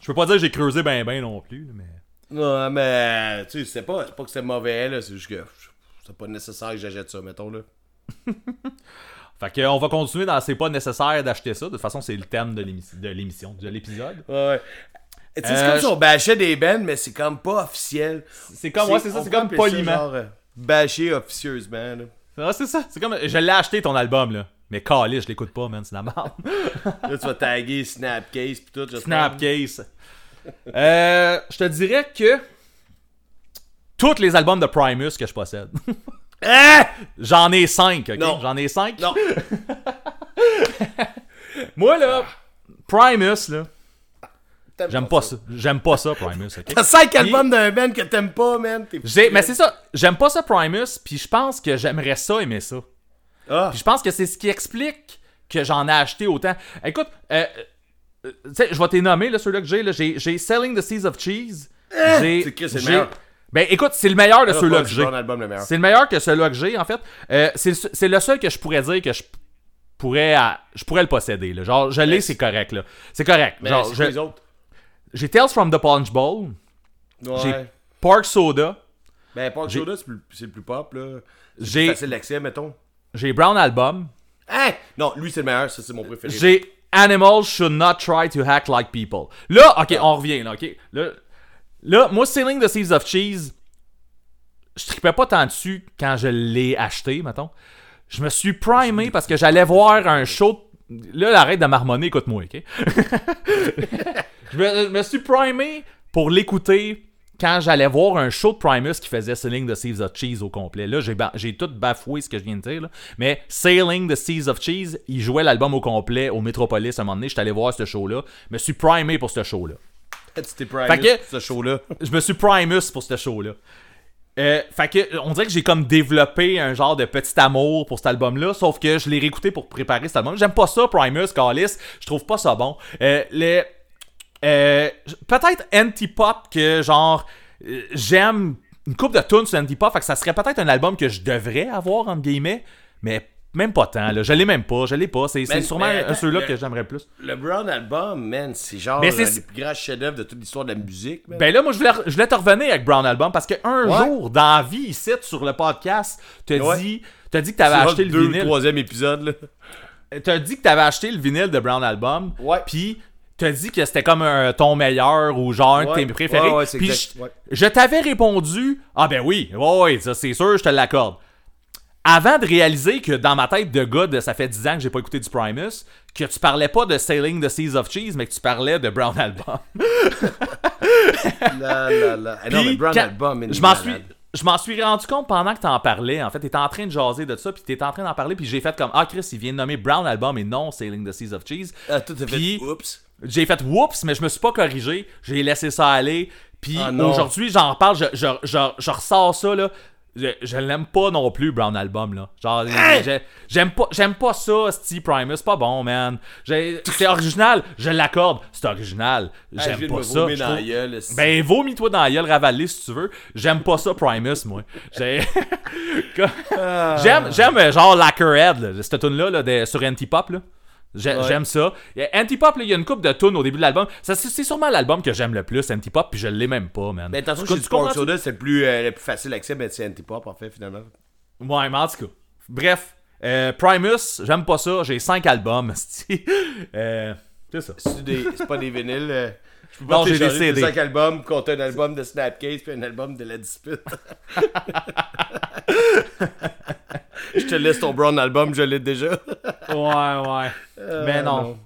Speaker 2: Je peux pas dire que j'ai creusé ben ben non plus, mais.
Speaker 1: Non, mais tu sais, c'est pas, pas que c'est mauvais, là, c'est juste que c'est pas nécessaire que j'achète ça, mettons, là.
Speaker 2: Fait que, on va continuer dans C'est pas nécessaire d'acheter ça. De toute façon, c'est le thème de l'émission, de l'émission, de l'épisode.
Speaker 1: Ouais, ouais. Tu sais, c'est
Speaker 2: Euh,
Speaker 1: comme si on bâchait des bands, mais c'est comme pas officiel.
Speaker 2: C'est comme, ouais, c'est ça, c'est comme poliment.
Speaker 1: euh, bâcher officieusement, là.
Speaker 2: Ah, c'est ça. C'est comme, je l'ai acheté ton album, là. Mais calé, je l'écoute pas, man, c'est la merde.
Speaker 1: Là, tu vas taguer Snapcase pis tout.
Speaker 2: Snapcase. Euh, je te dirais que tous les albums de Primus que je possède.
Speaker 1: Hein?
Speaker 2: J'en ai cinq, ok?
Speaker 1: Non.
Speaker 2: J'en ai cinq?
Speaker 1: Non.
Speaker 2: Moi, là, Primus, là, j'aime pas ça. J'aime pas ça, Primus, ok?
Speaker 1: T'as 5 albums d'un band que t'aimes pas, man.
Speaker 2: Mais c'est ça, j'aime pas ça Primus, puis je pense que j'aimerais ça aimer ça.
Speaker 1: Ah,
Speaker 2: Puis je pense que c'est ce qui explique que j'en ai acheté autant. Écoute, euh, euh, tu sais, je vais t'es nommer, là, ceux-là que j'ai. là. J'ai Selling the Seas of Cheese.
Speaker 1: C'est que c'est le meilleur.
Speaker 2: Ben écoute, c'est le meilleur de
Speaker 1: Ah,
Speaker 2: ceux-là que j'ai. C'est le meilleur que celui-là que j'ai, en fait. Euh, c'est le- seul que je pourrais dire que je pourrais, à- je pourrais le posséder. Là. Genre, je l'ai, c'est correct. là. C'est correct.
Speaker 1: Mais
Speaker 2: Genre, je-
Speaker 1: les autres?
Speaker 2: J'ai Tales from the Punch Bowl. J'ai. Park Soda.
Speaker 1: Ben, Park Soda, c'est le plus pop, là. C'est
Speaker 2: J'ai-
Speaker 1: facile d'accès, mettons.
Speaker 2: J'ai Brown Album.
Speaker 1: Hein? Non, lui, c'est le meilleur. Ça, c'est mon préféré.
Speaker 2: J'ai Animals should not try to act like people. Là, ok, on revient, là, ok. Là, là, moi, Sailing the Seas of Cheese, je tripais pas tant dessus quand je l'ai acheté, mettons. Je me suis primé parce que j'allais voir un show. Là, arrête de marmonner, écoute-moi, ok? je, me, je me suis primé pour l'écouter quand j'allais voir un show de Primus qui faisait Sailing the Seas of Cheese au complet. Là, j'ai, ba- tout bafoué ce que je viens de dire. là. Mais Sailing the Seas of Cheese, il jouait l'album au complet au Metropolis à un moment donné. J'étais allé voir ce show-là. Je me suis primé pour ce show-là.
Speaker 1: C'était Primus,
Speaker 2: Fait que-
Speaker 1: ce show-là.
Speaker 2: Je me suis Primus pour ce show-là. Euh, fait que, on dirait que j'ai comme développé un genre de petit amour pour cet album-là, sauf que je l'ai réécouté pour préparer cet album. J'aime pas ça, Primus, Callis. Je trouve pas ça bon. Euh, euh, peut-être anti-pop que genre euh, j'aime une coupe de tunes sur anti-pop, fait que ça serait peut-être un album que je devrais avoir entre guillemets, mais même pas tant. Là. Je l'ai même pas, je l'ai pas. C'est, sûrement
Speaker 1: mais
Speaker 2: un ceux-là que j'aimerais plus.
Speaker 1: Le Brown Album, man, c'est genre
Speaker 2: c'est-
Speaker 1: des plus grands chefs-d'œuvre de toute l'histoire de la musique, man.
Speaker 2: Ben là, moi, je voulais, je voulais te revenir avec Brown Album parce qu'un
Speaker 1: Ouais.
Speaker 2: jour, dans la vie, ici, sur le podcast, t'as
Speaker 1: Ouais.
Speaker 2: dit, t'as dit que t'avais acheté
Speaker 1: le
Speaker 2: le vinyle.
Speaker 1: troisième épisode, là.
Speaker 2: T'as dit que t'avais acheté le vinyle de Brown Album.
Speaker 1: Ouais.
Speaker 2: Puis t'as dit que c'était comme un ton meilleur ou genre un de tes préférés.
Speaker 1: Ouais, ouais, c'est
Speaker 2: Puis je, je t'avais répondu Ah ben oui, ouais, ça c'est sûr, je te l'accorde. Avant de réaliser que dans ma tête de gars de ça fait 10 ans que j'ai pas écouté du Primus, que tu parlais pas de Sailing the Seas of Cheese, mais que tu parlais de Brown Album.
Speaker 1: Non, mais Brown
Speaker 2: je m'en suis
Speaker 1: malade.
Speaker 2: je m'en suis rendu compte pendant que t'en parlais. En fait, t'étais en train de jaser de ça, puis t'étais en train d'en parler, puis j'ai fait comme ah Chris, il vient de nommer Brown Album et non Sailing the Seas of Cheese.
Speaker 1: Ah, tout fait.
Speaker 2: Puis-
Speaker 1: Oups.
Speaker 2: J'ai fait whoops, mais je me suis pas corrigé. J'ai laissé ça aller. Puis
Speaker 1: Ah,
Speaker 2: aujourd'hui, j'en parle, je, je, je, je ressors ça là. Je, je l'aime pas non plus, Brown Album, là. Genre,
Speaker 1: Hein?
Speaker 2: j'aime pas, j'aime pas ça, Steve Primus, c'est pas bon, man. C'est original, je l'accorde, c'est original.
Speaker 1: Ah,
Speaker 2: J'aime pas ça.
Speaker 1: dans
Speaker 2: trouve-
Speaker 1: gueule.
Speaker 2: Ben, vomis-toi dans la gueule, ravaler si tu veux. J'aime pas ça, Primus, moi.
Speaker 1: Ah.
Speaker 2: J'aime, j'aime genre Lacquerhead, là, cette tune-là là, de- sur Antipop. Là.
Speaker 1: Ouais.
Speaker 2: J'aime ça. Antipop, il y a une coupe de tunes au début de l'album. C'est sûrement l'album que j'aime le plus, Antipop, puis je l'ai même pas, man.
Speaker 1: Ben, j'ai dit
Speaker 2: tu
Speaker 1: Pork
Speaker 2: comprends-tu?
Speaker 1: Soda, c'est le plus, euh, le plus facile d'accès, mais c'est anti-pop, en fait, finalement.
Speaker 2: Ouais, mais en tout cas. Bref, euh, Primus, j'aime pas ça. J'ai 5 albums. euh, c'est ça.
Speaker 1: C'est des- c'est pas des vinyles. Euh, Je peux
Speaker 2: Non,
Speaker 1: pas
Speaker 2: j'ai des
Speaker 1: télécharger
Speaker 2: CD.
Speaker 1: 5 albums contre un album de Snapcase puis un album de La Dispute. je te laisse ton Brown album, je l'ai déjà.
Speaker 2: Ouais, ouais. mais non,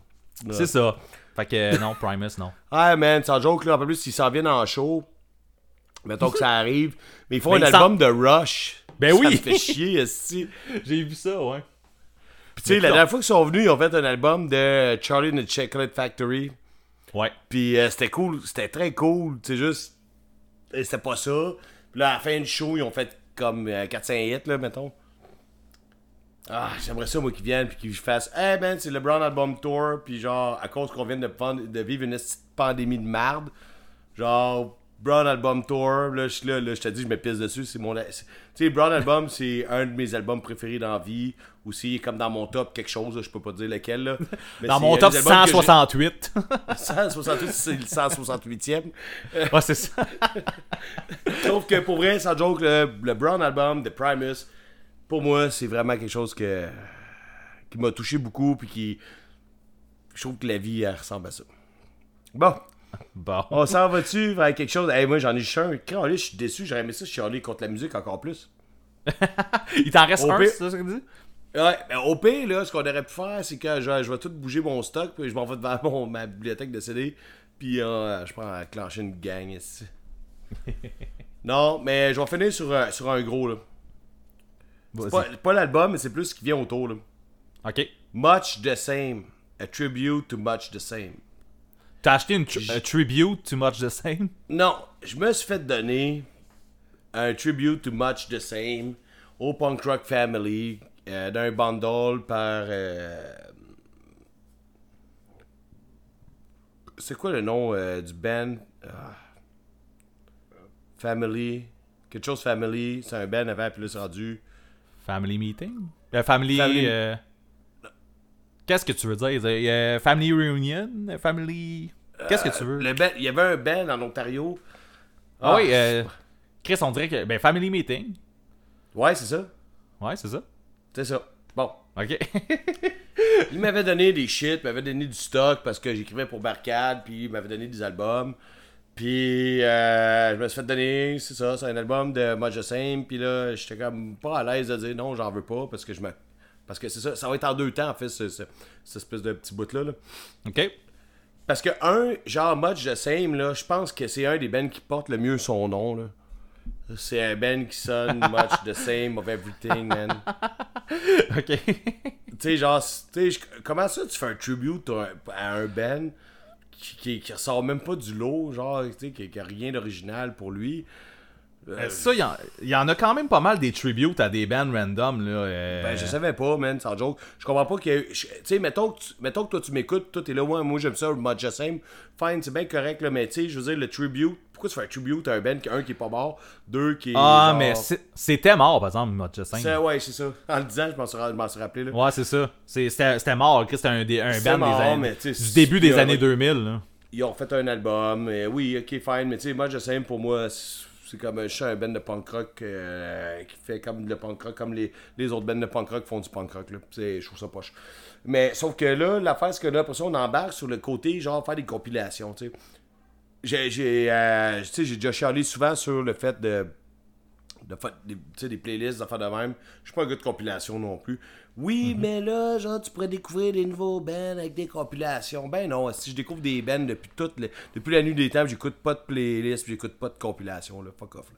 Speaker 1: non.
Speaker 2: c'est ça. Fait que euh, non, Primus, non.
Speaker 1: Ah, man, sans joke, là. En plus, s'ils s'en viennent en show, mettons que ça arrive, mais ils font
Speaker 2: Mais
Speaker 1: un
Speaker 2: ils
Speaker 1: album de Rush.
Speaker 2: Ben
Speaker 1: ça
Speaker 2: oui.
Speaker 1: me fait chier, esti.
Speaker 2: J'ai vu ça, ouais.
Speaker 1: Puis, tu sais, la dernière fois qu'ils sont venus, ils ont fait un album de Charlie and the Chocolate Factory.
Speaker 2: Ouais.
Speaker 1: Puis euh, c'était cool, c'était très cool, tu sais, juste. C'était pas ça. Puis là, à la fin du show, ils ont fait comme euh, 4-5 hits, là, mettons. Ah, j'aimerais ça, moi, qu'ils viennent, puis qu'ils fassent Hey, man, c'est le Brown Album Tour, puis genre, à cause qu'on vient de, vivre une pandémie de merde, genre, Brown Album Tour, là, je là, là, je te dis, je me pisse dessus, c'est mon. Tu sais, Brown Album, c'est un de mes albums préférés dans la vie, aussi, comme dans mon top quelque chose, là, je peux pas dire lequel, là. Mais
Speaker 2: Dans mon top
Speaker 1: des albums que j'ai-
Speaker 2: 168.
Speaker 1: 168, c'est le 168e.
Speaker 2: ouais, c'est ça.
Speaker 1: Sauf que pour vrai, sans joke, le, le Brown Album de Primus, pour moi, c'est vraiment quelque chose que, qui m'a touché beaucoup. Puis qui. Je trouve que la vie, elle ressemble à ça. Bon,
Speaker 2: Bon.
Speaker 1: on s'en va-tu vers quelque chose? Hey, moi, j'en ai juste un. Quand je suis déçu, j'aurais aimé ça chialer contre la musique encore plus.
Speaker 2: Il t'en reste
Speaker 1: Au
Speaker 2: un, c'est ça ce que tu dis?
Speaker 1: Ouais, ben, au pire, là, ce qu'on aurait pu faire, c'est que je, je vais tout bouger mon stock, puis je m'en vais devant mon, ma bibliothèque de CD, puis euh, je prends à clencher une gang ici. non, mais je vais finir sur, un- sur un gros, là.
Speaker 2: Vas-y.
Speaker 1: Pas, pas l'album, mais c'est plus ce qui vient autour, là.
Speaker 2: Ok.
Speaker 1: Much the same. A tribute to much the same.
Speaker 2: T'as acheté une tr- un tribute to much the same?
Speaker 1: Non, je me suis fait donner un tribute to much the same au Punk Rock Family euh, d'un bundle par. euh, C'est quoi le nom euh, du band? Ah. Family. Quelque chose Family. C'est un band avant, c'est rendu.
Speaker 2: Family meeting? Family.
Speaker 1: Family-
Speaker 2: Qu'est-ce que tu veux dire? Family reunion? Family. Qu'est-ce que tu veux?
Speaker 1: Le band- Il y avait un band en Ontario.
Speaker 2: Ah oui, euh, Chris, on dirait que. Ben, family meeting.
Speaker 1: Ouais, c'est ça.
Speaker 2: Ouais, c'est ça.
Speaker 1: C'est ça. Bon.
Speaker 2: Ok.
Speaker 1: Il m'avait donné des shit, il m'avait donné du stock parce que j'écrivais pour Barcade, puis il m'avait donné des albums. Puis euh, je me suis fait donner, c'est ça, c'est un album de the Same. Puis là, j'étais comme pas à l'aise de dire non, j'en veux pas parce que je me. Parce que c'est ça, ça va être en deux temps en fait, ce, ce- cette espèce de petit bout-là. là.
Speaker 2: ok.
Speaker 1: Parce que un, genre the Same, là, je pense que c'est un des bands qui porte le mieux son nom. là. C'est un band qui sonne Much the Same of Everything, man.
Speaker 2: Ok.
Speaker 1: Tu sais, genre, comment ça tu fais un tribute à un, band qui, qui, qui ressort même pas du lot, genre, tu sais, qui, qui a rien d'original pour lui? Euh,
Speaker 2: ça, il y, y en a quand même pas mal des tributes à des bands random, là. euh,
Speaker 1: Ben, je savais pas, man, sans joke. Je comprends pas qu'il y ait. je- Tu sais, mettons, que tu- mettons que toi, tu m'écoutes, toi, t'es là, moi, moi j'aime ça, the Same. Fine, c'est bien correct, là, mais tu sais, je veux dire, le tribute. Pourquoi tu fais un tribute à un band, qui- un qui est pas mort, deux qui est.
Speaker 2: Ah,
Speaker 1: genre-
Speaker 2: mais c'était mort, par exemple, the
Speaker 1: C'est-
Speaker 2: Same.
Speaker 1: Ouais, c'est ça. En le disant, je m'en suis, rappelé, là.
Speaker 2: Ouais, c'est ça. C'était mort, Chris. C'était un, des- un band
Speaker 1: mort,
Speaker 2: des années, du début des
Speaker 1: a-
Speaker 2: années 2000, là.
Speaker 1: ils ont fait un album. Et oui, ok, fine. Mais tu sais, je sais, pour moi, c'est c'est comme un chat, un band de punk rock euh, qui fait comme le punk rock, comme les, les autres bands de punk rock font du punk rock. Là. Je trouve ça poche. Mais sauf que là, l'affaire, c'est que là, après ça, on embarque sur le côté, genre, faire des compilations. J'ai, euh, déjà chialé souvent sur le fait de de faire des, des playlists, d'affaires de même. Je suis pas un gars de compilation non plus. Oui, mais là, genre, tu pourrais découvrir des nouveaux bands avec des compilations. Ben non, si je découvre des bands depuis toute le- depuis la nuit des temps, j'écoute pas de playlist, j'écoute pas de compilation, là. Fuck off, là.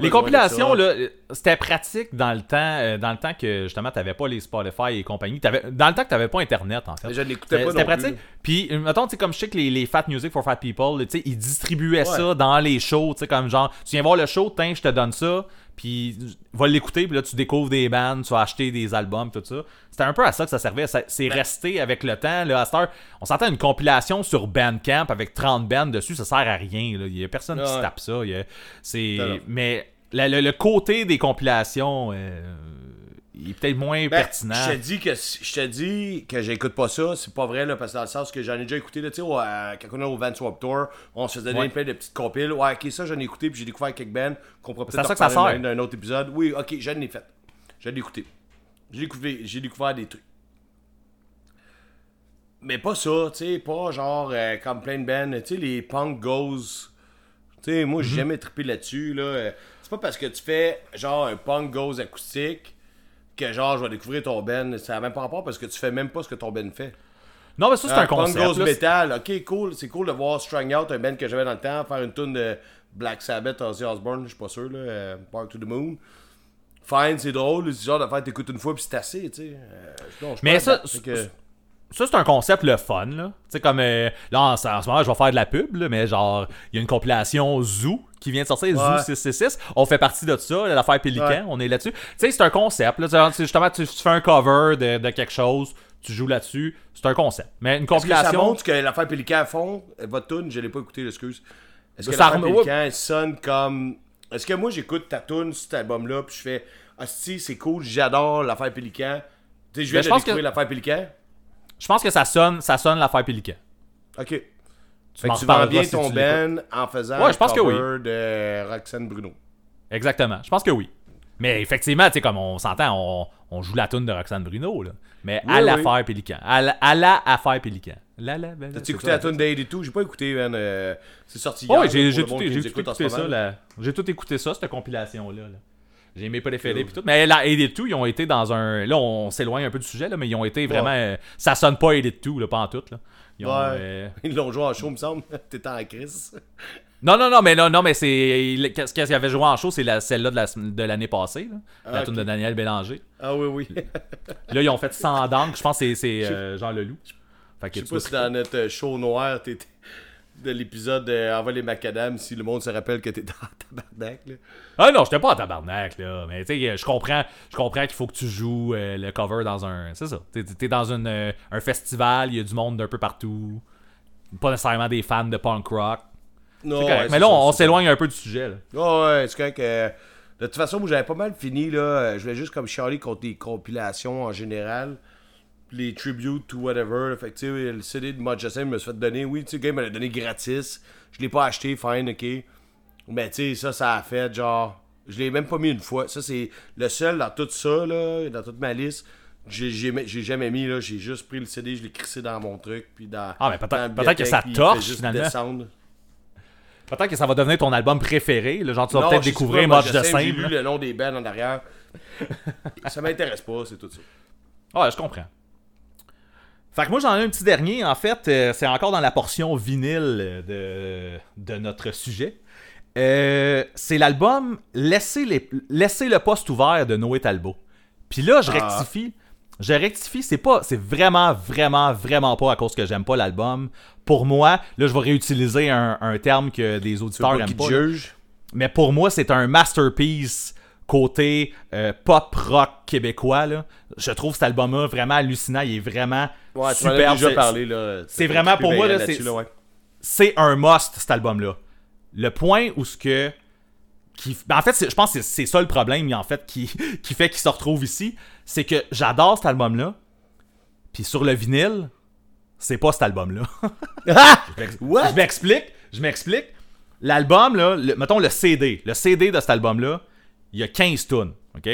Speaker 2: Les compilations, là, c'était pratique dans le temps, euh, dans le temps que justement t'avais pas les Spotify et compagnie. Dans le temps que t'avais pas Internet, en fait.
Speaker 1: Mais je l'écoutais pas
Speaker 2: c'était pratique. Puis, mettons, tu sais, comme je sais que les, les Fat Music for Fat People, tu sais, ils distribuaient
Speaker 1: Ouais.
Speaker 2: ça dans les shows, tu sais, comme genre, tu viens voir le show, tiens, je te donne ça. Puis va l'écouter, puis là, tu découvres des bands, tu vas acheter des albums, tout ça. C'était un peu à ça que ça servait. C'est
Speaker 1: Ben
Speaker 2: resté avec le temps. Là, à cette heure, on s'entend une compilation sur Bandcamp avec 30 bands dessus, ça sert à rien. là. Il y a personne qui se tape ça. A- c'est... Mais la- le, le côté des compilations, euh, il est peut-être moins
Speaker 1: Ben,
Speaker 2: pertinent.
Speaker 1: Je te dis que je te dis que j'écoute pas ça, c'est pas vrai là, parce que dans le sens que j'en ai déjà écouté là, tu sais, quand on est au Van Swap Tour, on se faisait donner
Speaker 2: Ouais.
Speaker 1: plein de petites compiles. Ouais, ok, ça j'en ai écouté puis j'ai découvert quelques bands qu'on pourrait peut-être d'un autre épisode. Oui, ok, j'en ai fait. J'en ai écouté. J'ai découvert, j'ai découvert des trucs. Mais pas ça, tu sais, pas genre euh, comme plein de bands, tu sais, les punk goes. Tu sais, moi, j'ai jamais trippé là-dessus, là. Euh, C'est pas parce que tu fais, genre, un punk goes acoustique que, genre, je vais découvrir ton band. Ça n'a même pas rapport parce que tu fais même pas ce que ton band fait.
Speaker 2: Non, mais ça, c'est
Speaker 1: Ah,
Speaker 2: un concept. Là.
Speaker 1: metal, ok, cool. C'est cool de voir Strung Out, un band que j'avais dans le temps, faire une tune de Black Sabbath, Ozzy Osbourne, je suis pas sûr, là. euh, Park to the Moon. Fine, c'est drôle, c'est genre de faire t'écoutes une fois puis c'est assez, tu sais. Euh, non,
Speaker 2: Mais ça,
Speaker 1: que-
Speaker 2: Ça, c'est un concept le fun, là. Tu sais, comme. euh, là, en, en ce moment, je vais faire de la pub, là, mais genre, il y a une compilation Zoo qui vient de sortir,
Speaker 1: Ouais.
Speaker 2: Zoo 666. On fait partie de ça, l'affaire Pélican,
Speaker 1: Ouais.
Speaker 2: on est là-dessus. Tu sais, c'est un concept, là. Justement, tu, tu fais un cover de, de quelque chose, tu joues là-dessus. C'est un concept. Mais une
Speaker 1: Est-ce que ça
Speaker 2: compilation.
Speaker 1: montre que l'affaire Pélican fond, euh, votre tune, je l'ai pas écouté, excuse. Est-ce que
Speaker 2: Ça
Speaker 1: l'affaire Pélican sonne comme. Est-ce que moi j'écoute ta tune cet album-là, puis je fais Ah, si, c'est cool, j'adore l'affaire Pélican. Tu sais, je viens
Speaker 2: Ben,
Speaker 1: de découvrir
Speaker 2: que-
Speaker 1: l'affaire Pélican.
Speaker 2: Je pense que ça sonne, ça sonne l'affaire Pélican.
Speaker 1: Ok. Que tu vends bien ton
Speaker 2: tu
Speaker 1: band en faisant
Speaker 2: Ouais, je pense
Speaker 1: un
Speaker 2: que oui.
Speaker 1: cover de Roxane Bruno.
Speaker 2: Exactement. Je pense que oui. Mais effectivement, tu sais, comme on s'entend, on, on joue la tune de Roxane Bruno, là. Mais à
Speaker 1: Oui,
Speaker 2: l'affaire Pélican. À, la- à la affaire Pélican. La,
Speaker 1: T'as-tu écouté la tune d'A82 J'ai pas écouté, man. euh, c'est sorti hier.
Speaker 2: Oh, oui, j'ai tout, tout écouté ça, j'ai tout écouté ça, cette compilation-là. là. J'ai mes préférés pis tout. Mais la Edit 2, ils ont été dans un. Là, on s'éloigne un peu du sujet, là, mais ils ont été vraiment. euh, Ça sonne pas Edit 2, là, pas en tout. Là. Ils ont,
Speaker 1: Ouais.
Speaker 2: euh,
Speaker 1: Ils l'ont joué en show, me semble. T'étais en crise.
Speaker 2: Non, non, non, mais non, non mais c'est. Qu'est-ce qu'il avait joué en show, c'est la- celle-là de la- de l'année passée, là. la
Speaker 1: Ah,
Speaker 2: tune
Speaker 1: ok.
Speaker 2: de Daniel Bélanger.
Speaker 1: Ah oui, oui.
Speaker 2: Là, ils ont fait 100 d'encre, je pense que c'est- euh, Jean Leloup. Fait que
Speaker 1: Je sais pas si dans notre show noir, t'étais de l'épisode de Envoie les macadam, si le monde se rappelle que t'es dans tabarnak. Là.
Speaker 2: Ah non, j'étais pas en tabarnak, là. Mais tu sais, je comprends, je comprends qu'il faut que tu joues euh, le cover dans un. C'est ça. T'es es dans une, euh, un festival, il y a du monde d'un peu partout. Pas nécessairement des fans de punk rock.
Speaker 1: Non, ouais,
Speaker 2: mais là, on, s'éloigne un peu du sujet, là.
Speaker 1: Ouais, c'est correct. euh, de toute façon, moi j'avais pas mal fini. là. Euh, Je voulais juste comme chialer contre les compilations en général. Les tributes ou whatever. là. Fait que tu sais, le CD de Mod Justin me fait donner. Oui, tu sais, il me l'a donné gratis. Je l'ai pas acheté, fine, ok. Mais tu sais, ça, ça a fait genre. Je l'ai même pas mis une fois. Ça, c'est le seul dans tout ça, là, dans toute ma liste. J'ai j'ai jamais mis, là. J'ai juste pris le CD, je l'ai crissé dans mon truc. Puis dans.
Speaker 2: Ah, mais peut-être- peut-être que ça torche, finalement.
Speaker 1: descendre.
Speaker 2: Peut-être que ça va devenir ton album préféré. Là, genre, tu vas peut-être découvrir de
Speaker 1: sais, J'ai lu le nom des bands en arrière. ça m'intéresse pas, c'est tout ça.
Speaker 2: Ouais, je comprends. Fait que moi, j'en ai un petit dernier. En fait, euh, c'est encore dans la portion vinyle de, de notre sujet. Euh, c'est l'album Laissez, les, Laissez le poste ouvert de Noé Talbot. Puis là, je
Speaker 1: Ah.
Speaker 2: rectifie. Je rectifie, c'est pas, c'est vraiment, vraiment, vraiment pas à cause que j'aime pas l'album. Pour moi, là, je vais réutiliser un, un terme que
Speaker 1: veux
Speaker 2: auditeurs n'aiment pas.
Speaker 1: jugent?
Speaker 2: Mais pour moi, c'est un masterpiece côté euh, pop rock québécois. Là. Je trouve cet album-là vraiment hallucinant. Il est vraiment
Speaker 1: Ouais,
Speaker 2: super.
Speaker 1: déjà
Speaker 2: C'est-
Speaker 1: parlé, là.
Speaker 2: c'est vraiment, pour moi, c'est-
Speaker 1: ouais.
Speaker 2: Un must, cet album-là. Le point où ce que. Qui, ben, en fait, je pense que c'est- ça le problème, en fait, qui, qui fait qu'il se retrouve ici. C'est que j'adore cet album-là. Puis sur le vinyle, c'est pas cet album-là.
Speaker 1: What?
Speaker 2: Je m'explique. Je m'explique. L'album, là, le- mettons le CD. Le CD de cet album-là, il y a 15 tunes. OK?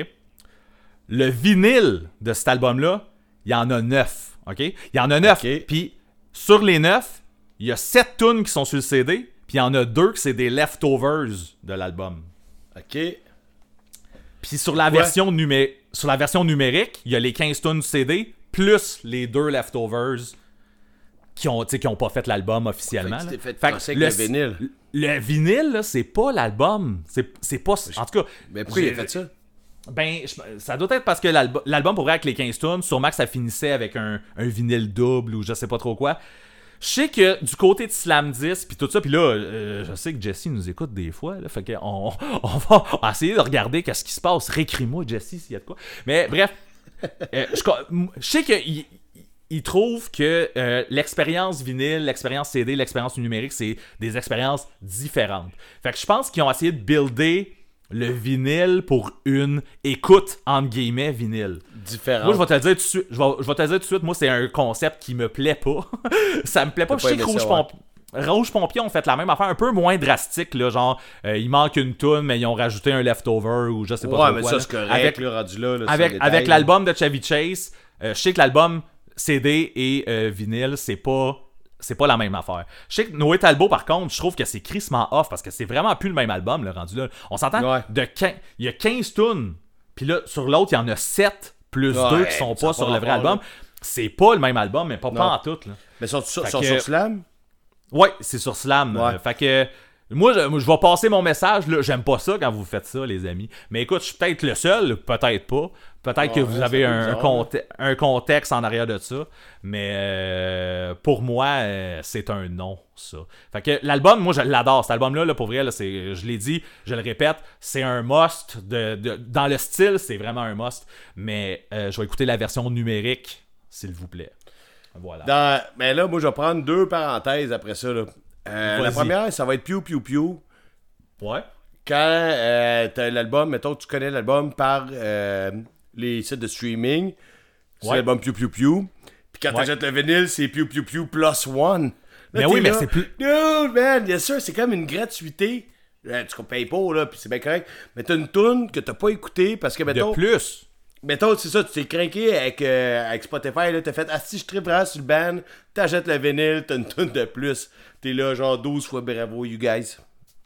Speaker 2: Le vinyle de cet album-là, il y en a 9. OK? Il y en a 9.
Speaker 1: OK.
Speaker 2: Puis sur les 9, il y a 7 tunes qui sont sur le CD. Puis il y en a 2 que c'est des leftovers de l'album.
Speaker 1: Ok.
Speaker 2: Puis sur la, version numé- sur la version numérique, il y a les 15 tunes du CD, plus les deux leftovers qui ont, qui ont pas fait l'album officiellement.
Speaker 1: Fait fait
Speaker 2: Fait que
Speaker 1: avec le vinyle.
Speaker 2: Le vinyle, là, c'est pas l'album. C'est c'est pas. En tout cas.
Speaker 1: Mais pourquoi il a fait ça?
Speaker 2: Ben, je- ça doit être parce que l'album l'album pour vrai avec les 15 tunes, sûrement que ça finissait avec un, un vinyle double ou je sais pas trop quoi. Je sais que du côté de Slam 10 puis tout ça, puis là, euh, je sais que Jesse nous écoute des fois, là, fait qu'on on va essayer de regarder qu'est-ce qui se passe. Récris-moi, Jesse, s'il y a de quoi. Mais bref, euh, je, je sais qu'il il trouve que euh, l'expérience vinyle, l'expérience CD, l'expérience numérique, c'est des expériences différentes. Fait que je pense qu'ils ont essayé de builder le vinyle pour une écoute entre guillemets vinyle.
Speaker 1: Différent.
Speaker 2: Moi, je vais te le dire tout de suite. Je vais, je vais te le dire tout de suite. Moi, c'est un concept qui me plaît pas. ça me plaît pas. Je sais que Rouge
Speaker 1: ouais.
Speaker 2: Pompier. Rouge Pompier ont fait la même affaire, un peu moins drastique, là, genre euh, il manque une tune, mais ils ont rajouté un leftover ou je sais pas
Speaker 1: Ouais,
Speaker 2: trop
Speaker 1: mais
Speaker 2: quoi,
Speaker 1: ça,
Speaker 2: là.
Speaker 1: c'est correct,
Speaker 2: Avec,
Speaker 1: là, rendu là.
Speaker 2: avec, l'album de Chevy Chase, euh, je sais que l'album CD et euh, vinyle, c'est pas c'est pas la même affaire. Je sais que Noé Talbot, par contre, je trouve que c'est crissement off parce que c'est vraiment plus le même album, le rendu là. On s'entend
Speaker 1: Ouais.
Speaker 2: de 15, il y a 15 tunes, puis là, sur l'autre, il y en a 7 plus
Speaker 1: Ouais,
Speaker 2: 2 qui sont pas sur
Speaker 1: pas
Speaker 2: le vrai
Speaker 1: rapport,
Speaker 2: album. C'est pas le même album, mais pas, pas en tout. Là.
Speaker 1: Mais sont, sont
Speaker 2: que-
Speaker 1: sur Slam?
Speaker 2: Ouais, c'est sur Slam.
Speaker 1: Ouais.
Speaker 2: Fait que moi je, moi, je vais passer mon message. là. J'aime pas ça quand vous faites ça, les amis. Mais écoute, je suis peut-être le seul, peut-être pas. Peut-être que
Speaker 1: Ouais,
Speaker 2: vous avez
Speaker 1: fait
Speaker 2: un,
Speaker 1: bizarre,
Speaker 2: conte- un contexte en arrière de ça. Mais euh, pour moi, euh, c'est un non, ça. Fait que l'album, moi, je l'adore. Cet album-là, là, pour vrai, là, c'est, je l'ai dit, je le répète, c'est un must. De, de- dans le style, c'est vraiment un must. Mais euh, je vais écouter la version numérique, s'il vous plaît. Voilà.
Speaker 1: Dans... Mais là, moi, je vais prendre deux parenthèses après ça. Là. Euh, la première, ça va être Pew Pew Pew.
Speaker 2: Ouais.
Speaker 1: Quand euh, t'as l'album, mettons tu connais l'album par euh, les sites de streaming, c'est
Speaker 2: Ouais.
Speaker 1: l'album Pew Pew Pew. Puis quand
Speaker 2: Ouais.
Speaker 1: t'achètes le vinyle, c'est Pew Pew Pew plus one. Là,
Speaker 2: Mais
Speaker 1: t'es
Speaker 2: oui, mais c'est plus-
Speaker 1: Dude, man, bien sûr, c'est comme une gratuité. Euh, tu payes pas, là, puis c'est bien correct. Mais t'as une tune que t'as pas écoutée parce que, mettons,
Speaker 2: De plus.
Speaker 1: Mettons, c'est ça, tu t'es craqué avec, euh, avec Spotify, là, t'as fait, ah si je tripe vraiment sur le band, t'achètes le vinyle, t'as une tonne de plus. T'es là, genre 12 fois bravo, you guys.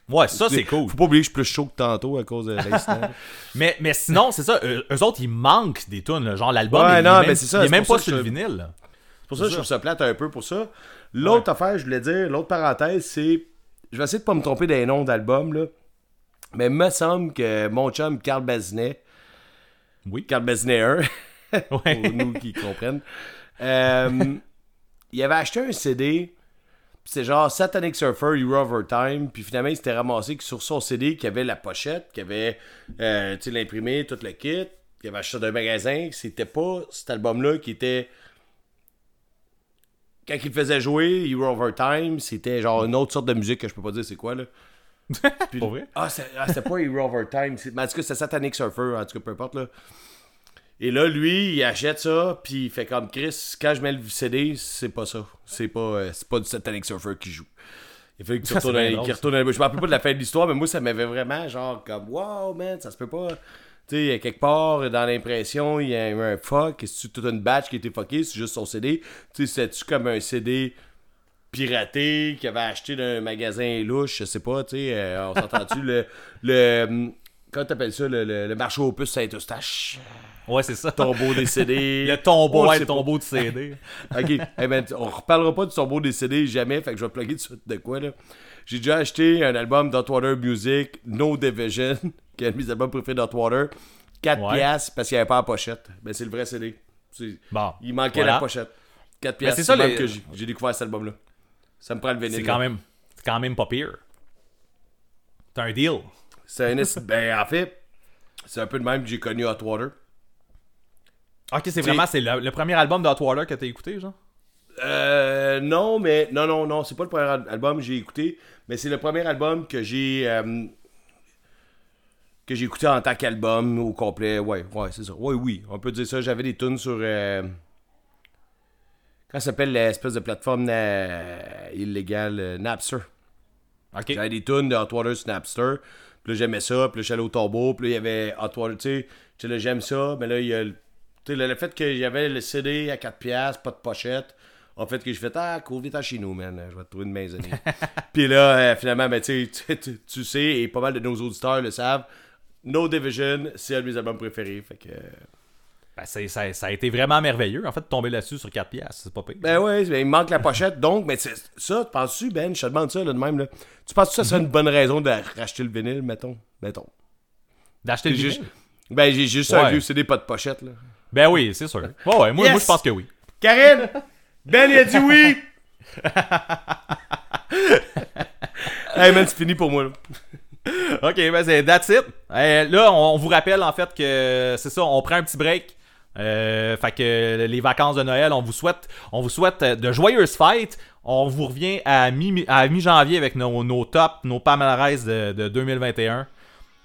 Speaker 2: Ouais, ça c'est cool.
Speaker 1: Faut pas oublier que je suis plus chaud que tantôt à cause de l'incident.
Speaker 2: Mais, mais sinon, c'est ça, eux, eux autres, ils manquent des tunes. là. Genre, l'album,
Speaker 1: Ouais,
Speaker 2: il,
Speaker 1: non,
Speaker 2: est
Speaker 1: mais
Speaker 2: même,
Speaker 1: c'est ça,
Speaker 2: il est
Speaker 1: c'est
Speaker 2: même
Speaker 1: pour
Speaker 2: pas sur le vinyle. là.
Speaker 1: C'est pour ça que je trouve ça plate un peu pour ça. L'autre affaire, je voulais dire, l'autre parenthèse, c'est. Je vais essayer de pas me tromper des noms d'albums, là. Mais il me semble que mon chum Carl Bazinet,
Speaker 2: Oui.
Speaker 1: Carl Bazinet 1,
Speaker 2: Ouais.
Speaker 1: pour nous qui comprennent, euh, il avait acheté un CD, c'est genre Satanic Surfer, Hero Overtime, puis finalement il s'était ramassé que sur son CD qui avait la pochette, qui avait euh, l'imprimé, tout le kit, il avait acheté ça d'un magasin, c'était pas cet album-là qui était quand il faisait jouer Hero Overtime, c'était genre une autre sorte de musique que je peux pas dire c'est quoi là. Puis-
Speaker 2: Pour vrai?
Speaker 1: Ah, c'est- ah, pas Hero Overtime. c'est- Mais en tout cas, c'était Satanic Surfer, en tout cas, peu importe là. Et là, lui, il achète ça, puis il fait comme Chris, quand je mets le CD, c'est pas ça. C'est pas, euh, c'est pas du Satanic Surfer qui joue. Il fait
Speaker 2: c'est
Speaker 1: retournes,
Speaker 2: bien
Speaker 1: dans- qu'il
Speaker 2: ça.
Speaker 1: retourne dans- Je me rappelle pas de la fin de l'histoire, mais moi, ça m'avait vraiment genre comme Wow, man, ça se peut pas. Tu sais, quelque part, dans l'impression, il y a eu un fuck. Est-ce que toute une batch qui a été fucké? C'est juste son CD. Tu sais, c'est-tu comme un CD piraté qu'il avait acheté d'un magasin louche, je sais pas, tu sais, euh, on s'entend-tu, le, le, hum, comment t'appelles ça, le, le, le marché aux puces Saint-Eustache,
Speaker 2: Ouais, c'est ça.
Speaker 1: tombeau des CD.
Speaker 2: Le tombeau, ouais, le tombeau de CD.
Speaker 1: Ok, eh ben, on reparlera pas du tombeau des CD jamais, fait que je vais plugger de suite de quoi, là. J'ai déjà acheté un album d'Hotwater Music, No Division, qui est un de mes albums préférés d'Hotwater, 4
Speaker 2: Ouais.
Speaker 1: piastres parce qu'il n'y avait pas la pochette. Ben, c'est le vrai CD.
Speaker 2: Bon,
Speaker 1: Il manquait
Speaker 2: voilà.
Speaker 1: la pochette. 4
Speaker 2: Ben,
Speaker 1: piastres,
Speaker 2: c'est ça, les-
Speaker 1: que j'ai découvert cet album-là. Ça me prend le vinyle.
Speaker 2: C'est quand même, c'est quand même pas pire. T'as un deal.
Speaker 1: C'est un Ben, en fait, c'est un peu le même que j'ai connu Hotwater.
Speaker 2: Ok, c'est vraiment, c'est le, le premier album d'Hotwater que t'as écouté, genre?
Speaker 1: Euh, non, mais non, non, non, c'est pas le premier al- album que j'ai écouté, mais c'est le premier album que j'ai euh, que j'ai écouté en tant qu'album au complet. Ouais, ouais, c'est ça. Ouais, oui, on peut dire ça. J'avais des tunes sur euh, comment ça s'appelle l'espèce de plateforme euh, illégale euh, Napster?
Speaker 2: Ok.
Speaker 1: J'avais des tunes de Hotwater sur Napster. Puis là, j'aimais ça. Puis là, j'allais au tombeau. Puis là, il y avait Hotwater. Tu sais, là, j'aime ça. Mais là, il y a le, sais, le, fait que j'avais le CD à 4$, pas de pochette, en fait que je fais Ah, cool, viens chez nous, man. Je vais te trouver une maisonnée. Puis là, euh, finalement, ben, tu, sais, tu, tu- tu sais, et pas mal de nos auditeurs le savent, No Division, c'est un de mes albums préférés. Fait que.
Speaker 2: Ben, ça, ça a été vraiment merveilleux, en fait, de tomber là-dessus sur 4 piastres. C'est pas pire.
Speaker 1: Ben ben, il manque la pochette. Donc, mais c'est- ça, tu penses-tu, Ben, je te demande ça là, de même, là. Tu penses que ça serait une bonne raison de racheter le vinyle, mettons? Mettons.
Speaker 2: D'acheter le vinyle?
Speaker 1: juste- Ben, j'ai juste un
Speaker 2: Ouais.
Speaker 1: vieux CD, pas de pochette, là.
Speaker 2: Ben oui, c'est sûr. Ouais, ouais, moi,
Speaker 1: Yes!
Speaker 2: moi je pense que oui.
Speaker 1: Karine! Ben, il a dit oui! hey man, c'est fini pour moi. là.
Speaker 2: Ok, ben c'est that's it. Euh, là, on, on vous rappelle en fait que c'est ça, on prend un petit break. Euh, fait que les vacances de Noël, on vous souhaite, on vous souhaite de joyeuses fêtes. On vous revient à mi mi-janvier avec nos, nos tops, nos palmarès de, de 2021.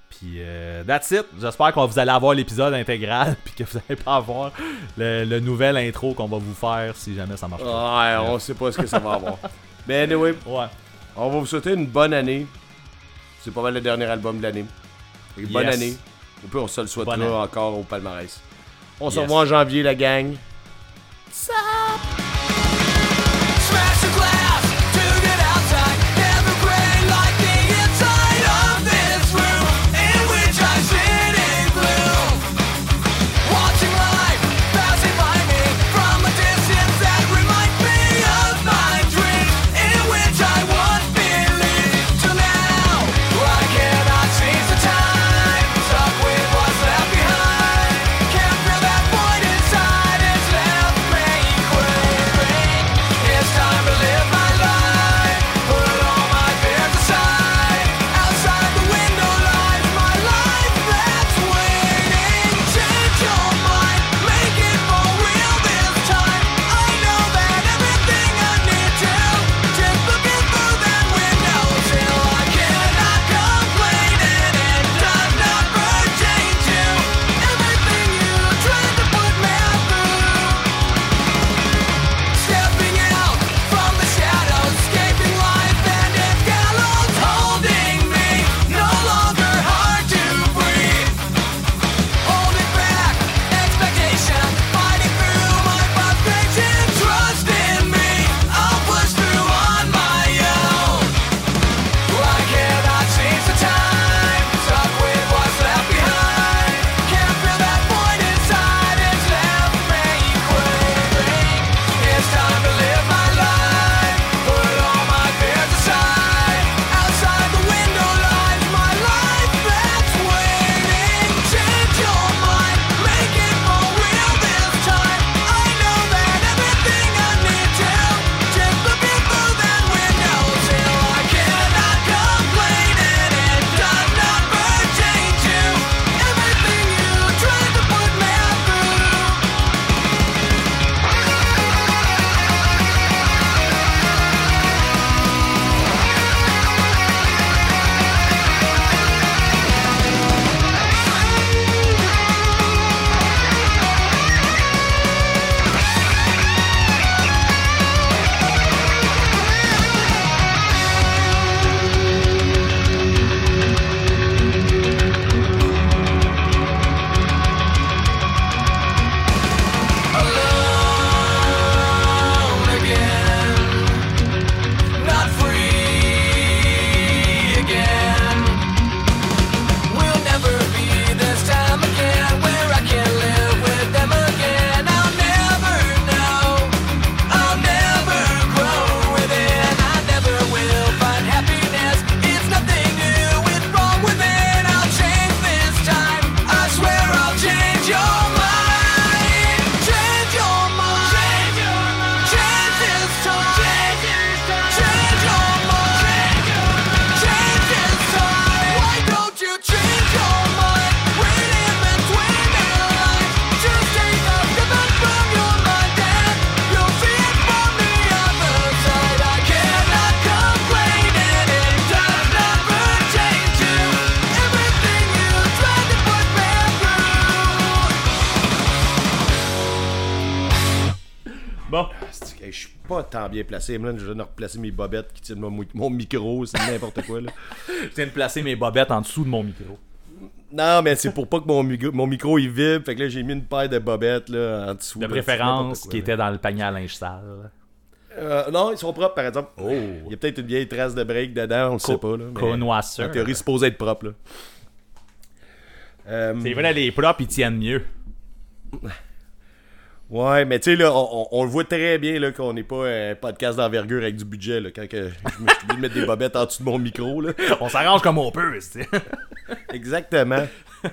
Speaker 2: Puis euh, that's it. J'espère que vous allez avoir l'épisode intégral puis que vous allez pas avoir le, le nouvel intro qu'on va vous faire si jamais ça marche pas.
Speaker 1: Ouais, on sait pas ce que ça va avoir. Mais anyway,
Speaker 2: Ouais.
Speaker 1: on va vous souhaiter une bonne année. C'est pas mal le dernier album de l'année. Que Bonne
Speaker 2: Yes.
Speaker 1: année. Et puis on se le souhaitera encore au palmarès. On se
Speaker 2: Yes.
Speaker 1: revoit en janvier, la gang.
Speaker 4: Smash the glass
Speaker 1: tant bien placé. Là, je viens de replacer mes bobettes qui tiennent mon, mi- mon micro. C'est n'importe quoi. Là.
Speaker 2: Je viens de placer mes bobettes en dessous de mon micro.
Speaker 1: Non, mais c'est pour pas que mon, micro- mon micro il vibre. Fait que là, j'ai mis une paire de bobettes là, en dessous.
Speaker 2: De préférence
Speaker 1: quoi,
Speaker 2: qui
Speaker 1: là.
Speaker 2: était dans le panier à linge sale.
Speaker 1: Euh, non, ils sont propres par exemple.
Speaker 2: Oh.
Speaker 1: Il y a peut-être une vieille trace de break dedans, on le sait pas. Là, mais
Speaker 2: Connoisseur.
Speaker 1: En théorie, supposé être propre. Là. Euh,
Speaker 2: C'est vrai, les propres, ils tiennent mieux.
Speaker 1: Ouais, mais tu sais, là, on, le voit très bien là, qu'on n'est pas un podcast d'envergure avec du budget. Là, quand que je me suis de mettre des bobettes en dessous de mon micro. Là.
Speaker 2: On s'arrange comme on peut, tu sais.
Speaker 1: Exactement.